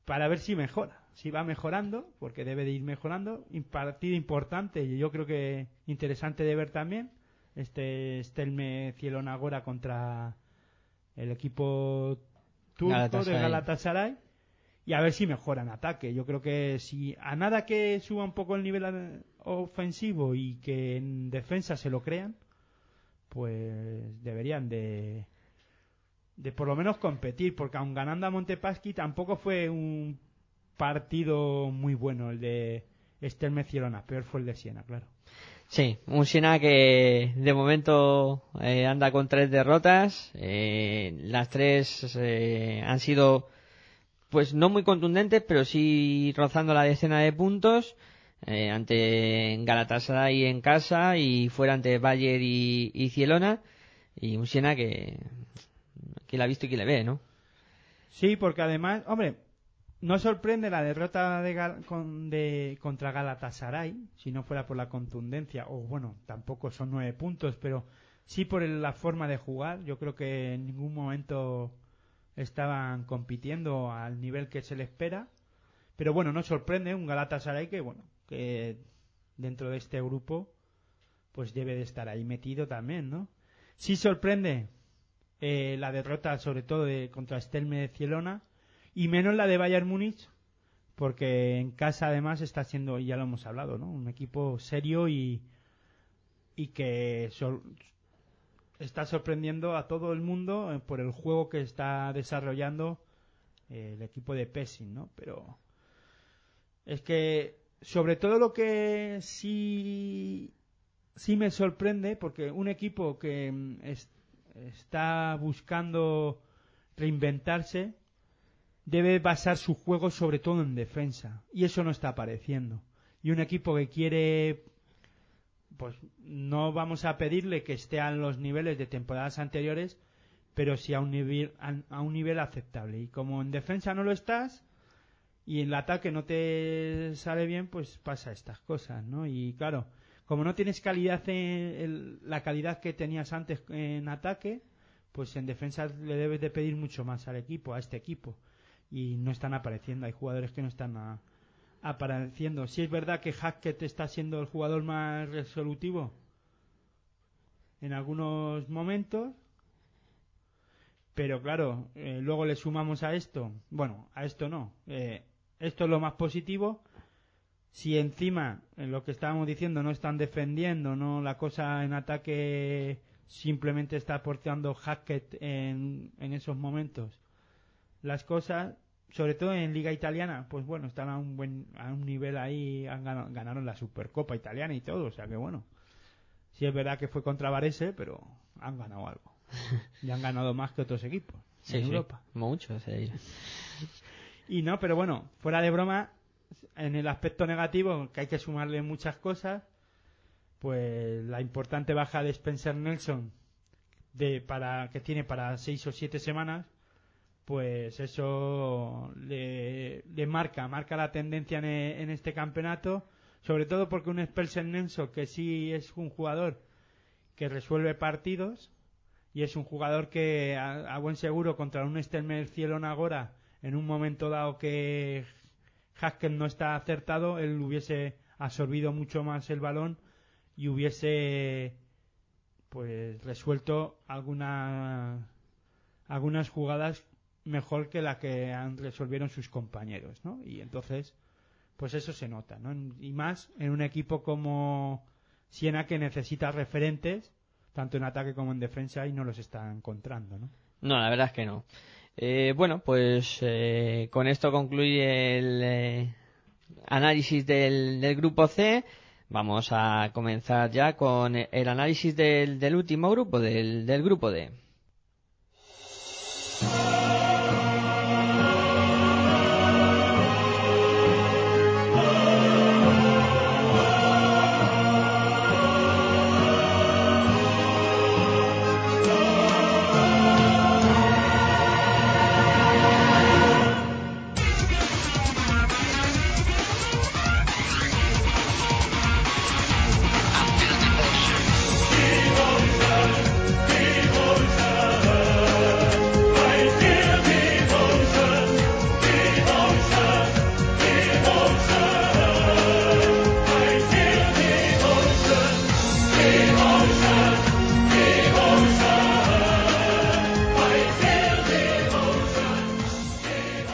para ver si mejora, si va mejorando, porque debe de ir mejorando. Un partido importante y yo creo que interesante de ver también. Este Stelme Cielona Agora contra el equipo turco Galatasaray. de Galatasaray y a ver si mejora en ataque. Yo creo que si a nada que suba un poco el nivel ofensivo y que en defensa se lo crean, pues deberían de de por lo menos competir, porque aun ganando a Montepaschi tampoco fue un partido muy bueno el de Estelme Cirona, peor fue el de Siena, claro. Sí, un Siena que de momento eh, anda con tres derrotas. eh, las tres eh, han sido, pues no muy contundentes, pero sí rozando la decena de puntos. eh, ante Galatasaray en casa y fuera ante Bayer y, y Cielona. Y un Siena que, que la ha visto y que le ve, ¿no? Sí, porque además, hombre, no sorprende la derrota de, con- de- contra Galatasaray, si no fuera por la contundencia, o bueno, tampoco son nueve puntos, pero sí por la forma de jugar. Yo creo que en ningún momento estaban compitiendo al nivel que se le espera. Pero bueno, no sorprende un Galatasaray que, bueno, que dentro de este grupo, pues debe de estar ahí metido también, ¿no? Sí sorprende eh, la derrota, sobre todo de, contra Estelme de Cielona, y menos la de Bayern Múnich, porque en casa además está siendo, ya lo hemos hablado, ¿no? Un equipo serio y, y que está sorprendiendo a todo el mundo eh, por el juego que está desarrollando eh, el equipo de Pessing, ¿no? Pero es que sobre todo lo que sí sí me sorprende porque un equipo que mm, está buscando reinventarse debe basar su juego sobre todo en defensa. Y eso no está apareciendo. Y un equipo que quiere pues no vamos a pedirle que esté a los niveles de temporadas anteriores pero sí a un nivel a, un nivel aceptable. Y como en defensa no lo estás y en el ataque no te sale bien pues pasa estas cosas no y claro como no tienes calidad en el- la calidad que tenías antes en ataque pues en defensa le debes de pedir mucho más al equipo a este equipo. Y no están apareciendo hay jugadores que no están apareciendo. Si es verdad que Hackett está siendo el jugador más resolutivo en algunos momentos pero claro, eh, luego le sumamos a esto, bueno, a esto no, eh, esto es lo más positivo. Si encima, en lo que estábamos diciendo, no están defendiendo, no la cosa en ataque simplemente está aportando Hackett en, en esos momentos, las cosas, sobre todo en Liga Italiana, pues bueno, están a un buen a un nivel ahí, han ganado- ganaron la Supercopa Italiana y todo, o sea que bueno, sí es verdad que fue contra Varese, pero han ganado algo. Y han ganado más que otros equipos Sí, en sí, Europa. mucho. Y no, pero bueno, fuera de broma, en el aspecto negativo, que hay que sumarle muchas cosas, pues la importante baja de Spencer Nelson, de, para, que tiene para seis o siete semanas, pues eso le, le marca, marca la tendencia en, en este campeonato, sobre todo porque un Spencer Nelson que sí es un jugador que resuelve partidos y es un jugador que a, buen seguro contra un Stelmer Cielon Agora en un momento dado que Haskell no está acertado él hubiese absorbido mucho más el balón y hubiese pues resuelto alguna, algunas jugadas mejor que la que han resolvieron sus compañeros ¿no? y entonces pues eso se nota ¿no? y más en un equipo como Siena que necesita referentes tanto en ataque como en defensa y no los está encontrando, ¿no? No, la verdad es que no. Eh, bueno, pues eh, con esto concluye el eh, análisis del, grupo C. Vamos a comenzar ya con el análisis del, del último grupo, del, del grupo D.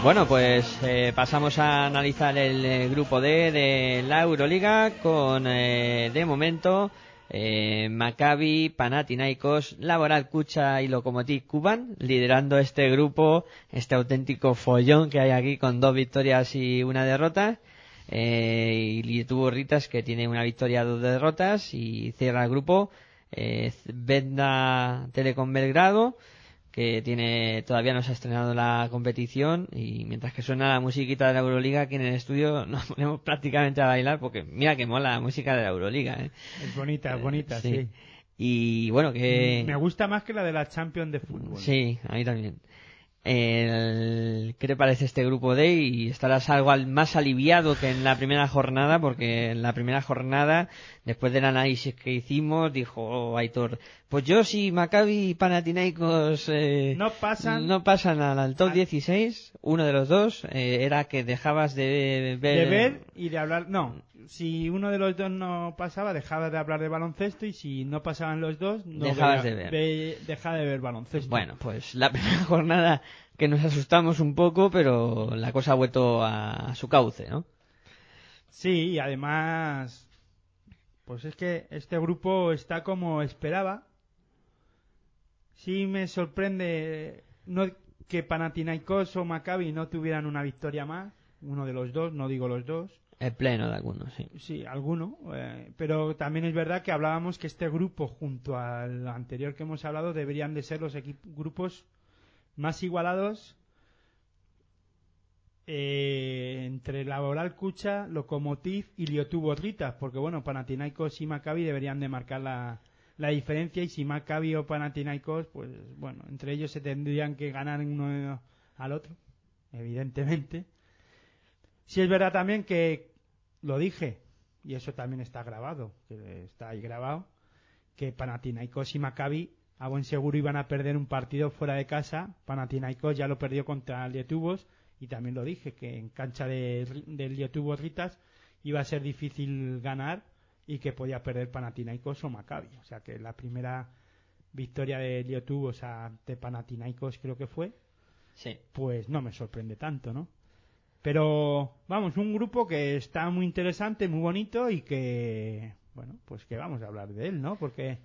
Bueno, pues eh, pasamos a analizar el eh, grupo D de la Euroliga con, eh, de momento, eh, Maccabi, Panathinaikos, Laboral Kucha y Lokomotiv Kuban liderando este grupo, este auténtico follón que hay aquí con dos victorias y una derrota. Eh, y Ritas que tiene una victoria, dos derrotas y cierra el grupo eh, Vedna Telecom Belgrado que tiene todavía no se ha estrenado la competición y mientras que suena la musiquita de la Euroliga aquí en el estudio nos ponemos prácticamente a bailar porque mira que mola la música de la Euroliga ¿eh? Es bonita, es bonita, sí. sí. y bueno que Me gusta más que la de la Champions de fútbol. Sí, a mí también. El- ¿Qué te parece este grupo D? Y estarás algo al- más aliviado que en la primera jornada, porque en la primera jornada, después del análisis que hicimos, dijo oh, Aitor, pues yo si Maccabi y Panathinaikos eh, No pasan- no pasan al, top al- 16, uno de los dos eh, era que dejabas de ver... De ver y de hablar. No, si uno de los dos no pasaba, dejaba de hablar de baloncesto y si no pasaban los dos, no Dejabas veía- de ver. ve- dejaba de ver baloncesto. Bueno, pues la primera jornada que nos asustamos un poco, pero la cosa ha vuelto a, a su cauce, ¿no? Sí, y además, pues es que este grupo está como esperaba. Sí me sorprende no que Panathinaikos o Maccabi no tuvieran una victoria más, uno de los dos, no digo los dos. El pleno de algunos, sí. Sí, alguno, eh, pero también es verdad que hablábamos que este grupo junto al anterior que hemos hablado deberían de ser los grupos más igualados eh, entre Laboral Cucha, Lokomotiv y Liotubo Ritas, porque bueno, Panathinaikos y Maccabi deberían de marcar la, la diferencia y si Maccabi o Panathinaikos, pues bueno, entre ellos se tendrían que ganar uno al otro, evidentemente. Sí es verdad también que lo dije, y eso también está grabado, que está ahí grabado, que Panathinaikos y Maccabi a buen seguro iban a perder un partido fuera de casa. Panathinaikos ya lo perdió contra Lietuvos y también lo dije, que en cancha de, del Lietuvos Ritas iba a ser difícil ganar y que podía perder Panathinaikos o Maccabi. O sea que la primera victoria de Lietuvos ante Panathinaikos creo que fue, Sí. pues no me sorprende tanto, ¿no? Pero vamos, un grupo que está muy interesante, muy bonito y que, bueno, pues que vamos a hablar de él, ¿no? Porque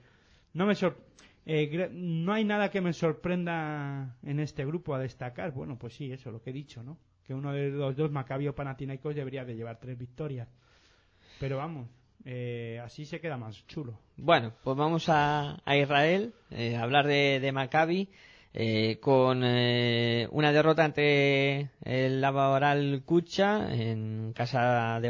no me sor- eh, no hay nada que me sorprenda en este grupo a destacar. Bueno, pues sí, eso, lo que he dicho, ¿no? Que uno de los dos, Maccabi Panathinaikos, debería de llevar tres victorias. Pero vamos, eh, así se queda más chulo. Bueno, pues vamos a, a Israel, eh, a hablar de, de Maccabi, eh, con eh, una derrota ante el Laboral Kucha en casa de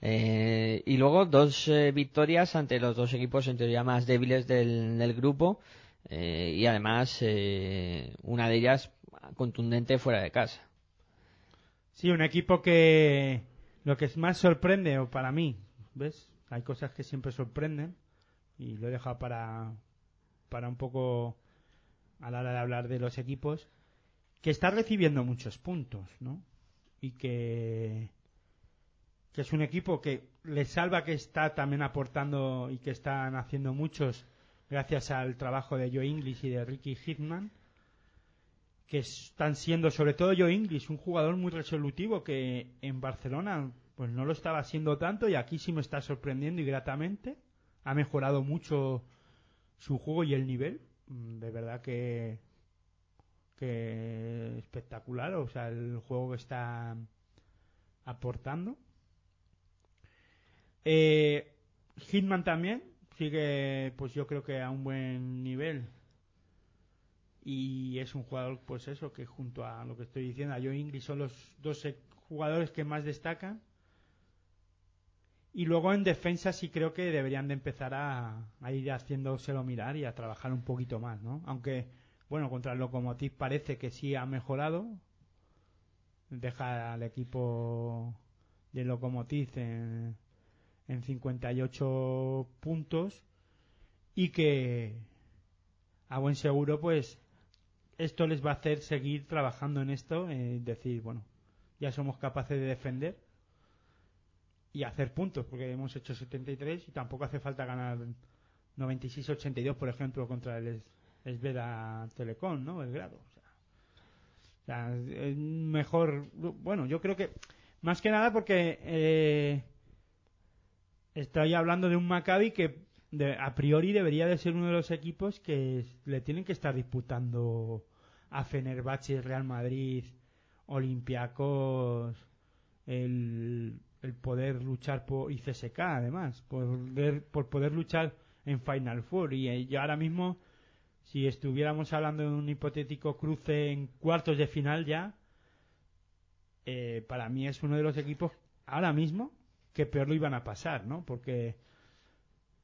Basconia y luego dos eh, victorias ante los dos equipos en teoría más débiles del, del grupo eh, y además eh, una de ellas contundente fuera de casa. Sí, un equipo que lo que más sorprende, o para mí, ¿ves? Hay cosas que siempre sorprenden y lo he dejado para, para un poco a la hora de hablar de los equipos, que está recibiendo muchos puntos, ¿no? Y que, que es un equipo que le salva que está también aportando y que están haciendo muchos gracias al trabajo de Joe Inglis y de Ricky Hitman que están siendo, sobre todo Joe Inglis, un jugador muy resolutivo que en Barcelona pues no lo estaba siendo tanto y aquí sí me está sorprendiendo y gratamente. Ha mejorado mucho su juego y el nivel, mm, de verdad que que espectacular, o sea, el juego que está aportando. Eh, Hitman también sigue, pues yo creo que a un buen nivel. Y es un jugador, pues eso, que junto a lo que estoy diciendo, a Joe Inglis son los dos jugadores que más destacan. Y luego en defensa sí creo que deberían de empezar a, a ir haciéndoselo mirar y a trabajar un poquito más, ¿no? Aunque, bueno, contra el Lokomotiv parece que sí ha mejorado. Deja al equipo de Lokomotiv en, en 58 puntos y que a buen seguro pues esto les va a hacer seguir trabajando en esto, eh, decir, bueno, ya somos capaces de defender y hacer puntos, porque hemos hecho 73 y tampoco hace falta ganar 96-82, por ejemplo, contra el Es- Esveda Telecom, ¿no? El grado. O sea, es mejor. Bueno, yo creo que. Más que nada porque. Eh, estoy hablando de un Maccabi que de- a priori debería de ser uno de los equipos que le tienen que estar disputando a Fenerbahce, Real Madrid, Olympiacos, el, poder luchar por y CSK además, por poder luchar en Final Four. Y eh, yo ahora mismo si estuviéramos hablando de un hipotético cruce en cuartos de final ya eh, para mí es uno de los equipos ahora mismo que peor lo iban a pasar, ¿no? Porque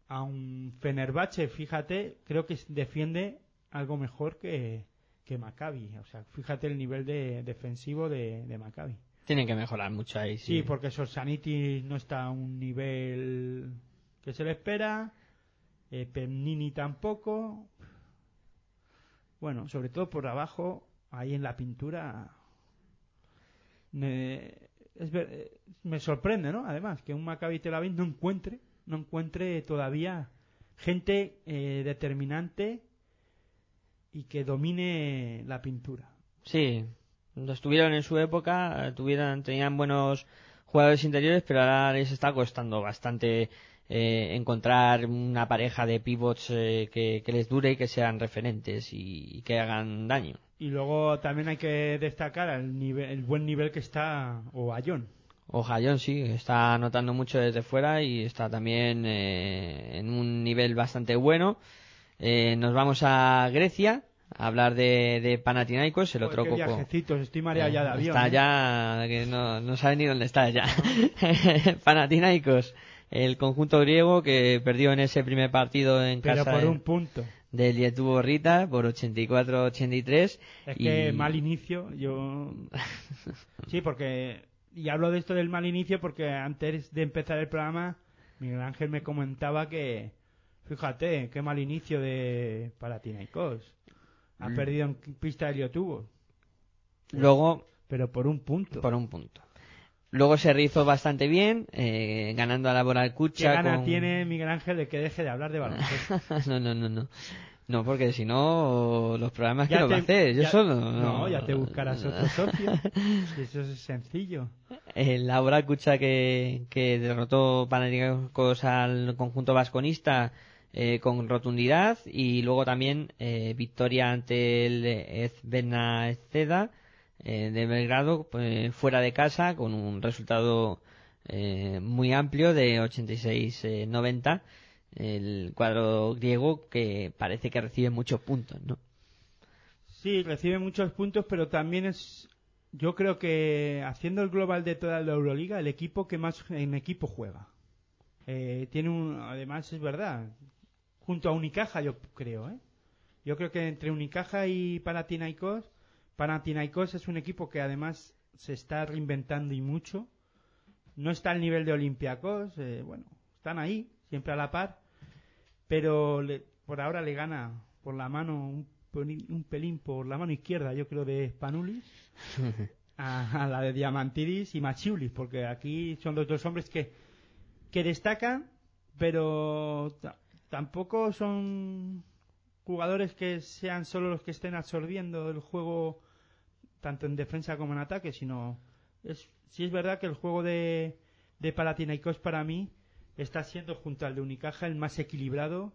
a un Fenerbahce, fíjate, creo que defiende algo mejor que, que Maccabi. O sea, fíjate el nivel de, defensivo de, de Maccabi. Tienen que mejorar mucho ahí. Sí, Sí, porque Sorsaniti no está a un nivel que se le espera. Eh, Pernini tampoco. Bueno, sobre todo por abajo, ahí en la pintura. Es ver- eh, me sorprende, ¿no? Además, que un Maccabi Tel Aviv no encuentre, no encuentre todavía gente eh, determinante y que domine la pintura. Sí, estuvieron en su época, tuvieran, tenían buenos jugadores interiores, pero ahora les está costando bastante eh, encontrar una pareja de pivots eh, que, que les dure y que sean referentes y, y que hagan daño. Y luego también hay que destacar el, nivel, el buen nivel que está Oayón. Ojayón sí, está anotando mucho desde fuera y está también eh, en un nivel bastante bueno. Eh, nos vamos a Grecia a hablar de, de Panathinaikos, el Joder, otro coco. estoy mareado ya de avión. Está ¿eh? ya, que no, no sabe ni dónde está ya. Panathinaikos, el conjunto griego que perdió en ese primer partido en Pero casa por un punto. del Yetubo Rita por 84-83. Es y- que mal inicio, yo... Sí, porque... Y hablo de esto del mal inicio porque antes de empezar el programa, Miguel Ángel me comentaba que... Fíjate, qué mal inicio de Panathinaikos. Ha Mm. perdido en pista de Heliotubo, Luego, pero por un punto. por un punto. Luego se rizó bastante bien, eh, ganando a la Boral ¿Qué Kucha gana con- tiene Miguel Ángel de que deje de hablar de baloncesto? no, no, no, no. No, porque si no, los programas que Ya no va a te- hacer, yo ya- solo. No, ya te buscarás otro socio. Eso es sencillo. El Laura Kucha que, que derrotó Panathinaikos al conjunto vasconista eh, con rotundidad y luego también eh, victoria ante el Ezbena Ezceda eh, de Belgrado pues, fuera de casa con un resultado eh, muy amplio de 86-90 el cuadro griego que parece que recibe muchos puntos, ¿no? Sí, recibe muchos puntos, pero también es. Yo creo que haciendo el global de toda la Euroliga, el equipo que más en equipo juega. Eh, tiene un. Además, es verdad. Junto a Unicaja, yo creo, ¿eh? Yo creo que entre Unicaja y Panathinaikos, Panathinaikos es un equipo que además se está reinventando y mucho. No está al nivel de Olympiacos, eh, bueno, están ahí, siempre a la par, pero le- por ahora le gana por la mano un, pelín- un pelín por la mano izquierda, yo creo, de Spanulis a, a la de Diamantidis y Machiulis, porque aquí son los dos hombres que, que destacan, pero ta- tampoco son jugadores que sean solo los que estén absorbiendo el juego tanto en defensa como en ataque, sino es sí es verdad que el juego de de Panathinaikos para mí está siendo junto al de Unicaja el más equilibrado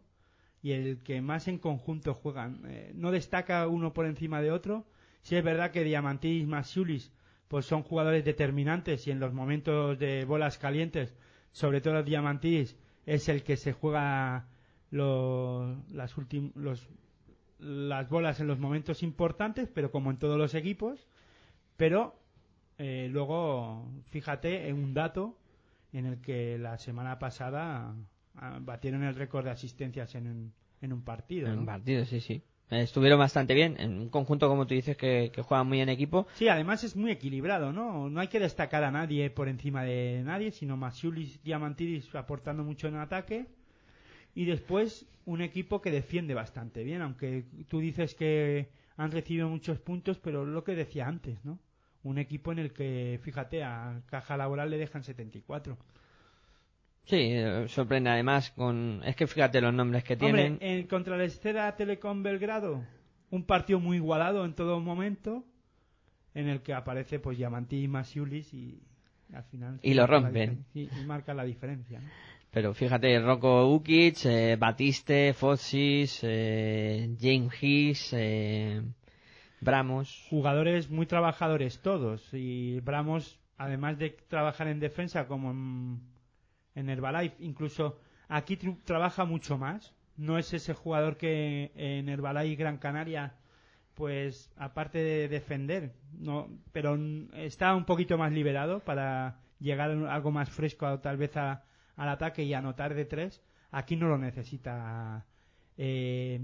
y el que más en conjunto juegan. Eh, no destaca uno por encima de otro. Sí es verdad que Diamantidis más Julis pues son jugadores determinantes y en los momentos de bolas calientes, sobre todo Diamantidis, es el que se juega lo- las, los- las bolas en los momentos importantes, pero como en todos los equipos. Pero eh, luego, fíjate en un dato en el que la semana pasada ah, batieron el récord de asistencias en un, en un partido. En ¿no? un partido, sí, sí. Estuvieron bastante bien. En un conjunto, como tú dices, que, que juegan muy en equipo. Sí, además es muy equilibrado, ¿no? No hay que destacar a nadie por encima de nadie, sino Masiulis Diamantidis aportando mucho en ataque. Y después un equipo que defiende bastante bien, aunque tú dices que han recibido muchos puntos, pero lo que decía antes, ¿no? Un equipo en el que, fíjate, a Caja Laboral le dejan 74. Sí, eh, sorprende además con... Es que fíjate los nombres que tienen. En, contra la Estela Telecom Belgrado, un partido muy igualado en todo momento, en el que aparece pues Diamantidis y Masiulis y al final... Y lo rompen. y marca la diferencia, ¿no? Pero fíjate, Rocco Ukic, eh, Batiste, Fotsis, eh, James Higgs, eh, Bramos. Jugadores muy trabajadores todos y Bramos, además de trabajar en defensa como en, en Herbalife, incluso aquí trabaja mucho más. No es ese jugador que en Herbalife Gran Canaria, pues aparte de defender, no, pero está un poquito más liberado para llegar algo más fresco tal vez a- al ataque y anotar de tres. Aquí no lo necesita eh,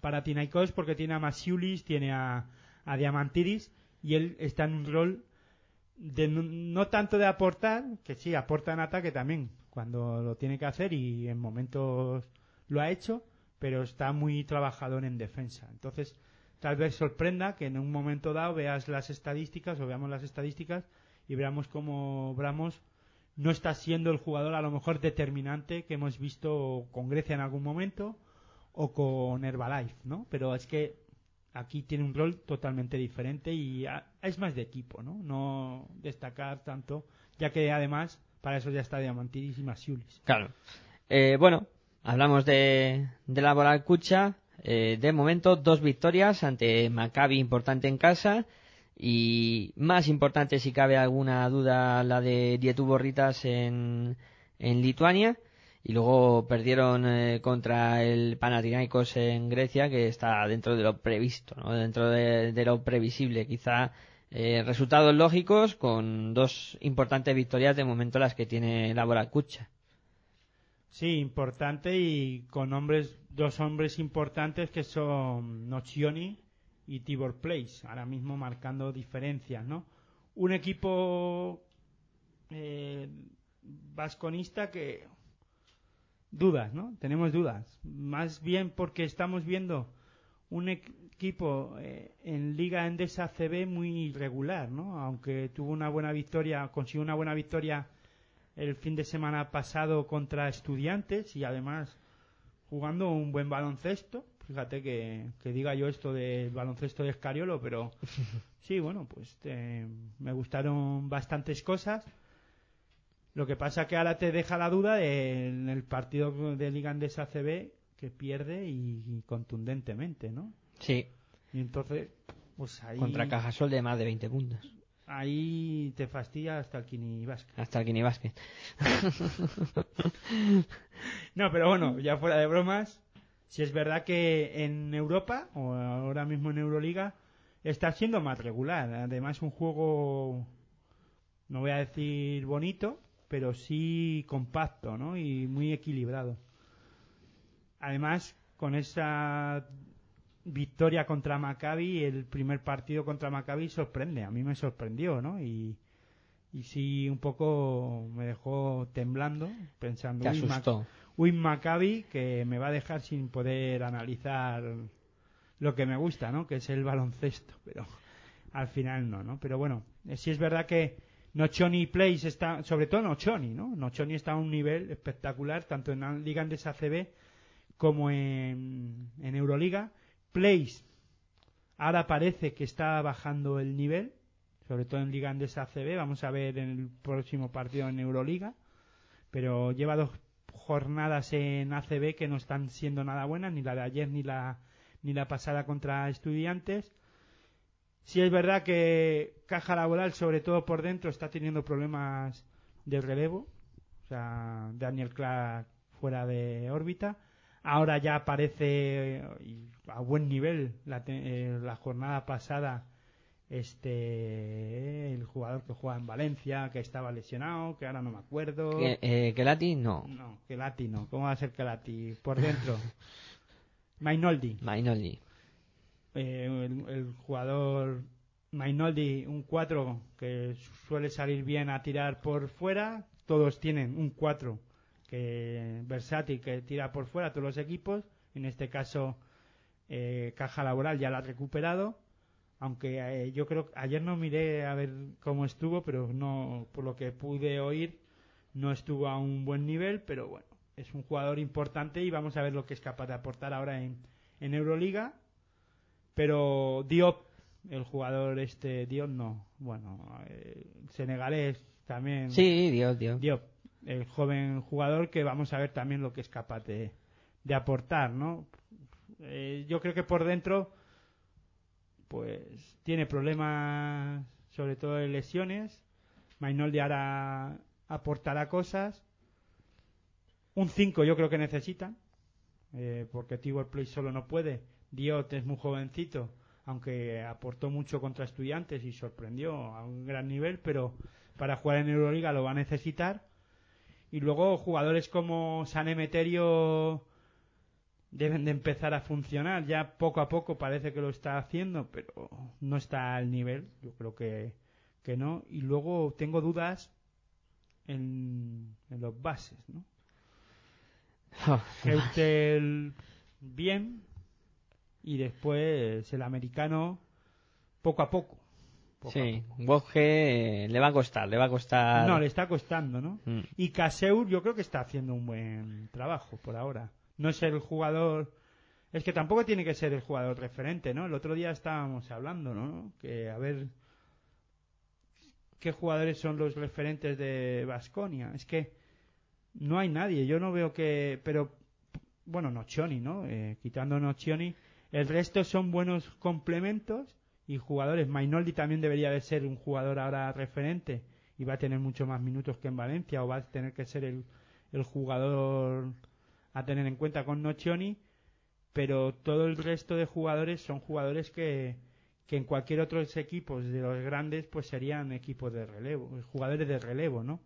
para Tinaikos porque tiene a Masiulis, tiene a, a Diamantidis y él está en un rol de no, no tanto de aportar, que sí, aporta en ataque también cuando lo tiene que hacer y en momentos lo ha hecho, pero está muy trabajador en defensa. Entonces, tal vez sorprenda que en un momento dado veas las estadísticas o veamos las estadísticas y veamos cómo Bramos no está siendo el jugador a lo mejor determinante que hemos visto con Grecia en algún momento o con Herbalife, ¿no? Pero es que aquí tiene un rol totalmente diferente y es más de equipo, ¿no? No destacar tanto, ya que además para eso ya está Diamantidis y Masiulis. Claro. Eh, bueno, hablamos de, de la Boral Cucha. Eh, de momento, dos victorias ante Maccabi importante en casa. Y más importante, si cabe alguna duda, la de Dietu Borritas en, en Lituania. Y luego perdieron eh, contra el Panathinaikos en Grecia, que está dentro de lo previsto, ¿no? dentro de, lo previsible. Quizá eh, resultados lógicos con dos importantes victorias de momento las que tiene la Boral Cucha. Sí, importante y con hombres, dos hombres importantes que son Nocioni y Tibor Place, ahora mismo marcando diferencias, ¿no? Un equipo eh, vasconista que dudas, ¿no? Tenemos dudas. Más bien porque estamos viendo un equ- equipo eh, en Liga Endesa CB muy irregular, ¿no? Aunque tuvo una buena victoria, consiguió una buena victoria el fin de semana pasado contra Estudiantes y además jugando un buen baloncesto. Fíjate que, que diga yo esto del baloncesto de Escariolo, pero sí, bueno, pues eh, me gustaron bastantes cosas. Lo que pasa que ahora te deja la duda de- en el partido de Liga Andesa CB que pierde y, y contundentemente, ¿no? Sí, Y entonces, pues ahí, contra Cajasol de más de 20 puntos. ahí te fastidia hasta el Kini Basket. Hasta el Kini Basket. No, pero bueno, ya fuera de bromas, si es verdad que en Europa, o ahora mismo en Euroliga, está siendo más regular. Además, un juego, no voy a decir bonito, pero sí compacto, ¿no? Y muy equilibrado. Además, con esa victoria contra Maccabi, el primer partido contra Maccabi sorprende. A mí me sorprendió, ¿no? Y, y sí, un poco me dejó temblando, pensando, Te "Uy, Mac- asustó. Uy, Maccabi, que me va a dejar sin poder analizar lo que me gusta, ¿no? Que es el baloncesto, pero al final no, ¿no? Pero bueno, eh, sí es verdad que Nochoni Place está, sobre todo Nochoni, ¿no? Nochoni está a un nivel espectacular, tanto en la Liga Andesa como en, en Euroliga. Place ahora parece que está bajando el nivel, sobre todo en Liga Andesa CB, vamos a ver en el próximo partido en Euroliga, pero lleva dos jornadas en ACB que no están siendo nada buenas, ni la de ayer ni la, ni la pasada contra estudiantes. Sí es verdad que Caja Laboral, sobre todo por dentro, está teniendo problemas de relevo. O sea, Daniel Clark fuera de órbita. Ahora ya aparece eh, a buen nivel la, eh, la jornada pasada este el jugador que juega en Valencia que estaba lesionado que ahora no me acuerdo Que, eh, no. no Kelati no cómo va a ser Kelati por dentro Mainoldi Mainoldi. eh, el, el jugador Mainoldi, un 4 que suele salir bien a tirar por fuera. Todos tienen un 4 que versátil que tira por fuera todos los equipos. En este caso, eh, Caja Laboral ya la ha recuperado. Aunque eh, yo creo que ayer no miré a ver cómo estuvo, pero no, por lo que pude oír, no estuvo a un buen nivel. Pero bueno, es un jugador importante y vamos a ver lo que es capaz de aportar ahora en, en Euroliga. Pero Diop, el jugador este, Diop no, bueno, eh, senegalés también. Sí, Dios. Diop, el joven jugador que vamos a ver también lo que es capaz de, de aportar, ¿no? Eh, yo creo que por dentro, pues tiene problemas, sobre todo de lesiones. Mainoldi ahora aportará cosas. Un 5 yo creo que necesitan, eh, porque Tibor Play solo no puede. Diot es muy jovencito, aunque aportó mucho contra estudiantes y sorprendió a un gran nivel, pero para jugar en Euroliga lo va a necesitar. Y luego jugadores como San Emeterio deben de empezar a funcionar. Ya poco a poco parece que lo está haciendo, pero no está al nivel. Yo creo que, que no. Y luego tengo dudas en, en los bases, ¿no? Eutel bien y después el americano poco a poco. Poco a Sí, poco. Boje eh, le va a costar, le va a costar. No, le está costando, ¿no? Mm. Y Caseur yo creo que está haciendo un buen trabajo por ahora. No es el jugador... Es que tampoco tiene que ser el jugador referente, ¿no? El otro día estábamos hablando, ¿no? Que a ver qué jugadores son los referentes de Vasconia. Es que no hay nadie. Yo no veo que... Pero, bueno, Nocioni, ¿no? Eh, quitando Nocioni, el resto son buenos complementos y jugadores. Mainoldi también debería de ser un jugador ahora referente y va a tener mucho más minutos que en Valencia o va a tener que ser el, el jugador a tener en cuenta con Nocioni, pero todo el resto de jugadores son jugadores que, que en cualquier otro equipos de los grandes pues serían equipos de relevo, jugadores de relevo, ¿no?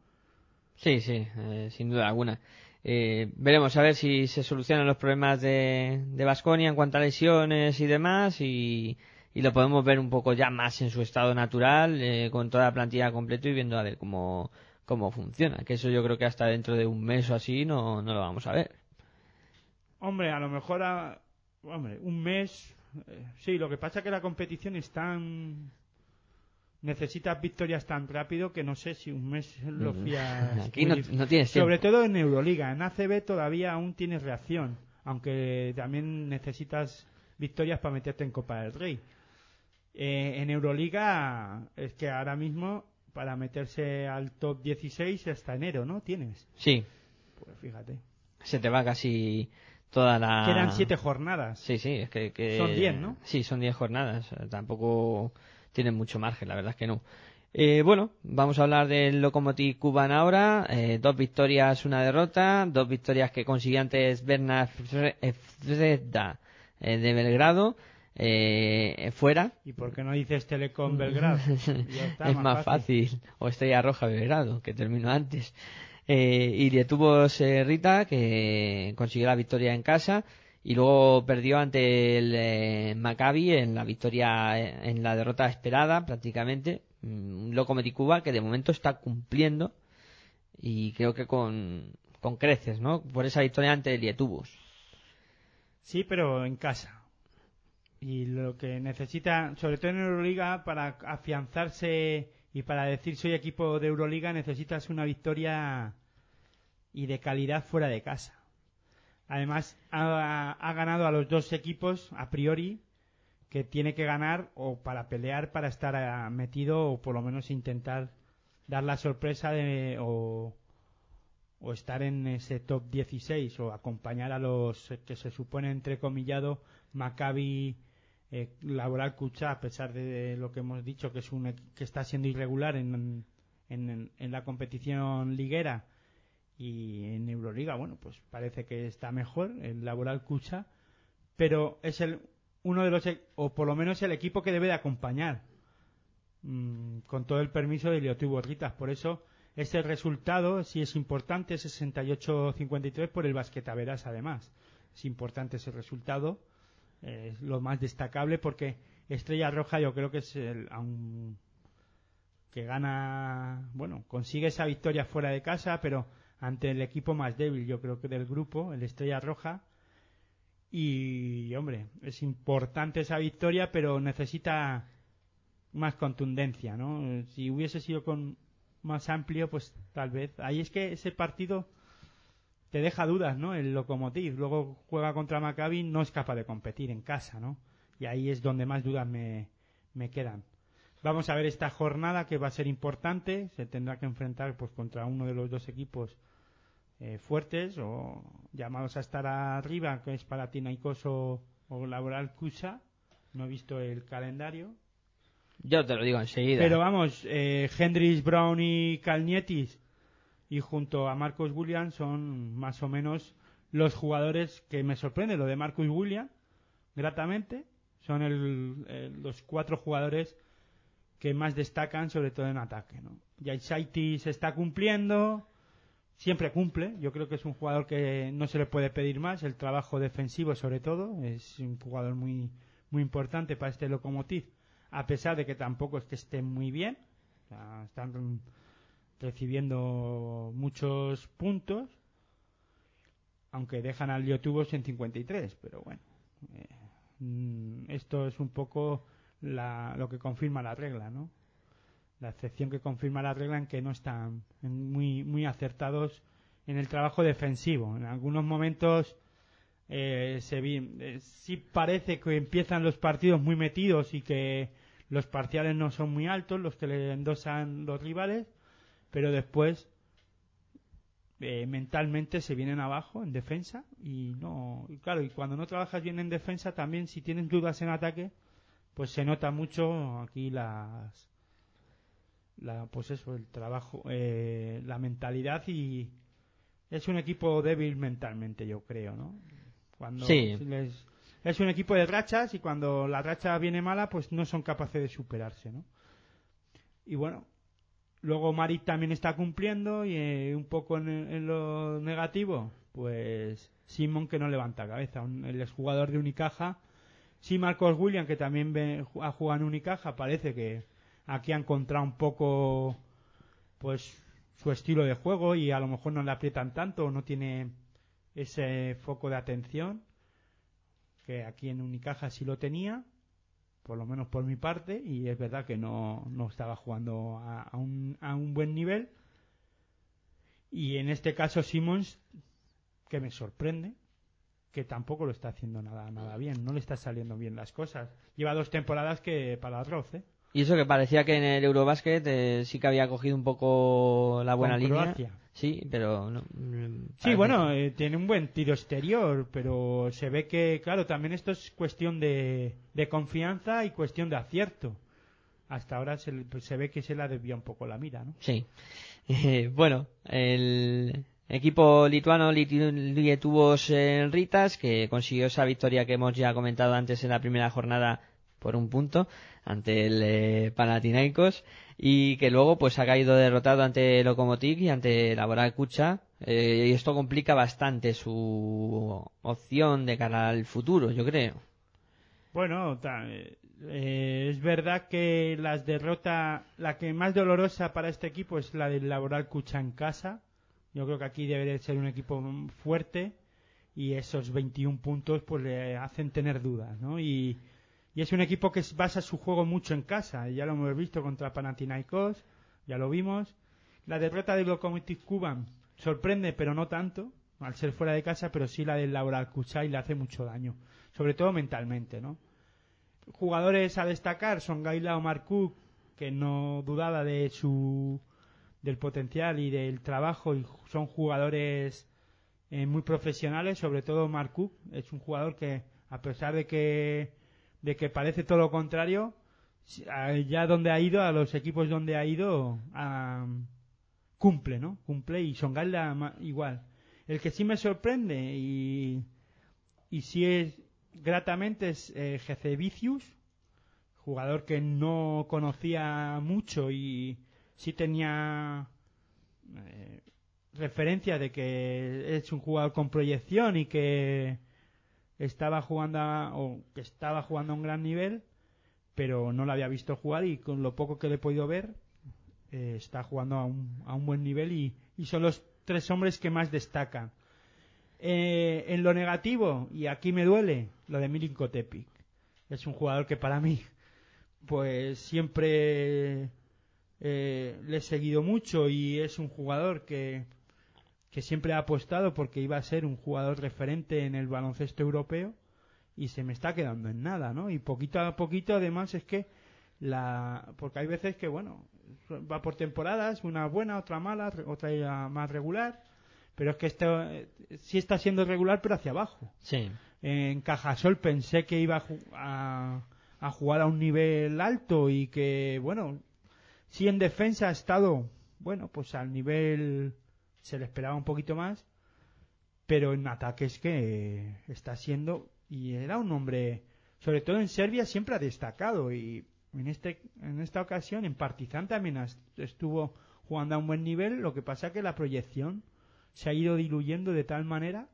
Sí, sí, eh, sin duda alguna. Eh, veremos a ver si se solucionan los problemas de de Baskonia en cuanto a lesiones y demás y, y lo podemos ver un poco ya más en su estado natural eh, con toda la plantilla completa y viendo a ver cómo cómo funciona. Que eso yo creo que hasta dentro de un mes o así no, no lo vamos a ver. Hombre, a lo mejor a, hombre, un mes. eh, sí, lo que pasa es que la competición es tan. Necesitas victorias tan rápido que no sé si un mes lo fías. Aquí no- no tienes. Sobre todo en Euroliga. En ACB todavía aún tienes reacción. Aunque también necesitas victorias para meterte en Copa del Rey. Eh, en Euroliga es que ahora mismo para meterse al top 16 hasta enero, ¿no? Tienes. Sí, Pues fíjate. se te va casi toda la... Quedan siete jornadas. Sí, sí, es que... que- Son 10, ¿no? Sí, son 10 jornadas. eh, Tampoco tienen mucho margen, la verdad es que no. Eh, bueno, vamos a hablar del Lokomotiv Kuban ahora. Eh, dos victorias, una derrota. Dos victorias que consiguió antes Berna Freda eh, de Belgrado. Eh, fuera. ¿Y por qué no dices Telecom Belgrado? Ya está, es más fácil. O Estrella Roja Belgrado, que terminó antes. Eh, y eh, Rita, que consiguió la victoria en casa. Y luego perdió ante el eh, Maccabi en la victoria, eh, en la derrota esperada prácticamente. Mm, Un Lokomotiv Cuba que de momento está cumpliendo. Y creo que con, con creces, ¿no? Por esa victoria ante el. Sí, pero en casa. Y lo que necesita, sobre todo en Euroliga, para afianzarse y para decir soy equipo de Euroliga, necesitas una victoria y de calidad fuera de casa. Además, ha, ganado a los dos equipos a priori que tiene que ganar o para pelear para estar ah, metido o por lo menos intentar dar la sorpresa de o, estar en ese top 16 o acompañar a los que se supone entrecomillado Maccabi eh, Laboral Cucha a pesar de lo que hemos dicho que es un que está siendo irregular en, en, en la competición liguera y en Euroliga bueno pues parece que está mejor el Laboral Cucha pero es el uno de los e- o por lo menos el equipo que debe de acompañar mm, con todo el permiso de Liotu Borritas por eso ese resultado sí es importante 68-53 por el Basquetaveras además. Es importante ese resultado eh, es lo más destacable porque Estrella Roja yo creo que es el aun- que gana bueno consigue esa victoria fuera de casa pero ante el equipo más débil yo creo que del grupo el Estrella Roja. Y hombre es importante esa victoria pero necesita más contundencia no si hubiese sido con más amplio pues tal vez. Ahí es que ese partido te deja dudas no el Lokomotiv. Luego juega contra Maccabi no es capaz de competir en casa no y ahí es donde más dudas me, me quedan. Vamos a ver esta jornada que va a ser importante. Se tendrá que enfrentar pues contra uno de los dos equipos eh, fuertes o llamados a estar arriba, que es Palatinaico o, o Laboral Cusa. No he visto el calendario. Yo te lo digo enseguida. Pero vamos, eh, Hendrix, Brown y Calnietis y junto a Marcus Williams son más o menos los jugadores que me sorprende. Lo de Marcus Williams, gratamente, son el- el- los cuatro jugadores que más destacan, sobre todo en ataque. ¿no? Yaisaitis está cumpliendo, siempre cumple. Yo creo que es un jugador que no se le puede pedir más. El trabajo defensivo, sobre todo, es un jugador muy, muy importante para este Lokomotiv. A pesar de que tampoco es que esté muy bien. Están recibiendo muchos puntos. Aunque dejan al Liotubos en 53. Pero bueno. eh, mm, esto es un poco la- lo que confirma la regla, ¿no? La excepción que confirma la regla en que no están muy muy acertados en el trabajo defensivo. En algunos momentos eh, se vi, eh, sí parece que empiezan los partidos muy metidos y que los parciales no son muy altos los que le endosan los rivales, pero después eh, mentalmente se vienen abajo en defensa y no y claro y cuando no trabajas bien en defensa también si tienes dudas en ataque pues se nota mucho aquí las la pues eso el trabajo eh, la mentalidad y es un equipo débil mentalmente yo creo no cuando Sí. les- es un equipo de rachas y cuando la racha viene mala pues no son capaces de superarse no y bueno luego Marit también está cumpliendo y eh, un poco en, en lo negativo pues Simon que no levanta cabeza un, el exjugador de Unicaja sí Marcos William que también ve- ha jugado en Unicaja parece que aquí ha encontrado un poco pues su estilo de juego y a lo mejor no le aprietan tanto o no tiene ese foco de atención que aquí en Unicaja sí lo tenía por lo menos por mi parte y es verdad que no, no estaba jugando a, a un, a un buen nivel y en este caso Simmons que me sorprende que tampoco lo está haciendo nada nada bien no le está saliendo bien las cosas lleva dos temporadas que para arroz ¿eh? Y eso que parecía que en el Eurobasket eh, sí que había cogido un poco la buena Con línea. Croacia. Sí, pero no. mm, Sí, bueno, eh, tiene un buen tiro exterior, pero se ve que, claro, también esto es cuestión de, de confianza y cuestión de acierto. Hasta ahora se, pues, se ve que se la desvía un poco la mira, ¿no? Sí. Eh, bueno, el equipo lituano Litu- Lietuvos eh, Ritas, que consiguió esa victoria que hemos ya comentado antes en la primera jornada por un punto ante el eh, Panathinaikos y que luego pues ha caído derrotado ante Lokomotiv y ante Laboral Kucha eh, y esto complica bastante su opción de cara al futuro, yo creo. Bueno, eh, es verdad que las derrotas, la que más dolorosa para este equipo es la del Laboral Cucha en casa. Yo creo que aquí debe de ser un equipo fuerte y esos 21 puntos pues le hacen tener dudas, ¿no? Y, y es un equipo que basa su juego mucho en casa. Ya lo hemos visto contra Panathinaikos, ya lo vimos. La derrota del Lokomotiv Kuban sorprende, pero no tanto, al ser fuera de casa, pero sí la del Laboral Kuchai le hace mucho daño, sobre todo mentalmente, ¿no? Jugadores a destacar son Gaila o Marcook, que no dudaba de su del potencial y del trabajo y son jugadores eh, muy profesionales, sobre todo Marcuk es un jugador que a pesar de que de que parece todo lo contrario, a- ya donde ha ido, a los equipos donde ha ido, ah, cumple, ¿no? Cumple y Songal la ma- igual. El que sí me sorprende y, y sí es gratamente es eh, Vicius, jugador que no conocía mucho y sí tenía eh, referencia de que es un jugador con proyección y que estaba jugando a- o que estaba jugando a un gran nivel pero no lo había visto jugar y con lo poco que le he podido ver eh, está jugando a un, a un buen nivel y, y son los tres hombres que más destacan. Eh, en lo negativo y aquí me duele lo de Milinko Tepic es un jugador que para mí pues siempre eh, le he seguido mucho y es un jugador que, que siempre ha apostado porque iba a ser un jugador referente en el baloncesto europeo y se me está quedando en nada, ¿no? Y poquito a poquito además es que la porque hay veces que bueno, va por temporadas, una buena, otra mala, otra más regular, pero es que esto eh, sí está siendo regular pero hacia abajo. Sí. En Cajasol pensé que iba a, a jugar a un nivel alto y que, bueno, sí en defensa ha estado, bueno, pues al nivel se le esperaba un poquito más, pero en ataques que está siendo, y era un hombre, sobre todo en Serbia siempre ha destacado y en este en esta ocasión en Partizan también estuvo jugando a un buen nivel, lo que pasa que la proyección se ha ido diluyendo de tal manera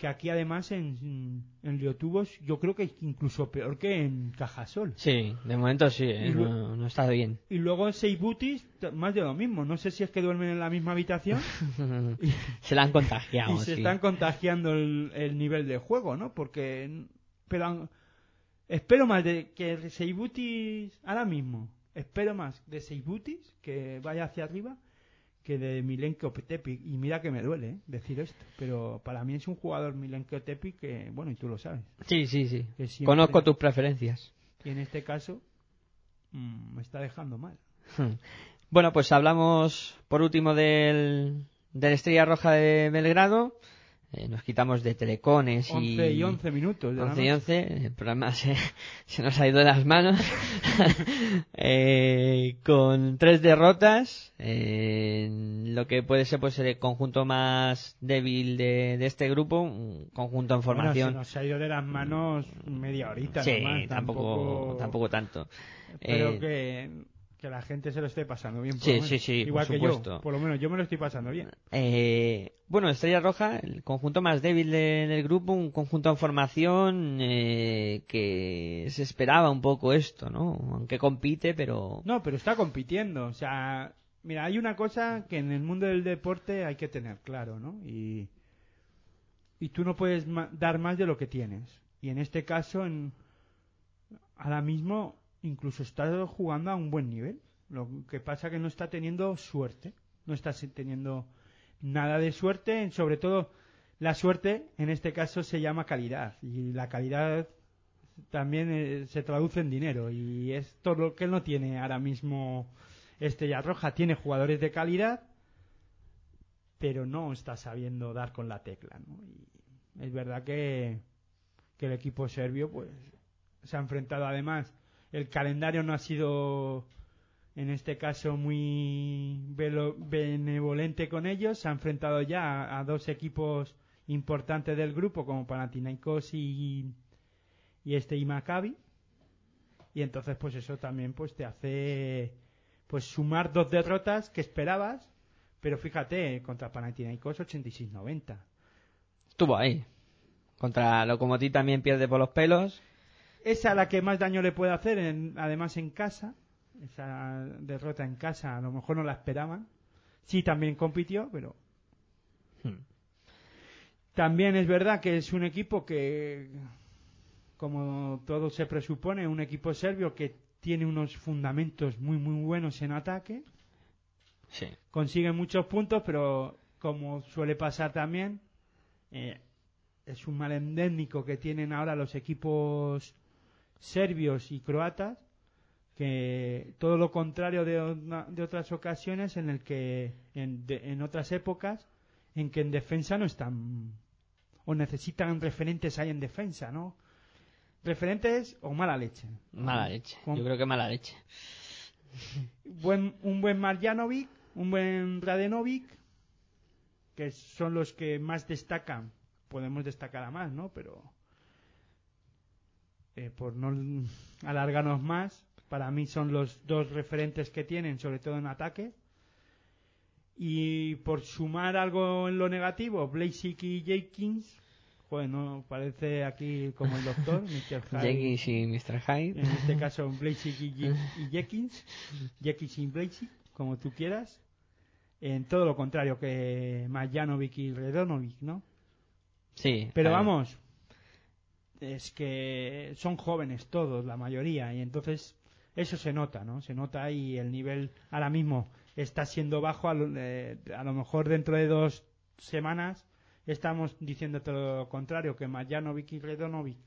que aquí además en, en yo creo que incluso peor que en Cajasol. Sí, de momento sí, ¿eh? No, no está bien. Y luego en Seibutis, más de lo mismo. No sé si es que duermen en la misma habitación y, Se la han contagiado. y se están contagiando el, el nivel de juego, ¿no? Porque, pero espero más de que Seibutis ahora mismo, espero más de Seibutis que vaya hacia arriba que de Milenko Tepic. Y mira que me duele ¿eh? decir esto, pero para mí es un jugador Milenko Tepic que, bueno, y tú lo sabes. Sí, sí, sí. Siempre- Conozco tus preferencias. Y en este caso mm, me está dejando mal. Bueno, pues hablamos por último del, del Estrella Roja de Belgrado. Eh, nos quitamos de telecones y... 11 y 11 minutos. de la 11 y noche. 11, el programa se, se nos ha ido de las manos. Eh, con tres derrotas, eh, lo que puede ser pues el conjunto más débil de, de este grupo, un conjunto en Bueno, formación. se nos ha ido de las manos media horita. sí, nomás, tampoco, tampoco tanto. Espero Eh, que, que la gente se lo esté pasando bien. por Sí, lo menos. sí, sí, Igual por que supuesto. yo. Por lo menos yo me lo estoy pasando bien. Eh, bueno, Estrella Roja, el conjunto más débil de- del grupo, un conjunto en formación eh, que se esperaba un poco esto, ¿no? Aunque compite, pero... No, pero está compitiendo. O sea, mira, hay una cosa que en el mundo del deporte hay que tener claro, ¿no? Y, y tú no puedes ma- dar más de lo que tienes. Y en este caso, en, ahora mismo, incluso está jugando a un buen nivel. Lo que pasa que no está teniendo suerte. No está teniendo nada de suerte. Sobre todo, la suerte en este caso se llama calidad. Y la calidad también eh, se traduce en dinero. Y es todo lo que no tiene ahora mismo Estrella Roja. Tiene jugadores de calidad, pero no está sabiendo dar con la tecla. Y es verdad que, que el equipo serbio pues se ha enfrentado además el calendario no ha sido en este caso muy benevolente con ellos se ha enfrentado ya a, dos equipos importantes del grupo como Panathinaikos y, y este y Maccabi y entonces pues eso también pues te hace pues sumar dos derrotas que esperabas pero fíjate contra Panathinaikos 86-90 Estuvo ahí. Contra Lokomotiv también pierde por los pelos. Esa la que más daño le puede hacer, en- además en casa. Esa derrota en casa a lo mejor no la esperaban. Sí, también compitió, pero Hmm. también es verdad que es un equipo que, como todo se presupone, un equipo serbio que tiene unos fundamentos muy muy buenos en ataque. Sí. Consigue muchos puntos, pero como suele pasar también, eh, es un mal endémico que tienen ahora los equipos serbios y croatas, que todo lo contrario de, de otras ocasiones en el que en, de- en otras épocas en que en defensa no están o necesitan referentes ahí en defensa, ¿no? Referentes o mala leche. Mala leche. Con- Yo creo que mala leche. buen, un buen Marjanovic, un buen Radenovic, que son los que más destacan. Podemos destacar a más, ¿no? Pero eh, por no alargarnos más, para mí son los dos referentes que tienen, sobre todo en ataque. Y por sumar algo en lo negativo, Blasick y Jenkins, bueno, parece aquí como el doctor, Mr. Hyde. Jenkins y Mr. Hyde. En este caso, Blasick y, Jenkins. Jenkins y Blasick, como tú quieras. En todo lo contrario que Majanovic y Redonovic, ¿no? Sí. Pero vamos, es que son jóvenes todos, la mayoría, y entonces eso se nota, ¿no? Se nota y el nivel ahora mismo está siendo bajo, a lo, eh, a lo mejor dentro de dos semanas estamos diciendo todo lo contrario, que Majanovic y Redonovic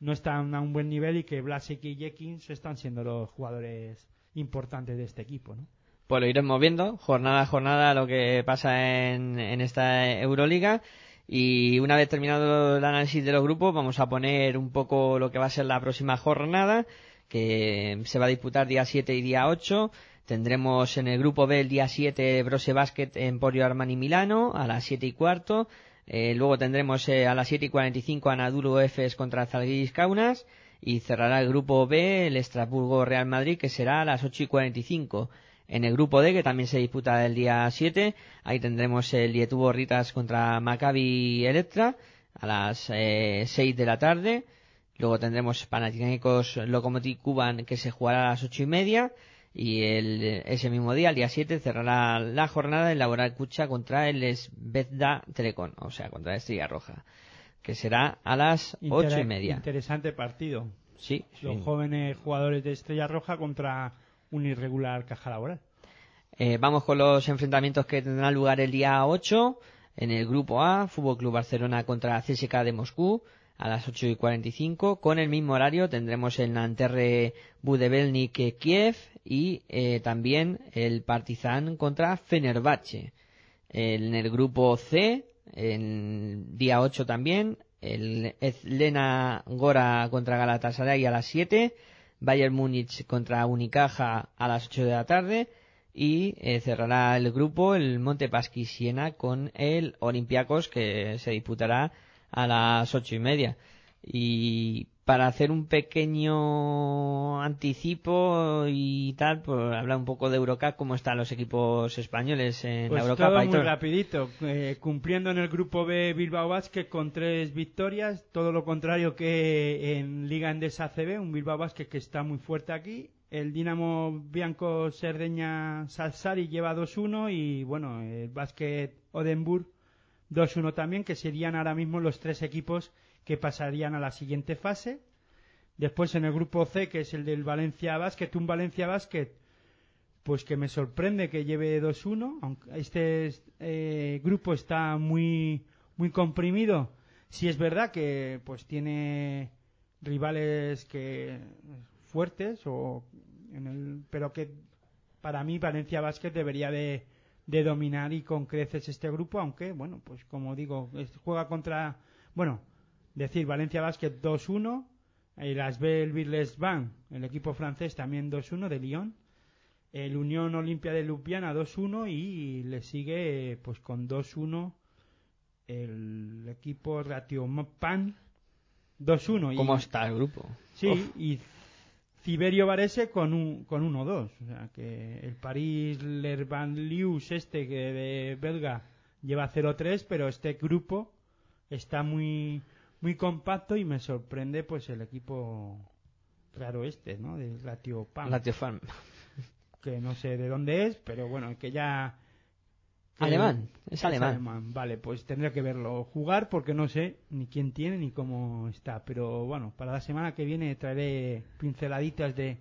no están a un buen nivel y que Blasic y Jenkins están siendo los jugadores importantes de este equipo, ¿no? Pues lo iremos viendo, jornada a jornada, lo que pasa en, en esta Euroliga. Y una vez terminado el análisis de los grupos, vamos a poner un poco lo que va a ser la próxima jornada, que se va a disputar día 7 y día 8. Tendremos en el grupo B el día 7 Brose Basket Emporio Armani Milano a las 7 y cuarto. Eh, luego tendremos eh, a las 7 y 45 Anadolu Efes contra Zalgiris Kaunas. Y cerrará el grupo B el Estrasburgo Real Madrid, que será a las 8 y 45. En el grupo D, que también se disputa el día 7, ahí tendremos el Dietubo Ritas contra Maccabi Electra a las eh, 6 de la tarde. Luego tendremos Panathinaikos Lokomotiv Kuban que se jugará a las ocho y media. Y el, ese mismo día, el día 7, cerrará la jornada el Laboral Cucha contra el Svezda Telecom, o sea, contra la Estrella Roja, que será a las ocho y media. Interesante partido. Sí, Los sí. jóvenes jugadores de Estrella Roja contra un irregular caja laboral. Eh, vamos con los enfrentamientos que tendrán lugar el día 8 en el grupo A, Fútbol Club Barcelona contra CSK de Moscú a las 8 y 45. Con el mismo horario tendremos el Nanterre Budevelnik Kiev y eh, también el Partizan contra Fenerbahce. En el grupo C, el día 8 también, el Lena Gora contra Galatasaray a las 7, Bayern Múnich contra Unicaja a las 8 de la tarde y eh, cerrará el grupo el Montepaschi Siena con el Olympiacos que se disputará a las ocho y media. Y para hacer un pequeño anticipo y tal, pues hablar un poco de Eurocup, cómo están los equipos españoles en Pues la Eurocup. todo muy rapidito, eh, cumpliendo en el grupo B Bilbao Basket con tres victorias, todo lo contrario que en Liga Endesa ACB, un Bilbao Basket que está muy fuerte aquí. El Dinamo Bianco Cerdeña Salsari lleva 2-1 y bueno, el Basket Odenburg 2-1 también, que serían ahora mismo los tres equipos que pasarían a la siguiente fase. Después en el grupo C, que es el del Valencia Basket, un Valencia Basket pues que me sorprende que lleve 2-1, aunque este eh, grupo está muy muy comprimido. Si es verdad que pues tiene rivales que fuertes o en el, pero que para mí Valencia Basket debería de, de dominar y con creces este grupo, aunque bueno, pues como digo, juega contra bueno, decir Valencia Basket 2-1, el Asbel Virles Van, el equipo francés también 2-1 de Lyon el Unión Olimpia de Ljubljana 2-1 y le sigue pues con 2-1 el equipo Ratiopan 2-1 y- ¿Cómo está el grupo? sí Uf. y Ciberio Varese con un con 1-2 o sea que el París Lerbanlius este que de belga lleva 0-3 pero este grupo está muy muy compacto y me sorprende pues el equipo raro este no de Ratiopan Lazio Farm. que no sé de dónde es, pero bueno, que ya... que- Alemán, es alemán. Vale, pues tendría que verlo jugar porque no sé ni quién tiene ni cómo está. Pero bueno, para la semana que viene traeré pinceladitas de,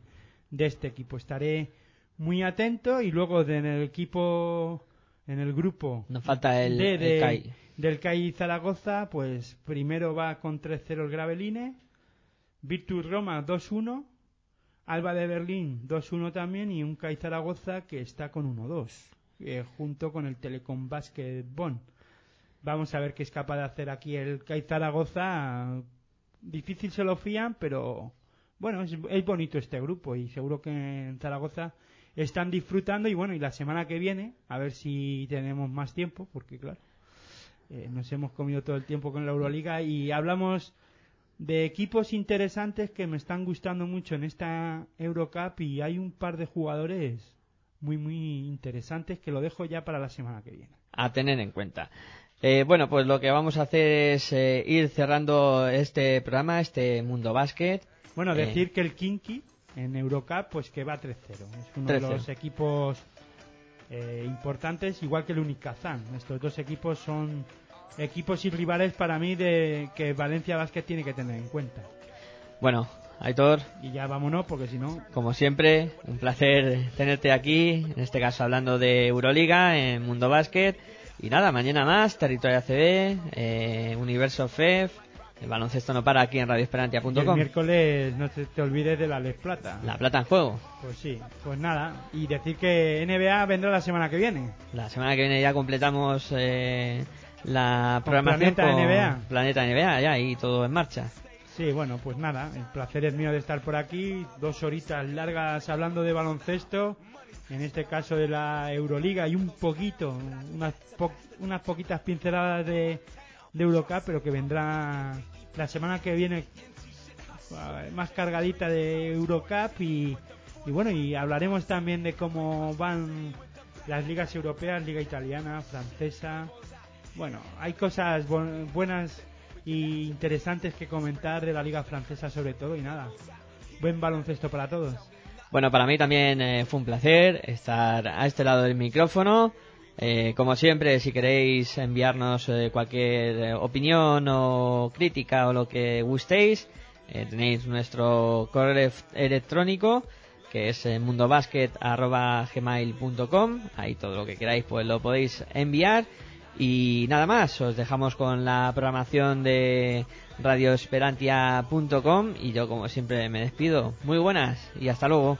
de este equipo. Estaré muy atento y luego de- en el equipo, en el grupo Nos falta el, D el de- CAI. del CAI Zaragoza, pues primero va con 3-0 el Graveline, Virtus Roma 2-1, Alba de Berlín 2-1 también y un CAI Zaragoza que está con 1-2, eh, junto con el Telecom Basket Bonn. Vamos a ver qué es capaz de hacer aquí el CAI Zaragoza. Difícil se lo fían, pero bueno, es, es bonito este grupo y seguro que en Zaragoza están disfrutando y bueno, y la semana que viene, a ver si tenemos más tiempo, porque claro, eh, nos hemos comido todo el tiempo con la Euroliga y hablamos de equipos interesantes que me están gustando mucho en esta Eurocup y hay un par de jugadores muy muy interesantes que lo dejo ya para la semana que viene. a tener en cuenta. Eh, bueno, pues lo que vamos a hacer es eh, ir cerrando este programa, este Mundo Básquet. Bueno, Eh, decir que el Kinky en Eurocup pues que va 3-0. Es uno de 3-0. los equipos eh, importantes, igual que el Unicazán. Estos dos equipos son equipos y rivales para mí de que Valencia Basket tiene que tener en cuenta. Bueno, Aitor, Y ya vámonos porque si no como siempre, un placer tenerte aquí, en este caso hablando de Euroliga, en Mundo Básquet. Y nada, mañana más, Territorio ACB, eh, Universo FEF, el baloncesto no para aquí en y el radioesperantia.com. miércoles no te, te olvides de la Les Plata. La plata en juego. Pues sí, pues nada. Y decir que NBA vendrá la semana que viene. La semana que viene ya completamos eh, la Con programación Planeta con NBA. Planeta NBA ya y todo en marcha. Sí, bueno, pues nada, el placer es mío de estar por aquí, dos horitas largas hablando de baloncesto, en este caso de la Euroliga y un poquito, unas, po- unas poquitas pinceladas de, de Eurocup, pero que vendrá la semana que viene eh, más cargadita de Eurocup y, y bueno, y hablaremos también de cómo van las ligas europeas, liga italiana, francesa, bueno, hay cosas bu- buenas y interesantes que comentar de la liga francesa sobre todo y nada. Buen baloncesto para todos. Bueno, para mí también eh, fue un placer estar a este lado del micrófono. Eh, como siempre, si queréis enviarnos eh, cualquier eh, opinión o crítica o lo que gustéis, tenéis nuestro correo electrónico que es mundobasket.gmail.com Ahí todo lo que queráis pues lo podéis enviar. Y nada más, os dejamos con la programación de radioesperantia.com y yo como siempre me despido. Muy buenas y hasta luego.